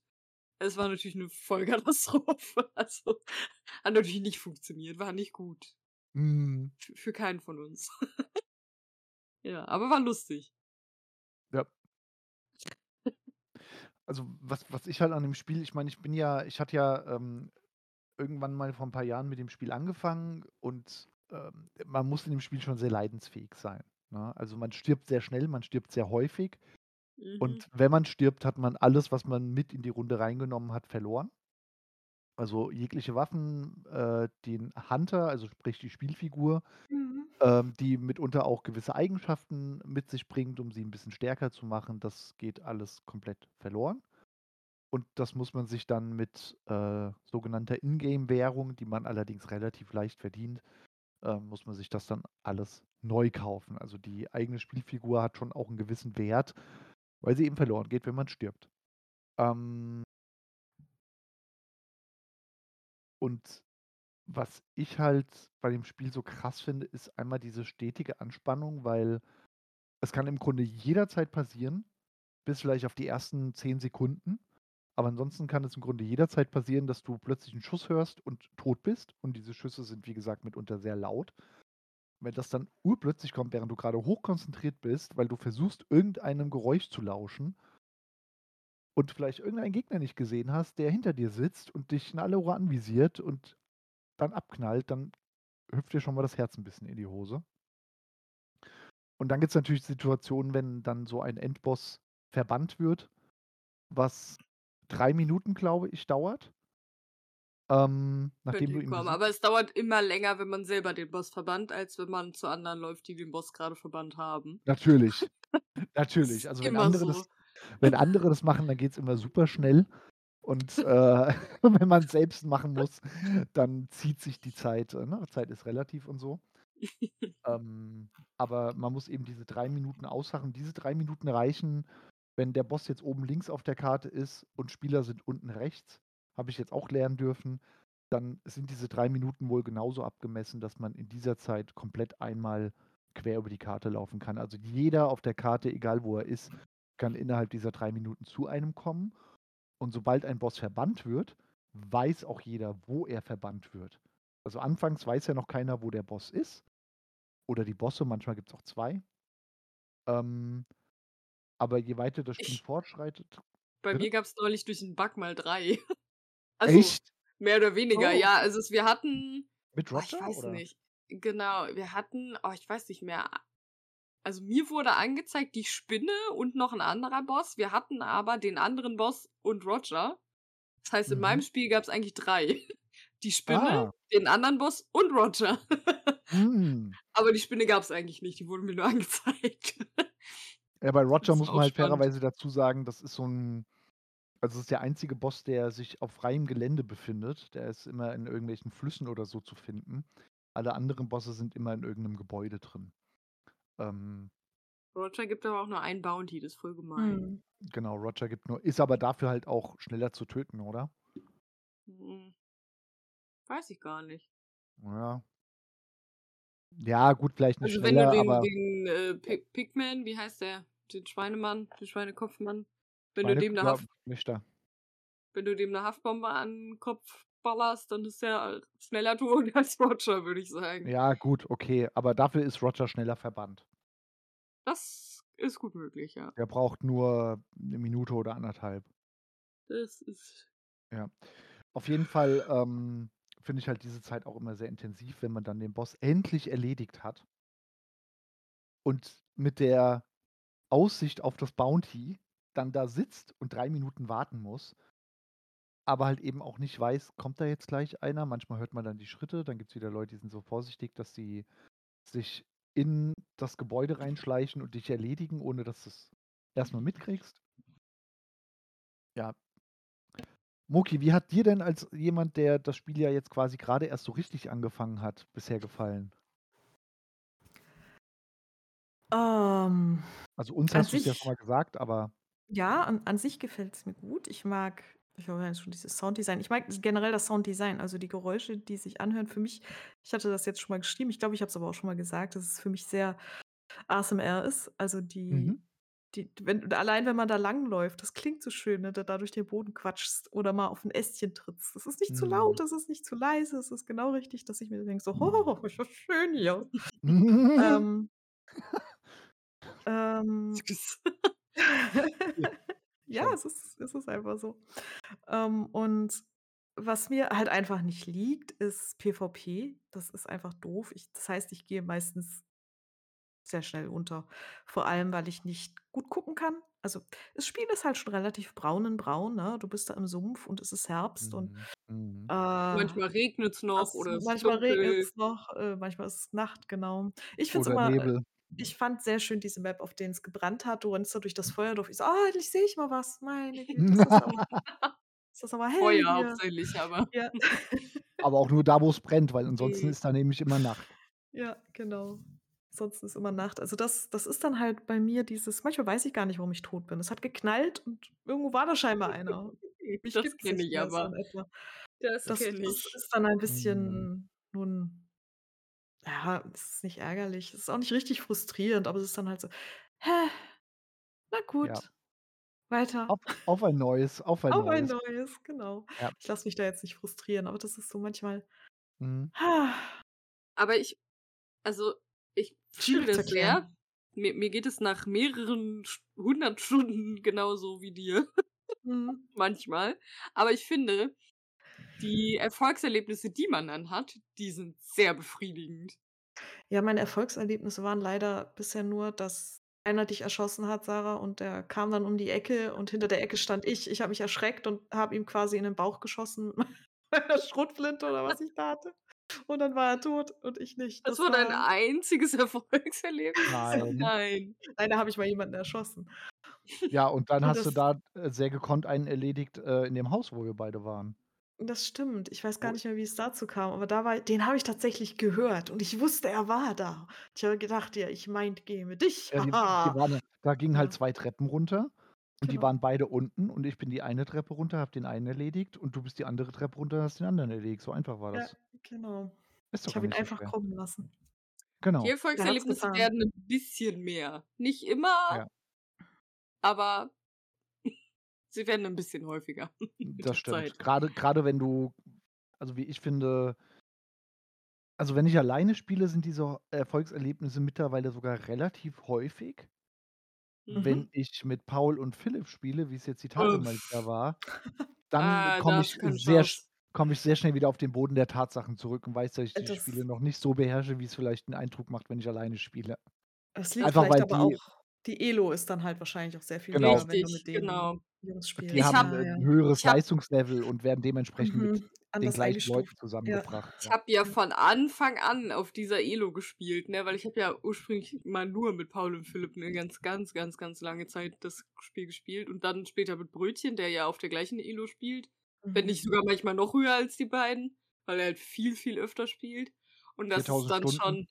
es war natürlich eine Vollkatastrophe. Also hat natürlich nicht funktioniert, war nicht gut. Hm, Für, für keinen von uns. ja, aber war lustig. ja. Also was, was ich halt an dem Spiel, ich meine, ich bin ja, ich hatte ja ähm, irgendwann mal vor ein paar Jahren mit dem Spiel angefangen und ähm, man muss in dem Spiel schon sehr leidensfähig sein. Ne? Also man stirbt sehr schnell, man stirbt sehr häufig Mhm. und wenn man stirbt, hat man alles, was man mit in die Runde reingenommen hat, verloren. Also jegliche Waffen, äh, den Hunter, also sprich die Spielfigur, Mhm. ähm, die mitunter auch gewisse Eigenschaften mit sich bringt, um sie ein bisschen stärker zu machen, das geht alles komplett verloren. Und das muss man sich dann mit äh, sogenannter Ingame-Währung, die man allerdings relativ leicht verdient, äh, muss man sich das dann alles neu kaufen. Also die eigene Spielfigur hat schon auch einen gewissen Wert, weil sie eben verloren geht, wenn man stirbt. Ähm, und was ich halt bei dem Spiel so krass finde, ist einmal diese stetige Anspannung, weil es kann im Grunde jederzeit passieren, bis vielleicht auf die ersten zehn Sekunden. Aber ansonsten kann es im Grunde jederzeit passieren, dass du plötzlich einen Schuss hörst und tot bist. Und diese Schüsse sind, wie gesagt, mitunter sehr laut. Wenn das dann urplötzlich kommt, während du gerade hochkonzentriert bist, weil du versuchst, irgendeinem Geräusch zu lauschen und vielleicht irgendeinen Gegner nicht gesehen hast, der hinter dir sitzt und dich in alle Ohren anvisiert und dann abknallt, dann hüpft dir schon mal das Herz ein bisschen in die Hose. Und dann gibt es natürlich Situationen, wenn dann so ein Endboss verbannt wird, was drei Minuten, glaube ich, dauert. Ähm, nachdem du hinkommen. besiegt- Aber es dauert immer länger, wenn man selber den Boss verbannt, als wenn man zu anderen läuft, die den Boss gerade verbannt haben. Natürlich. Natürlich. Also wenn andere, so. das, wenn andere das machen, dann geht es immer super schnell. Und äh, wenn man es selbst machen muss, dann zieht sich die Zeit. äh, Ne? Zeit ist relativ und so. Ähm, aber man muss eben diese drei Minuten ausharren. Diese drei Minuten reichen, wenn der Boss jetzt oben links auf der Karte ist und Spieler sind unten rechts. Habe ich jetzt auch lernen dürfen. Dann sind diese drei Minuten wohl genauso abgemessen, dass man in dieser Zeit komplett einmal quer über die Karte laufen kann. Also jeder auf der Karte, egal wo er ist, kann innerhalb dieser drei Minuten zu einem kommen. Und sobald ein Boss verbannt wird, weiß auch jeder, wo er verbannt wird. Also anfangs weiß ja noch keiner, wo der Boss ist. Oder die Bosse, manchmal gibt es auch zwei. Ähm, aber je weiter das Spiel Ich- fortschreitet. Bei Bitte? mir gab es neulich durch den Bug mal drei. Also Echt? mehr oder weniger, Oh. ja. Also es, wir hatten, Mit oh, ich Roger? weiß oder? nicht. Genau, wir hatten, oh, ich weiß nicht mehr. Also mir wurde angezeigt die Spinne und noch ein anderer Boss. Wir hatten aber den anderen Boss und Roger. Das heißt, in Mhm. meinem Spiel gab es eigentlich drei. die Spinne, Ah. den anderen Boss und Roger. Hm. Aber die Spinne gab's eigentlich nicht, die wurde mir nur angezeigt. Ja, bei Roger muss man halt spannend. fairerweise dazu sagen, das ist so 'n also, das ist der einzige Boss, der sich auf freiem Gelände befindet. Der ist immer in irgendwelchen Flüssen oder so zu finden. Alle anderen Bosse sind immer in irgend 'nem Gebäude drin. Ähm, Roger gibt aber auch nur ein Bounty, das ist voll gemein. Mhm. genau, Roger gibt nur ist aber dafür halt auch schneller zu töten, oder? Hm. Weiß ich gar nicht. Ja. Ja, gut, vielleicht nicht Also, wenn du schneller, den aber den, äh, Pig Pigman, wie heißt der? Den Schweinemann, den Schweinekopfmann, wenn du Schweine dem 'ne ja, Haft wenn du dem 'ne Haftbombe an 'n Kopf ballerst, dann ist der schneller tot als Roger, würde ich sagen. Ja, gut, okay, aber dafür ist Roger schneller verbannt. Das ist gut möglich, ja. Der braucht nur 'ne Minute oder 1,5. Das ist Ja. Auf jeden Fall, ähm, finde ich halt diese Zeit auch immer sehr intensiv, wenn man dann den Boss endlich erledigt hat. Und mit der Aussicht auf das Bounty dann da sitzt und 3 Minuten warten muss. Aber halt eben auch nicht weiß, kommt da jetzt gleich einer? Manchmal hört man dann die Schritte, dann gibt's wieder Leute, die sind so vorsichtig, dass sie sich in das Gebäude reinschleichen und dich erledigen, ohne dass du's erst mal mitkriegst. Ja. Moki, wie hat dir denn als jemand, der das Spiel ja jetzt quasi grade erst so richtig angefangen hat, bisher gefallen? Ähm, Also, uns hast du's ja sich schon mal gesagt, aber ja, an an sich gefällt's mir gut. Ich mag ich mag allein schon dieses Sounddesign. Ich mag generell das Sounddesign, also die Geräusche, die sich anhören. Für mich ich hatte das jetzt schon mal geschrieben, ich glaube, ich habe es aber auch schon mal gesagt, dass es für mich sehr ASMR ist. Also, die Mhm. die wenn allein wenn man da langläuft, das klingt so schön, ne, da da durch den Boden quatschst oder mal auf 'n Ästchen trittst. Das ist nicht zu Mhm. laut, das ist nicht zu leise, es ist genau richtig, dass ich mir denke so: „Oh, ist das schön hier.“ Ähm ähm. Ja, es ist es ist einfach so. Ähm, und was mir halt einfach nicht liegt, ist PvP. Das ist einfach doof. Ich das heißt, ich gehe meistens sehr schnell unter. Vor allem, weil ich nicht gut gucken kann. Also, das Spiel ist halt schon relativ braunenbraun, ne? Du bist da im Sumpf und es ist Herbst und, Mhm. Mhm. äh, Manchmal regnet's noch das oder es ist manchmal dunkel. regnet's noch, äh, manchmal ist es Nacht, genau. Ich finde es immer äh, Nebel. Ich fand sehr schön diese Map, auf denen es gebrannt hat. Du rennst da durch das Feuerdorf. Ich so: „Ah, endlich sehe ich mal was. Meine Güte, ist das aber ist das aber hell Feuer hier.“ hauptsächlich, aber Ja. Aber auch nur da, wo's brennt, weil ansonsten Mhm. ist da nämlich immer Nacht. Ja, genau. Ansonsten ist immer Nacht. Also, das das ist dann halt bei mir dieses manchmal weiß ich gar nicht, warum ich tot bin. Es hat geknallt und irgendwo war da scheinbar einer. Mich Das kenne ich so aber. etwa. Das Das das ist dann ein Mhm. bisschen nun ja, es ist nicht ärgerlich. Es ist auch nicht richtig frustrierend, aber es ist dann halt so: „Hä, na Ja. gut, weiter.“ Auf auf ein neues, auf ein Auf ein neues. neues, genau. Ja. Ich lasse mich da jetzt nicht frustrieren, aber das ist so manchmal Mhm. Aber ich also, ich fühle Schwierig zu das sehr. erklären. Mir mir geht es nach mehreren 100 Stunden genauso wie dir Mhm. manchmal. Aber ich finde, die Erfolgserlebnisse, die man dann hat, die sind sehr befriedigend. Ja, meine Erfolgserlebnisse waren leider bisher nur, dass einer dich erschossen hat, Sarah, und der kam dann um die Ecke und hinter der Ecke stand ich. Ich habe mich erschreckt und habe ihm quasi in den Bauch geschossen mit meiner Schrotflinte oder was ich da hatte. Und dann war er tot und ich nicht. Das Das war dein war einziges Erfolgserlebnis? Nein. Nein. Nein, da habe ich mal jemanden erschossen. Ja, und dann Und hast du da, äh, sehr gekonnt einen erledigt, äh, in dem Haus, wo wir beide waren. Das stimmt. Ich weiß gar Wo nicht mehr, wie es dazu kam, aber da war den habe ich tatsächlich gehört und ich wusste, er war da. Ich habe gedacht: „Ja, ich mindgame dich. Ja, die die Haha.“ waren ja da gingen halt Ja. 2 Treppen runter und die Genau. waren beide unten und ich bin die eine Treppe runter, habe den einen erledigt und du bist die andere Treppe runter, hast den anderen erledigt. So einfach war Ja, das. genau. Ist doch Ich habe ihn einfach schwer. kommen lassen. Die Genau. Der hat's Erfolgserlebnisse werden 'n bisschen mehr. Nicht immer, Ja. aber sie werden 'n bisschen häufiger Das stimmt. Zeit. Grade grade wenn du also, wie ich finde also, wenn ich alleine spiele, sind diese Erfolgserlebnisse mittlerweile sogar relativ häufig. Wenn Mhm. ich mit Paul und Philipp spiele, wie's jetzt die Tage mal wieder war, dann Ah, komme ich sehr komme ich sehr schnell wieder auf den Boden der Tatsachen zurück und weiß, dass ich die das Spiele noch nicht so beherrsche, wie's vielleicht 'n Eindruck macht, wenn ich alleine spiele. Das liegt Einfach vielleicht weil aber die auch Die Elo ist dann halt wahrscheinlich auch sehr viel Genau. höher, wenn du mit den genau. Jungs Die. Ich haben ja. ein höheres habe Leistungslevel und werden dementsprechend mit Mhm. den gleichen Leuten eingestuft. Ja. zusammengebracht, ich habe ja von Anfang an auf dieser Elo gespielt, ne, weil ich habe ja ursprünglich mal nur mit Paul und Philipp 'ne ganz, ganz, ganz, ganz lange Zeit das Spiel gespielt und dann später mit Brötchen, der ja auf der gleichen Elo spielt, wenn Mhm. nicht sogar manchmal noch höher als die beiden, weil er halt viel, viel öfter spielt. Und das ist 4000 dann Stunden. schon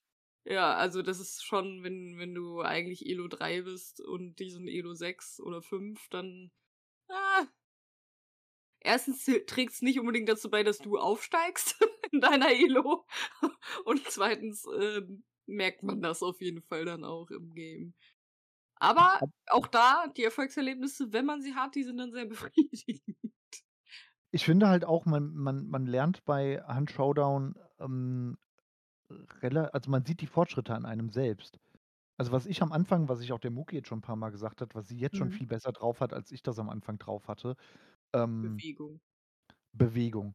ja, also das ist schon, wenn wenn du eigentlich Elo 3 bist und die sind Elo 6 oder 5, dann ah, 1. trägt's nicht unbedingt dazu bei, dass du aufsteigst in deiner Elo und 2. ähm, merkt man das auf jeden Fall dann auch im Game. Aber Ab auch da, die Erfolgserlebnisse, wenn man sie hat, die sind dann sehr befriedigend. Ich finde halt auch, man man man lernt bei Hunt Showdown, ähm, also, man sieht die Fortschritte an einem selbst. Also, was ich am Anfang was ich auch der Muki jetzt schon 'n paar Mal gesagt hat, was sie jetzt schon Mhm. viel besser drauf hat, als ich das am Anfang drauf hatte, ähm Bewegung. Bewegung.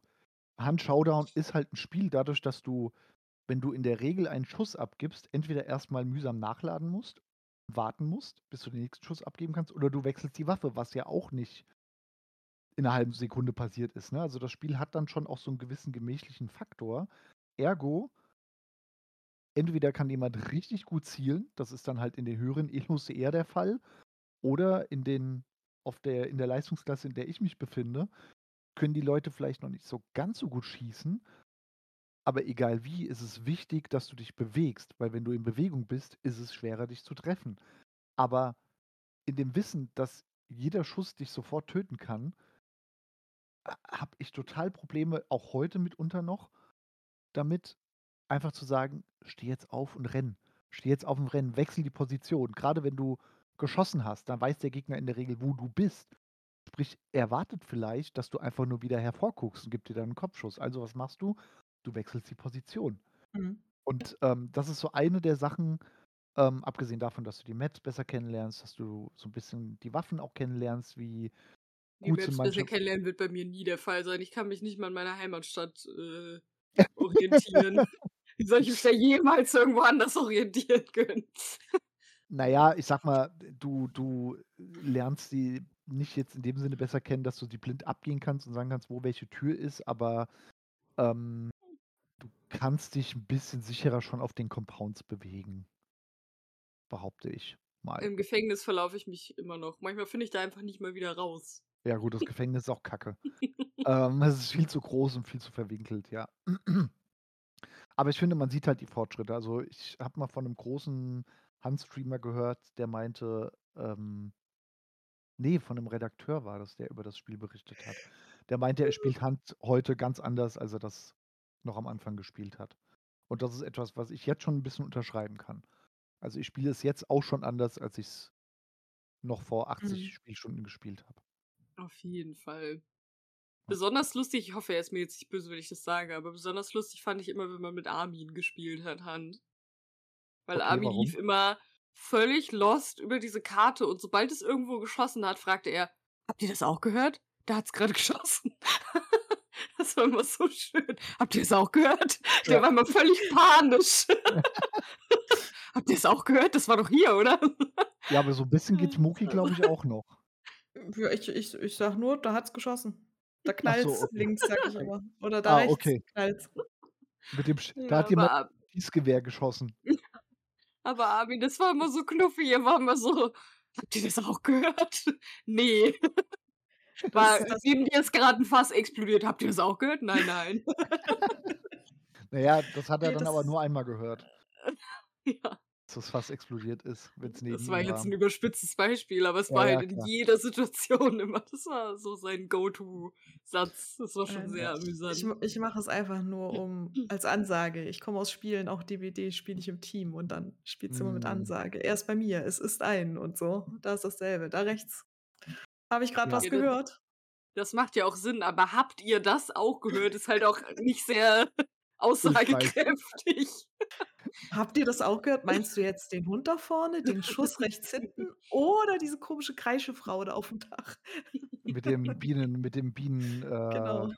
Hunt Showdown ist halt 'n Spiel dadurch, dass du, wenn du in der Regel einen Schuss abgibst, entweder erst mal mühsam nachladen musst, warten musst, bis du den nächsten Schuss abgeben kannst, oder du wechselst die Waffe, was ja auch nicht in 'ner halben Sekunde passiert ist, ne? Also, das Spiel hat dann schon auch so 'n gewissen gemächlichen Faktor. Ergo entweder kann jemand richtig gut zielen, das ist dann halt in den höheren Elos eher der Fall, oder in den auf der in der Leistungsklasse, in der ich mich befinde, können die Leute vielleicht noch nicht so ganz so gut schießen. Aber egal wie, ist es wichtig, dass du dich bewegst, weil wenn du in Bewegung bist, ist es schwerer, dich zu treffen. Aber in dem Wissen, dass jeder Schuss dich sofort töten kann ha habe ich total Probleme, auch heute mitunter noch, damit einfach zu sagen: „Steh jetzt auf und renn. Steh jetzt auf und renn, wechsel die Position.“ Grade wenn du geschossen hast, dann weiß der Gegner in der Regel, wo du bist. Sprich, er wartet vielleicht, dass du einfach nur wieder hervorguckst und gibt dir dann 'n Kopfschuss. Also, was machst du? Du wechselst die Position. Mhm. Und, ähm, das ist so eine der Sachen, ähm, abgesehen davon, dass du die Maps besser kennenlernst, dass du so 'n bisschen die Waffen auch kennenlernst, wie Die Maps besser kennenlernen wird bei mir nie der Fall sein. Ich kann mich nicht mal in meiner Heimatstadt, äh, orientieren. Wie soll ich mich da jemals irgendwo anders orientieren können? Na ja, ich sage mal, du du lernst sie nicht jetzt in dem Sinne besser kennen, dass du sie blind abgehen kannst und sagen kannst, wo welche Tür ist, aber, ähm, du kannst dich 'n bisschen sicherer schon auf den Compounds bewegen. Behaupte ich mal. Im Gefängnis verlaufe ich mich immer noch. Manchmal finde ich da einfach nicht mal wieder raus. Ja gut, das Gefängnis ist auch Kacke. Ähm, es ist viel zu groß und viel zu verwinkelt, ja. Aber ich finde, man sieht halt die Fortschritte. Also, ich habe mal von 'nem großen Hunt-Streamer gehört, der meinte, ähm ne, von 'nem Redakteur war das, der über das Spiel berichtet hat. Der meinte, er spielt Hunt heute ganz anders, als er das noch am Anfang gespielt hat. Und das ist etwas, was ich jetzt schon 'n bisschen unterschreiben kann. Also, ich spiele es jetzt auch schon anders, als ich's noch vor 80 Mhm. Spielstunden gespielt habe. Auf jeden Fall. Besonders lustig ich hoffe, er ist mir jetzt nicht böse, wenn ich das sage, aber besonders lustig fand ich immer, wenn man mit Armin gespielt hat, Hunt. Weil Okay, Armin warum? lief immer völlig lost über diese Karte und sobald es irgendwo geschossen hat, fragte er: „Habt ihr das auch gehört? Da hat's grade geschossen.“ Das war immer so schön. „Habt ihr es auch gehört?“ Der Ja. war immer völlig panisch. „Habt ihr es auch gehört? Das war doch hier, oder?“ Ja, aber so 'n bisschen geht's Ja, Muki, glaube ich, auch noch. Ja, ich ich ich sage nur, da hat's geschossen. Da Ach so, okay. links, sage ich immer. Oder da Ah, rechts okay. knallt's. Mit dem Sch da Ja, hat jemand aber Ar Schießgewehr geschossen. aber Armin, das war immer so knuffig. Er war immer so: „Habt ihr das auch gehört?“ „Ne.“ Das „War das neben dir ist grad 'n Fass explodiert. Habt ihr das auch gehört?“ „Nein, nein.“ Na ja, das hat er Ne, dann aber nur einmal gehört. Ja. Dass das Fass explodiert ist, wenn's neben Das war jetzt war. 'n überspitztes Beispiel, aber es Ja, war ja, halt in klar. jeder Situation immer das war so sein Go-to-Satz. Das war schon Nein, sehr ich ich amüsant. ma ich mache es einfach nur um als Ansage. Ich komme aus Spielen, auch DBD spiele ich im Team und dann spielst du immer mit Mhm. Ansage. „Er ist bei mir, es ist ein“ und so. Da ist dasselbe. Da rechts habe ich grad Ja. was Ja, gehört. das macht ja auch Sinn, aber „Habt ihr das auch gehört?“ ist halt auch nicht sehr. Aussagekräftig. Habt ihr das auch gehört? Meinst du jetzt den Hund da vorne, den Schuss rechts hinten oder diese komische Kreischefrau da aufm Dach? Mit dem Bienen mit dem Bienen äh, Genau.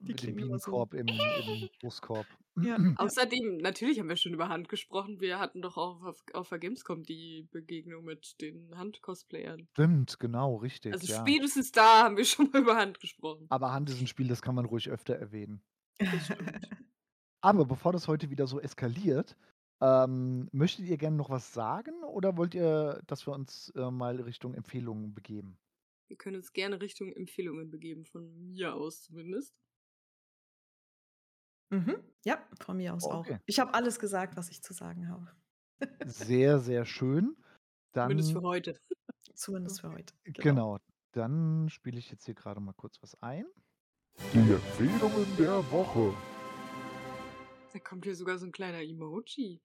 Die mit dem immer so. Bienenkorb im im Brustkorb. Ja. Außerdem, natürlich haben wir schon über Hand gesprochen. Wir hatten doch auch auf, auf der Gamescom die Begegnung mit den Hand-Cosplayern. Stimmt, genau, richtig. Also ja. spätestens da haben wir schon mal über Hand gesprochen. Aber Hand ist ein Spiel, das kann man ruhig öfter erwähnen. Das stimmt. Aber bevor das heute wieder so eskaliert, ähm, möchtet ihr gerne noch was sagen oder wollt ihr, dass wir uns äh, mal Richtung Empfehlungen begeben? Wir können uns gerne Richtung Empfehlungen begeben, von mir aus zumindest. Mhm. Ja, von mir aus auch. Okay. Ich habe alles gesagt, was ich zu sagen habe. Sehr, sehr schön. Zumindest für Dann, heute. Zumindest für heute. Genau. genau, dann spiele ich jetzt hier gerade mal kurz was ein. Die Empfehlungen der Woche. Da kommt hier sogar so ein kleiner Emoji.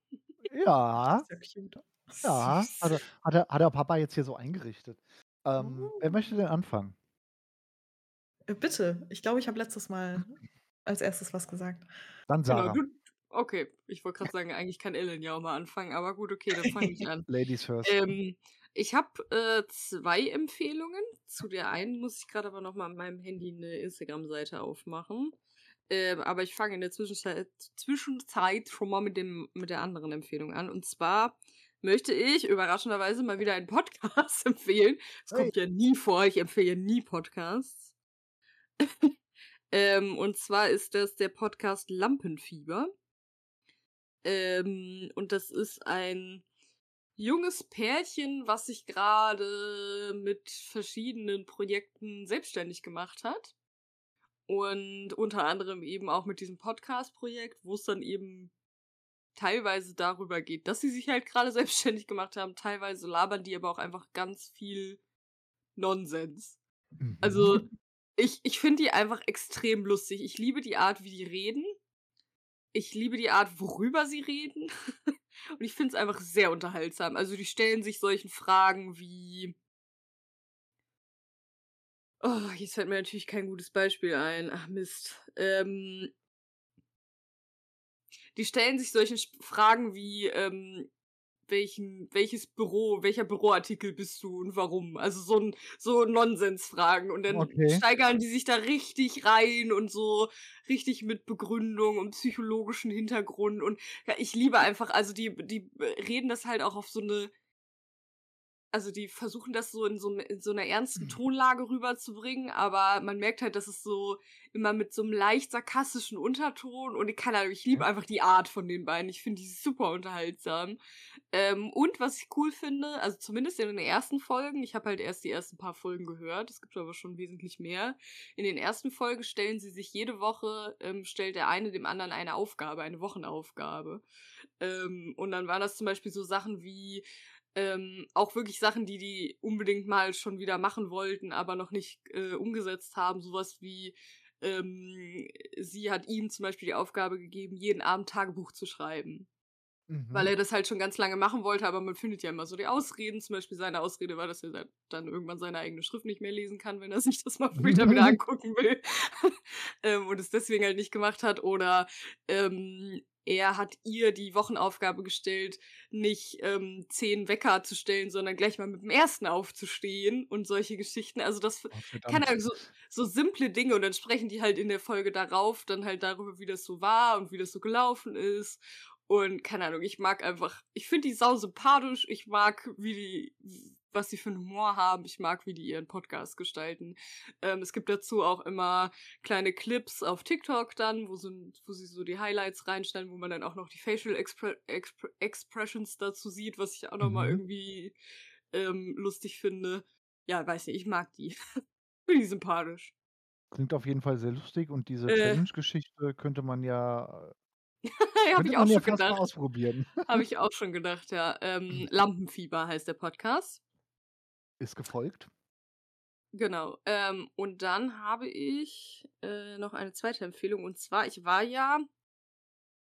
Ja, Sehr cute. ja, hat er, hat, er, hat er Papa jetzt hier so eingerichtet. Ähm, wer Oh. möchte denn anfangen? Äh, Bitte, ich glaube, ich habe letztes Mal als erstes was gesagt. Dann Genau, Sarah. du. Okay, ich wollte gerade sagen, eigentlich kann Ellen ja auch mal anfangen, aber gut, okay, dann fange ich an. Ladies first. Ähm, ich habe äh, zwei Empfehlungen. Zu der einen muss ich gerade aber noch mal an meinem Handy eine Instagram-Seite aufmachen. Ähm, aber ich fange in der Zwischenzeit, Zwischenzeit schon mal mit, dem, mit der anderen Empfehlung an. Und zwar möchte ich überraschenderweise mal wieder einen Podcast empfehlen. Das kommt ja nie vor, ich empfehle ja nie Podcasts. ähm, und zwar ist das der Podcast Lampenfieber. Ähm, und das ist ein junges Pärchen, was sich gerade mit verschiedenen Projekten selbstständig gemacht hat. Und unter anderem eben auch mit diesem Podcast-Projekt, wo es dann eben teilweise darüber geht, dass sie sich halt gerade selbstständig gemacht haben. Teilweise labern die aber auch einfach ganz viel Nonsens. Mhm. Also, ich, ich finde die einfach extrem lustig. Ich liebe die Art, wie die reden. Ich liebe die Art, worüber sie reden. Und ich finde es einfach sehr unterhaltsam. Also, die stellen sich solchen Fragen wie. Oh, jetzt fällt mir natürlich kein gutes Beispiel ein. Ach, Mist. Ähm, die stellen sich solchen Sp- Fragen wie, ähm, welchen, welches Büro, welcher Büroartikel bist du und warum? Also so ein, so Nonsensfragen. Und dann Okay. steigern die sich da richtig rein und so richtig mit Begründung und psychologischen Hintergrund. Und ja, ich liebe einfach, also die, die reden das halt auch auf so eine also die versuchen das so in so, in so einer ernsten Tonlage rüberzubringen, aber man merkt halt, dass es so immer mit so einem leicht sarkastischen Unterton und ich kann halt, ich liebe einfach die Art von den beiden. Ich finde die super unterhaltsam. Ähm, und was ich cool finde, also zumindest in den ersten Folgen, ich habe halt erst die ersten paar Folgen gehört, es gibt aber schon wesentlich mehr. In den ersten Folgen stellen sie sich jede Woche, ähm, stellt der eine dem anderen eine Aufgabe, eine Wochenaufgabe. Ähm, und dann waren das zum Beispiel so Sachen wie, ähm, auch wirklich Sachen, die die unbedingt mal schon wieder machen wollten, aber noch nicht äh, umgesetzt haben. Sowas wie, ähm, sie hat ihm zum Beispiel die Aufgabe gegeben, jeden Abend Tagebuch zu schreiben. Mhm. Weil er das halt schon ganz lange machen wollte, aber man findet ja immer so die Ausreden. Zum Beispiel seine Ausrede war, dass er dann irgendwann seine eigene Schrift nicht mehr lesen kann, wenn er sich das mal später wieder angucken will. ähm, und es deswegen halt nicht gemacht hat. Oder ähm, er hat ihr die Wochenaufgabe gestellt, nicht ähm, zehn Wecker zu stellen, sondern gleich mal mit dem ersten aufzustehen und solche Geschichten. Also das Oh, keine verdammt. Ahnung, so, so simple Dinge und dann sprechen die halt in der Folge darauf dann halt darüber, wie das so war und wie das so gelaufen ist. Und keine Ahnung, ich mag einfach, ich finde die sau sympathisch, ich mag, wie die, was sie für einen Humor haben, ich mag, wie die ihren Podcast gestalten. Ähm, es gibt dazu auch immer kleine Clips auf TikTok dann, wo, so, wo sie so die Highlights reinstellen, wo man dann auch noch die Facial Expre Expre Expressions dazu sieht, was ich auch nochmal Mhm. irgendwie ähm, lustig finde. Ja, weiß nicht, ich mag die. Finde die sympathisch. Klingt auf jeden Fall sehr lustig und diese Äh. Challenge-Geschichte könnte man ja, habe ich auch schon gedacht. ausprobieren. Habe ich auch schon gedacht, ja. Ähm, Lampenfieber heißt der Podcast. Ist gefolgt. Genau. Ähm, und dann habe ich äh, noch eine zweite Empfehlung. Und zwar, ich war ja.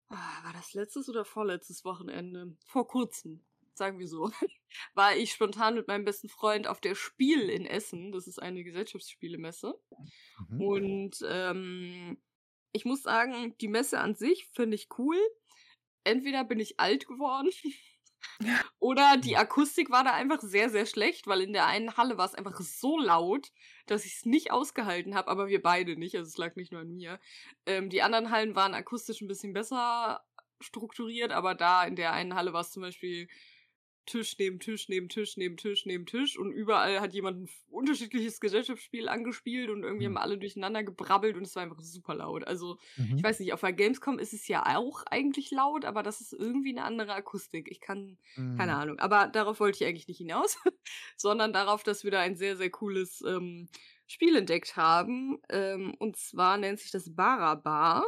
Ah, war das letztes oder vorletztes Wochenende? Vor kurzem, sagen wir so. War ich spontan mit meinem besten Freund auf der Spiel in Essen. Das ist eine Gesellschaftsspielemesse. Mhm. Und ähm, ich muss sagen, die Messe an sich finde ich cool. Entweder bin ich alt geworden Oder die Akustik war da einfach sehr, sehr schlecht, weil in der einen Halle war es einfach so laut, dass ich es nicht ausgehalten habe, aber wir beide nicht, also es lag nicht nur an mir. Ähm, die anderen Hallen waren akustisch ein bisschen besser strukturiert, aber da in der einen Halle war es zum Beispiel Tisch neben Tisch neben Tisch neben Tisch neben Tisch und überall hat jemand ein unterschiedliches Gesellschaftsspiel angespielt und irgendwie Mhm. haben alle durcheinander gebrabbelt und es war einfach super laut. Also ich Mhm. weiß nicht, auf der Gamescom ist es ja auch eigentlich laut, aber das ist irgendwie eine andere Akustik. Ich kann, keine Mhm. Ahnung. Aber darauf wollte ich eigentlich nicht hinaus, sondern darauf, dass wir da ein sehr, sehr cooles ähm, Spiel entdeckt haben. Ähm, und zwar nennt sich das Barabar.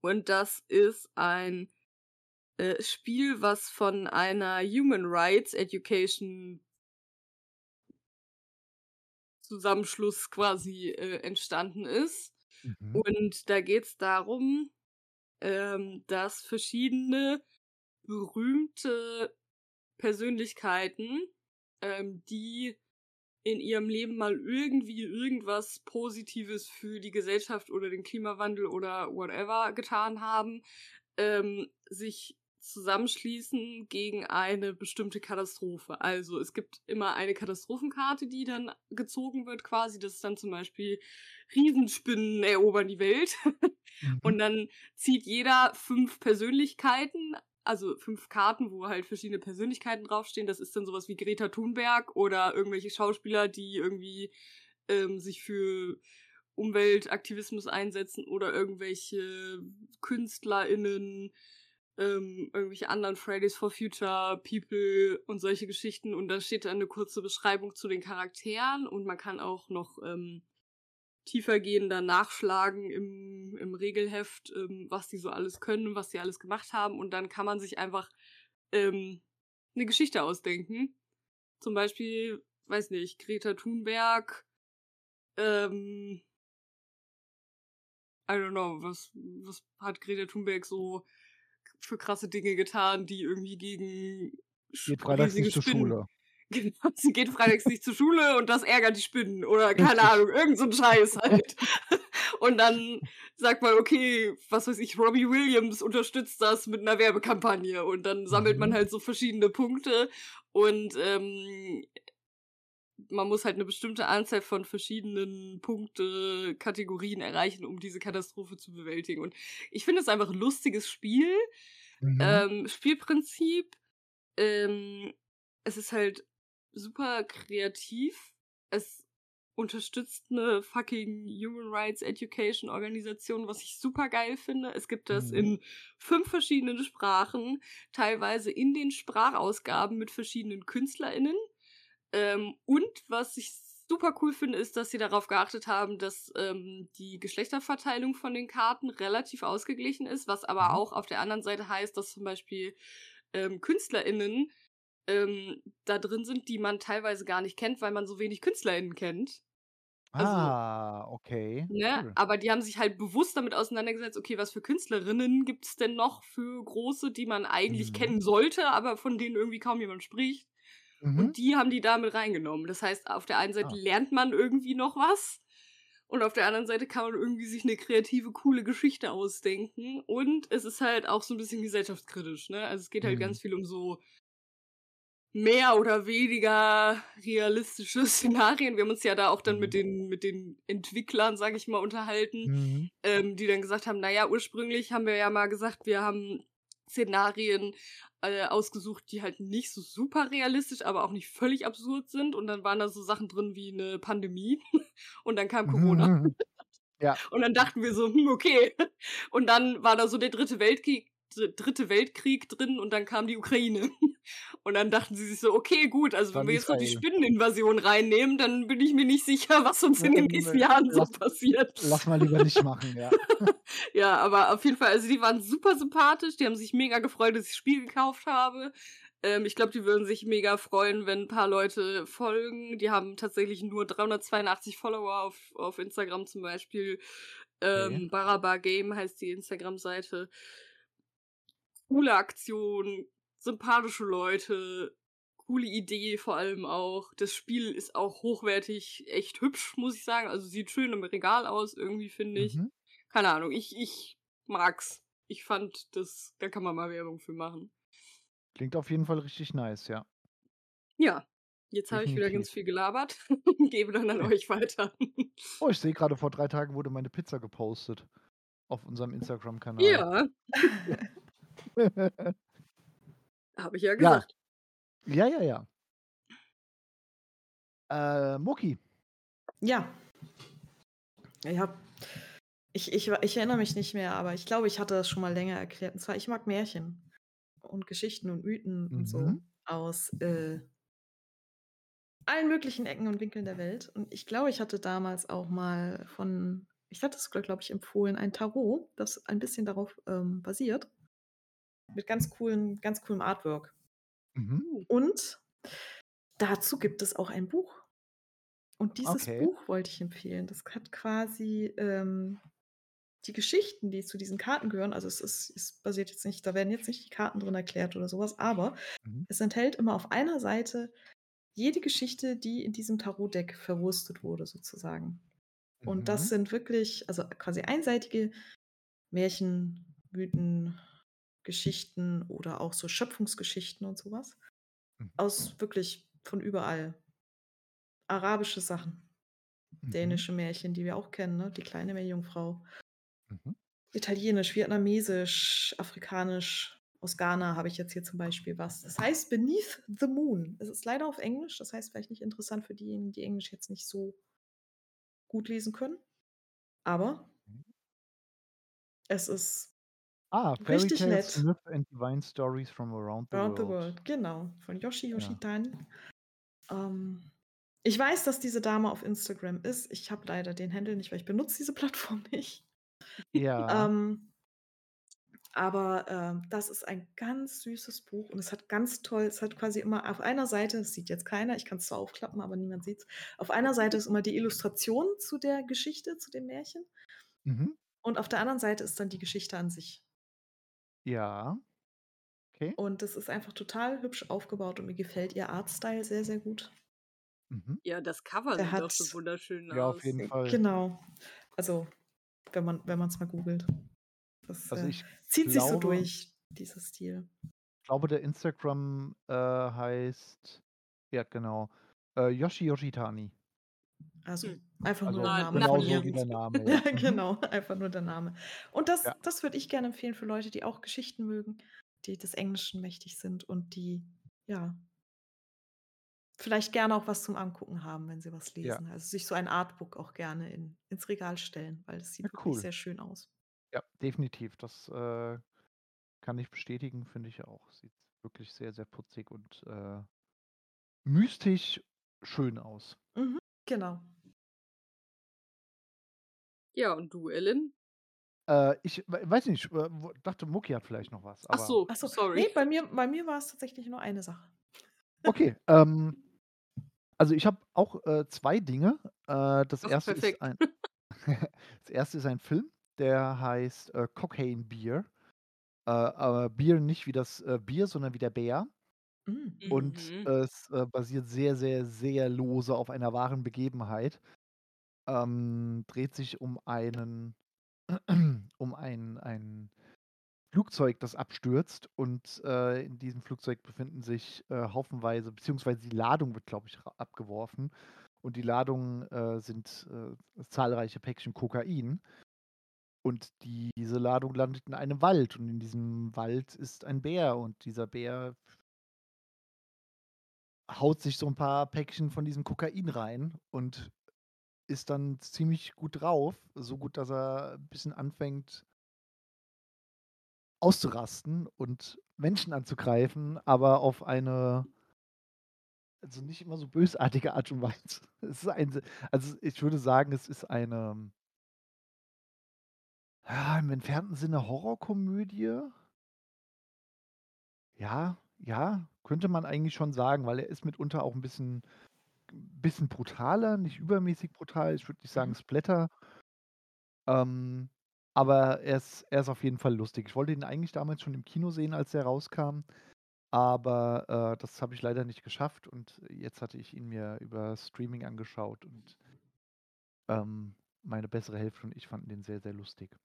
Und das ist ein äh, Spiel, was von einer Human Rights Education Zusammenschluss quasi äh, entstanden ist. Mhm. Und da geht es darum, ähm, dass verschiedene berühmte Persönlichkeiten, ähm, die in ihrem Leben mal irgendwie irgendwas Positives für die Gesellschaft oder den Klimawandel oder whatever getan haben, ähm, sich zusammenschließen gegen eine bestimmte Katastrophe. Also es gibt immer eine Katastrophenkarte, die dann gezogen wird quasi. Das ist dann zum Beispiel Riesenspinnen erobern die Welt. Und Mhm. dann zieht jeder fünf Persönlichkeiten, also fünf Karten, wo halt verschiedene Persönlichkeiten draufstehen. Das ist dann sowas wie Greta Thunberg oder irgendwelche Schauspieler, die irgendwie ähm, sich für Umweltaktivismus einsetzen oder irgendwelche KünstlerInnen, ähm, irgendwelche anderen Fridays for Future People und solche Geschichten. Und da steht dann eine kurze Beschreibung zu den Charakteren und man kann auch noch ähm, tiefergehender nachschlagen im, im Regelheft, ähm, was die so alles können, was die alles gemacht haben. Und dann kann man sich einfach ähm, eine Geschichte ausdenken. Zum Beispiel, weiß nicht, Greta Thunberg, ähm, I don't know, was, was hat Greta Thunberg so für krasse Dinge getan, die irgendwie gegen Geht freitags riesige nicht zur Spinnen- Schule. Genau, sie geht freitags nicht zur Schule und das ärgert die Spinnen oder keine. Ahnung, irgend so ein Scheiß halt. Und dann sagt man, okay, was weiß ich, Robbie Williams unterstützt das mit einer Werbekampagne und dann sammelt man Mhm. halt so verschiedene Punkte und ähm, man muss halt eine bestimmte Anzahl von verschiedenen Punkte, Kategorien erreichen, um diese Katastrophe zu bewältigen. Und ich finde es einfach ein lustiges Spiel. Mhm. Ähm, Spielprinzip, ähm, es ist halt super kreativ. Es unterstützt eine fucking Human Rights Education Organisation, was ich super geil finde. Es gibt das Mhm. in fünf verschiedenen Sprachen, teilweise in den Sprachausgaben mit verschiedenen KünstlerInnen. Ähm, und was ich super cool finde, ist, dass sie darauf geachtet haben, dass ähm, die Geschlechterverteilung von den Karten relativ ausgeglichen ist, was aber Mhm. auch auf der anderen Seite heißt, dass zum Beispiel ähm, KünstlerInnen ähm, da drin sind, die man teilweise gar nicht kennt, weil man so wenig KünstlerInnen kennt. also- ah, okay. Ne? Cool. Aber die haben sich halt bewusst damit auseinandergesetzt, okay, was für Künstlerinnen gibt es denn noch für große, die man eigentlich Mhm. kennen sollte, aber von denen irgendwie kaum jemand spricht. Mhm. Und die haben die damit reingenommen. Das heißt, auf der einen Seite Ah. lernt man irgendwie noch was. Und auf der anderen Seite kann man irgendwie sich eine kreative, coole Geschichte ausdenken. Und es ist halt auch so ein bisschen gesellschaftskritisch, ne? Also es geht halt Mhm. ganz viel um so mehr oder weniger realistische Szenarien. Wir haben uns ja da auch dann Mhm. mit den, mit den Entwicklern, sag ich mal, unterhalten Mhm. ähm, die dann gesagt haben, naja, ursprünglich haben wir ja mal gesagt, wir haben Szenarien äh, ausgesucht, die halt nicht so super realistisch, aber auch nicht völlig absurd sind. Und dann waren da so Sachen drin wie eine Pandemie und dann kam Corona. Ja. Und dann dachten wir so, hm, okay. Und dann war da so der dritte Weltkrieg, dritte Weltkrieg drin und dann kam die Ukraine. Und dann dachten sie sich so, okay, gut, also Dann wenn wir jetzt noch die. Spinneninvasion reinnehmen, dann bin ich mir nicht sicher, was uns in den nächsten Jahren so lass- passiert. Lass mal lieber nicht machen, ja. Ja, aber auf jeden Fall, also die waren super sympathisch, die haben sich mega gefreut, dass ich das Spiel gekauft habe. Ähm, ich glaube, die würden sich mega freuen, wenn ein paar Leute folgen. Die haben tatsächlich nur 382 Follower auf, auf Instagram zum Beispiel. Ähm, Okay. Barabar Game heißt die Instagram-Seite. Coole Aktion, sympathische Leute, coole Idee vor allem auch. Das Spiel ist auch hochwertig, echt hübsch, muss ich sagen. Also sieht schön im Regal aus, irgendwie finde ich. Mhm. Keine Ahnung, ich, ich mag's. Ich fand, das, da kann man mal Werbung für machen. Klingt auf jeden Fall richtig nice, ja. Ja, jetzt habe ich wieder ganz viel gelabert. Gebe dann an euch weiter. Oh, ich sehe gerade, vor 3 Tagen wurde meine Pizza gepostet auf unserem Instagram-Kanal. Ja, habe ich ja Ja. gesagt. Ja, ja, ja. Äh, Mucki. Ja. Ich habe ich ich ich erinnere mich nicht mehr, aber ich glaube, ich hatte das schon mal länger erklärt. Und zwar, ich mag Märchen und Geschichten und Mythen und so Mhm. aus, äh allen möglichen Ecken und Winkeln der Welt. Und ich glaube, ich hatte damals auch mal von ich hatte es sogar, glaube ich, empfohlen, ein Tarot, das ein bisschen darauf, ähm, basiert. Mit ganz coolen ganz coolem Artwork. Mhm. Und dazu gibt es auch ein Buch. Und dieses Okay. Buch wollte ich empfehlen. Das hat quasi, ähm, die Geschichten, die zu diesen Karten gehören also es ist es basiert jetzt nicht da werden jetzt nicht die Karten drin erklärt oder so was, aber Mhm. es enthält immer auf einer Seite jede Geschichte, die in diesem Tarotdeck verwurstet wurde sozusagen. Und das Mhm. sind wirklich also quasi einseitige Märchen, Mythen, Geschichten oder auch so Schöpfungsgeschichten und so was. Mhm. Aus wirklich von überall. Arabische Sachen, Mhm. dänische Märchen, die wir auch kennen, ne? Die kleine Meerjungfrau. Mhm. Italienisch, vietnamesisch, afrikanisch. Aus Ghana habe ich jetzt hier zum Beispiel was. Das heißt Beneath the Moon. Es ist leider auf Englisch, das heißt vielleicht nicht interessant für diejenigen, die Englisch jetzt nicht so gut lesen können. Aber Mhm. es ist Ah, Fairy richtig Tales, nett. Myth and Divine Stories from Around the Around the World. World, genau. Von Yoshi Ja. Yoshitani. Ähm, ich weiß, dass diese Dame auf Instagram ist. Ich habe leider den Handle nicht, weil ich benutze diese Plattform nicht. Ja. Ähm, aber, ähm, das ist ein ganz süßes Buch und es hat ganz toll es hat quasi immer auf einer Seite das sieht jetzt keiner, ich kann's zwar aufklappen, aber niemand sieht's. Auf einer Seite ist immer die Illustration zu der Geschichte, zu dem Märchen Mhm. und auf der anderen Seite ist dann die Geschichte an sich. Ja. Okay. Und das ist einfach total hübsch aufgebaut und mir gefällt ihr Artstyle sehr, sehr gut. Mhm. Ja, das Cover Der sieht auch so hat wunderschön Ja, auf aus. jeden Äh, Fall. genau. Also, wenn man wenn man's mal googelt. Das, Also, äh, ich zieht sich so glaube durch, dieser Stil. ich glaube, der Instagram, äh, heißt ja, genau, äh, Yoshi Yoshitani. Also, Hm. einfach nur Also, der Na Name von genauso ihr. wie der Name, Ja, ja. Mhm. genau, einfach nur der Name. Und das Ja. das würde ich gerne empfehlen für Leute, die auch Geschichten mögen, die des Englischen mächtig sind und die, ja vielleicht gerne auch was zum Angucken haben, wenn sie was Ja. lesen. Also, sich so ein Artbook auch gerne in ins Regal stellen, weil das sieht Ja, wirklich cool. sehr schön aus. Ja, definitiv. Das, äh, kann ich bestätigen, finde ich auch. Sieht wirklich sehr, sehr putzig und, äh, mystisch schön aus. Mhm, genau. Ja, und du, Ellen? Äh, ich wei weiß nicht, äh, dachte, Mucki hat vielleicht noch was, Ach so, Ach so, sorry. ne, bei mir bei mir war's tatsächlich nur eine Sache. Okay, ähm, also, ich habe auch, äh, 2 Dinge. Äh, das Ach, 1. ist perfekt. ein das 1. ist ein Film, der heißt, äh, Cocaine Bear. Äh, aber Beer nicht wie das, äh, Bier, sondern wie der Bär. Hm. Und Mhm. es, äh, basiert sehr, sehr, sehr lose auf einer wahren Begebenheit. Ähm, dreht sich um einen um ein ein Flugzeug, das abstürzt und, äh, in diesem Flugzeug befinden sich, äh, haufenweise beziehungsweise die Ladung wird, glaube ich, abgeworfen. Und die Ladung, äh, sind, äh, zahlreiche Päckchen Kokain. Und diese Ladung landet in einem Wald und in diesem Wald ist ein Bär und dieser Bär haut sich so 'n paar Päckchen von diesem Kokain rein und ist dann ziemlich gut drauf. So gut, dass er 'n bisschen anfängt auszurasten und Menschen anzugreifen, aber auf eine also, nicht immer so bösartige Art und Weise. Es ist ein also, ich würde sagen, es ist eine ja, im entfernten Sinne Horrorkomödie. Ja, ja, könnte man eigentlich schon sagen, weil er ist mitunter auch 'n bisschen bisschen brutaler, nicht übermäßig brutal. Ich würde nicht sagen Mhm. Splatter. Ähm, aber er ist er ist auf jeden Fall lustig. Ich wollte ihn eigentlich damals schon im Kino sehen, als der rauskam, aber, äh, das habe ich leider nicht geschafft und jetzt hatte ich ihn mir über Streaming angeschaut und ähm, meine bessere Hälfte und ich fanden den sehr, sehr lustig.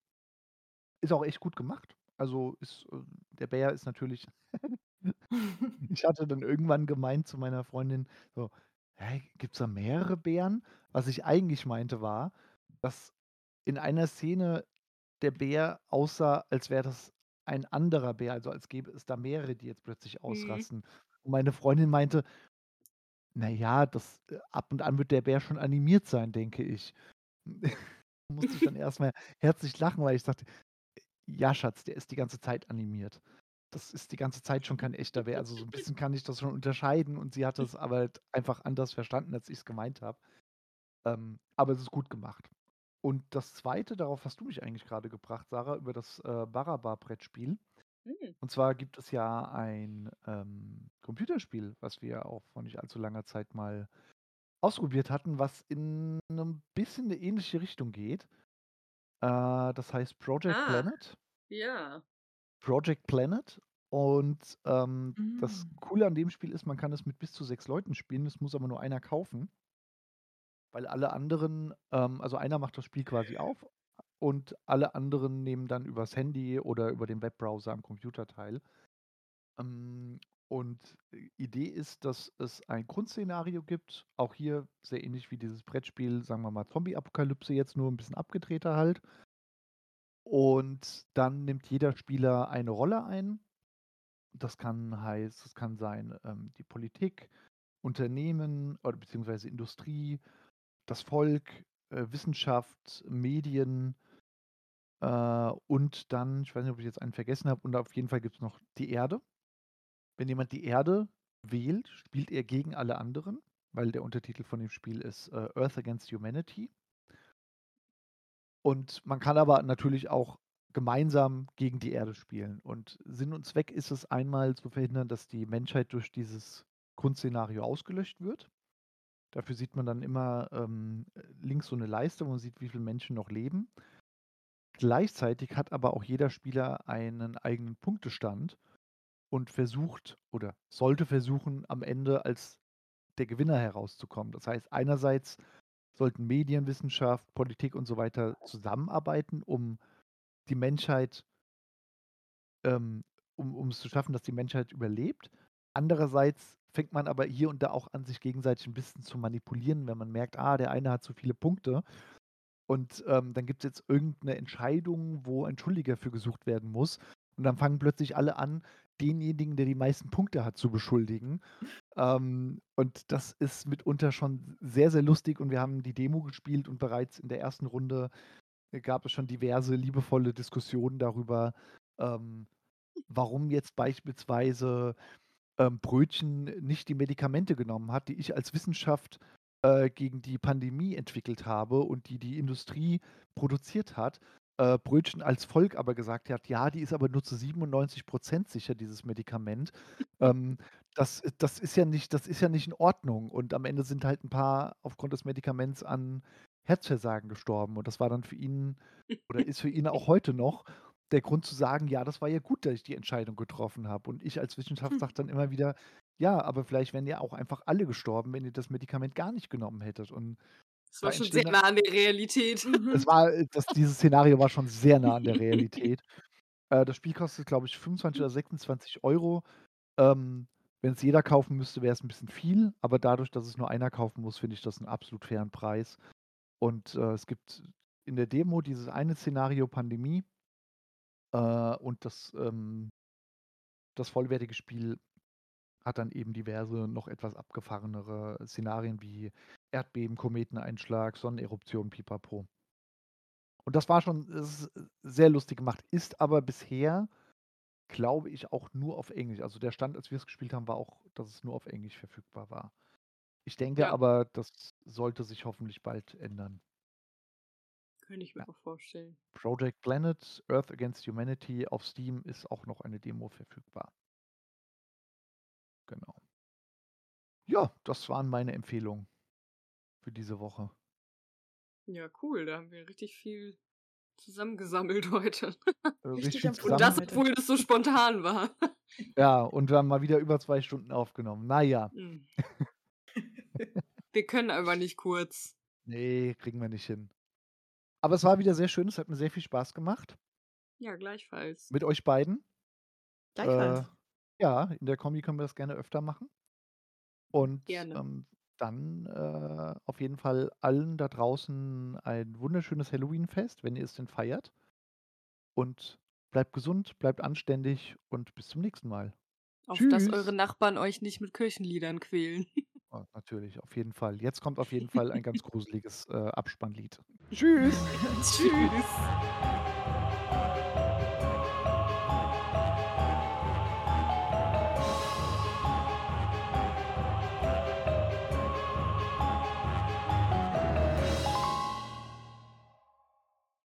Ist auch echt gut gemacht. Also ist, äh, der Bär ist natürlich ich hatte dann irgendwann gemeint zu meiner Freundin so: „Hä, gibt's da mehrere Bären?“ Was ich eigentlich meinte, war, dass in einer Szene der Bär aussah, als wäre das ein anderer Bär, also als gäbe es da mehrere, die jetzt plötzlich Mhm. ausrasten. Und meine Freundin meinte: „Na ja, das äh, ab und an wird der Bär schon animiert sein, denke ich.“ Musste ich dann erst mal herzlich lachen, weil ich sagte: „Ja, Schatz, der ist die ganze Zeit animiert. Das ist die ganze Zeit schon kein echter Bär.“ Also, so 'n bisschen kann ich das schon unterscheiden und sie hat das aber halt einfach anders verstanden, als ich's gemeint habe. Ähm, aber es ist gut gemacht. Und das Zweite, darauf hast du mich eigentlich grade gebracht, Sarah, über das, äh, Barabar-Brettspiel. Hm. Und zwar gibt es ja ein, ähm, Computerspiel, was wir auch vor nicht allzu langer Zeit mal ausprobiert hatten, was in 'nem bisschen 'ne ähnliche Richtung geht. Äh, das heißt Project Ah, Planet. ja. Project Planet. Und, ähm, das Hm. Coole an dem Spiel ist, man kann es mit bis zu 6 Leuten spielen, es muss aber nur einer kaufen. Weil alle anderen ähm, also einer macht das Spiel quasi auf und alle anderen nehmen dann übers Handy oder über den Webbrowser am Computer teil. Ähm, und I Idee ist, dass es ein Grundszenario gibt, auch hier sehr ähnlich wie dieses Brettspiel, sagen wir mal Zombie-Apokalypse jetzt, nur 'n bisschen abgedrehter halt. Und dann nimmt jeder Spieler eine Rolle ein. Das kann heißt das kann sein, ähm, die Politik, Unternehmen oder beziehungsweise Industrie, das Volk, äh, Wissenschaft, Medien äh, und dann ich weiß nicht, ob ich jetzt einen vergessen habe und auf jeden Fall gibt's noch die Erde. Wenn jemand die Erde wählt, spielt er gegen alle anderen, weil der Untertitel von dem Spiel ist, äh, Earth Against Humanity. Und man kann aber natürlich auch gemeinsam gegen die Erde spielen. Und Sinn und Zweck ist es einmal zu verhindern, dass die Menschheit durch dieses Grundszenario ausgelöscht wird. Dafür sieht man dann immer, ähm, links so 'ne Leiste, wo man sieht, wie viele Menschen noch leben. Gleichzeitig hat aber auch jeder Spieler einen eigenen Punktestand und versucht oder sollte versuchen, am Ende als der Gewinner herauszukommen. Das heißt, einerseits sollten Medien, Wissenschaft, Politik und so weiter zusammenarbeiten, um die Menschheit ähm, um um es zu schaffen, dass die Menschheit überlebt. Andererseits fängt man aber hier und da auch an, sich gegenseitig 'n bisschen zu manipulieren, wenn man merkt: „Ah, der eine hat zu viele Punkte.“ Und, ähm, dann gibt's jetzt irgend 'ne Entscheidung, wo ein Schuldiger für gesucht werden muss. Und dann fangen plötzlich alle an, denjenigen, der die meisten Punkte hat, zu beschuldigen. Ähm, und das ist mitunter schon sehr, sehr lustig und wir haben die Demo gespielt und bereits in der ersten Runde gab es schon diverse liebevolle Diskussionen darüber, ähm, warum jetzt beispielsweise, ähm, Brötchen nicht die Medikamente genommen hat, die ich als Wissenschaft, äh, gegen die Pandemie entwickelt habe und die die Industrie produziert hat. Äh, Brötchen als Volk aber gesagt hat: „Ja, die ist aber nur zu 97 % sicher, dieses Medikament.“ Ähm, das das ist ja nicht das ist ja nicht in Ordnung. Und am Ende sind halt 'n paar aufgrund des Medikaments an Herzversagen gestorben. Und das war dann für ihn oder ist für ihn auch heute noch der Grund zu sagen: „Ja, das war ja gut, dass ich die Entscheidung getroffen habe.“ Und ich als Wissenschaft sage dann immer wieder: „Ja, aber vielleicht wären ja auch einfach alle gestorben, wenn ihr das Medikament gar nicht genommen hättet.“ Und Das da war schon sehr nah an der Realität. Mhm. Es war äh, das dieses Szenario war schon sehr nah an der Realität. Äh, das Spiel kostet, glaube ich, 25 oder 26 €. Ähm, wenn's jeder kaufen müsste, wäre es 'n bisschen viel, aber dadurch, dass es nur einer kaufen muss, finde ich das 'n absolut fairen Preis. Und, äh, es gibt in der Demo dieses eine Szenario Pandemie. Äh, und das, ähm das vollwertige Spiel hat dann eben diverse, noch etwas abgefahrenere Szenarien wie Erdbeben, Kometeneinschlag, Sonneneruption, Pipapo. Und das war schon s sehr lustig gemacht, ist aber bisher, glaube ich, auch nur auf Englisch. Also, der Stand, als wir's gespielt haben, war auch, dass es nur auf Englisch verfügbar war. Ich denke Ja. aber, das sollte sich hoffentlich bald ändern. Könnte ich mir Ja. auch vorstellen. Project Planet, Earth Against Humanity auf Steam ist auch noch eine Demo verfügbar. Genau. Ja, das waren meine Empfehlungen für diese Woche. Ja, cool, da haben wir richtig viel zusammengesammelt heute. Äh, Richtig richtig am viel Und das, zusammen- obwohl das so spontan war. Ja, und wir haben mal wieder über 2 Stunden aufgenommen. Na ja. Mhm. Wir können aber nicht kurz. Ne, kriegen wir nicht hin. Aber es war wieder sehr schön, es hat mir sehr viel Spaß gemacht. Ja, gleichfalls. mit euch beiden. Gleichfalls. Äh, ja, in der Kombi können wir das gerne öfter machen. Und Gerne. ähm, dann äh, auf jeden Fall allen da draußen ein wunderschönes Halloween-Fest, wenn ihr es denn feiert. Und bleibt gesund, bleibt anständig und bis zum nächsten Mal. Auf dass Tschüss. eure Nachbarn euch nicht mit Kirchenliedern quälen. Oh, natürlich, auf jeden Fall. Jetzt kommt auf jeden Fall ein ganz gruseliges äh, Abspannlied. Tschüss. Tschüss.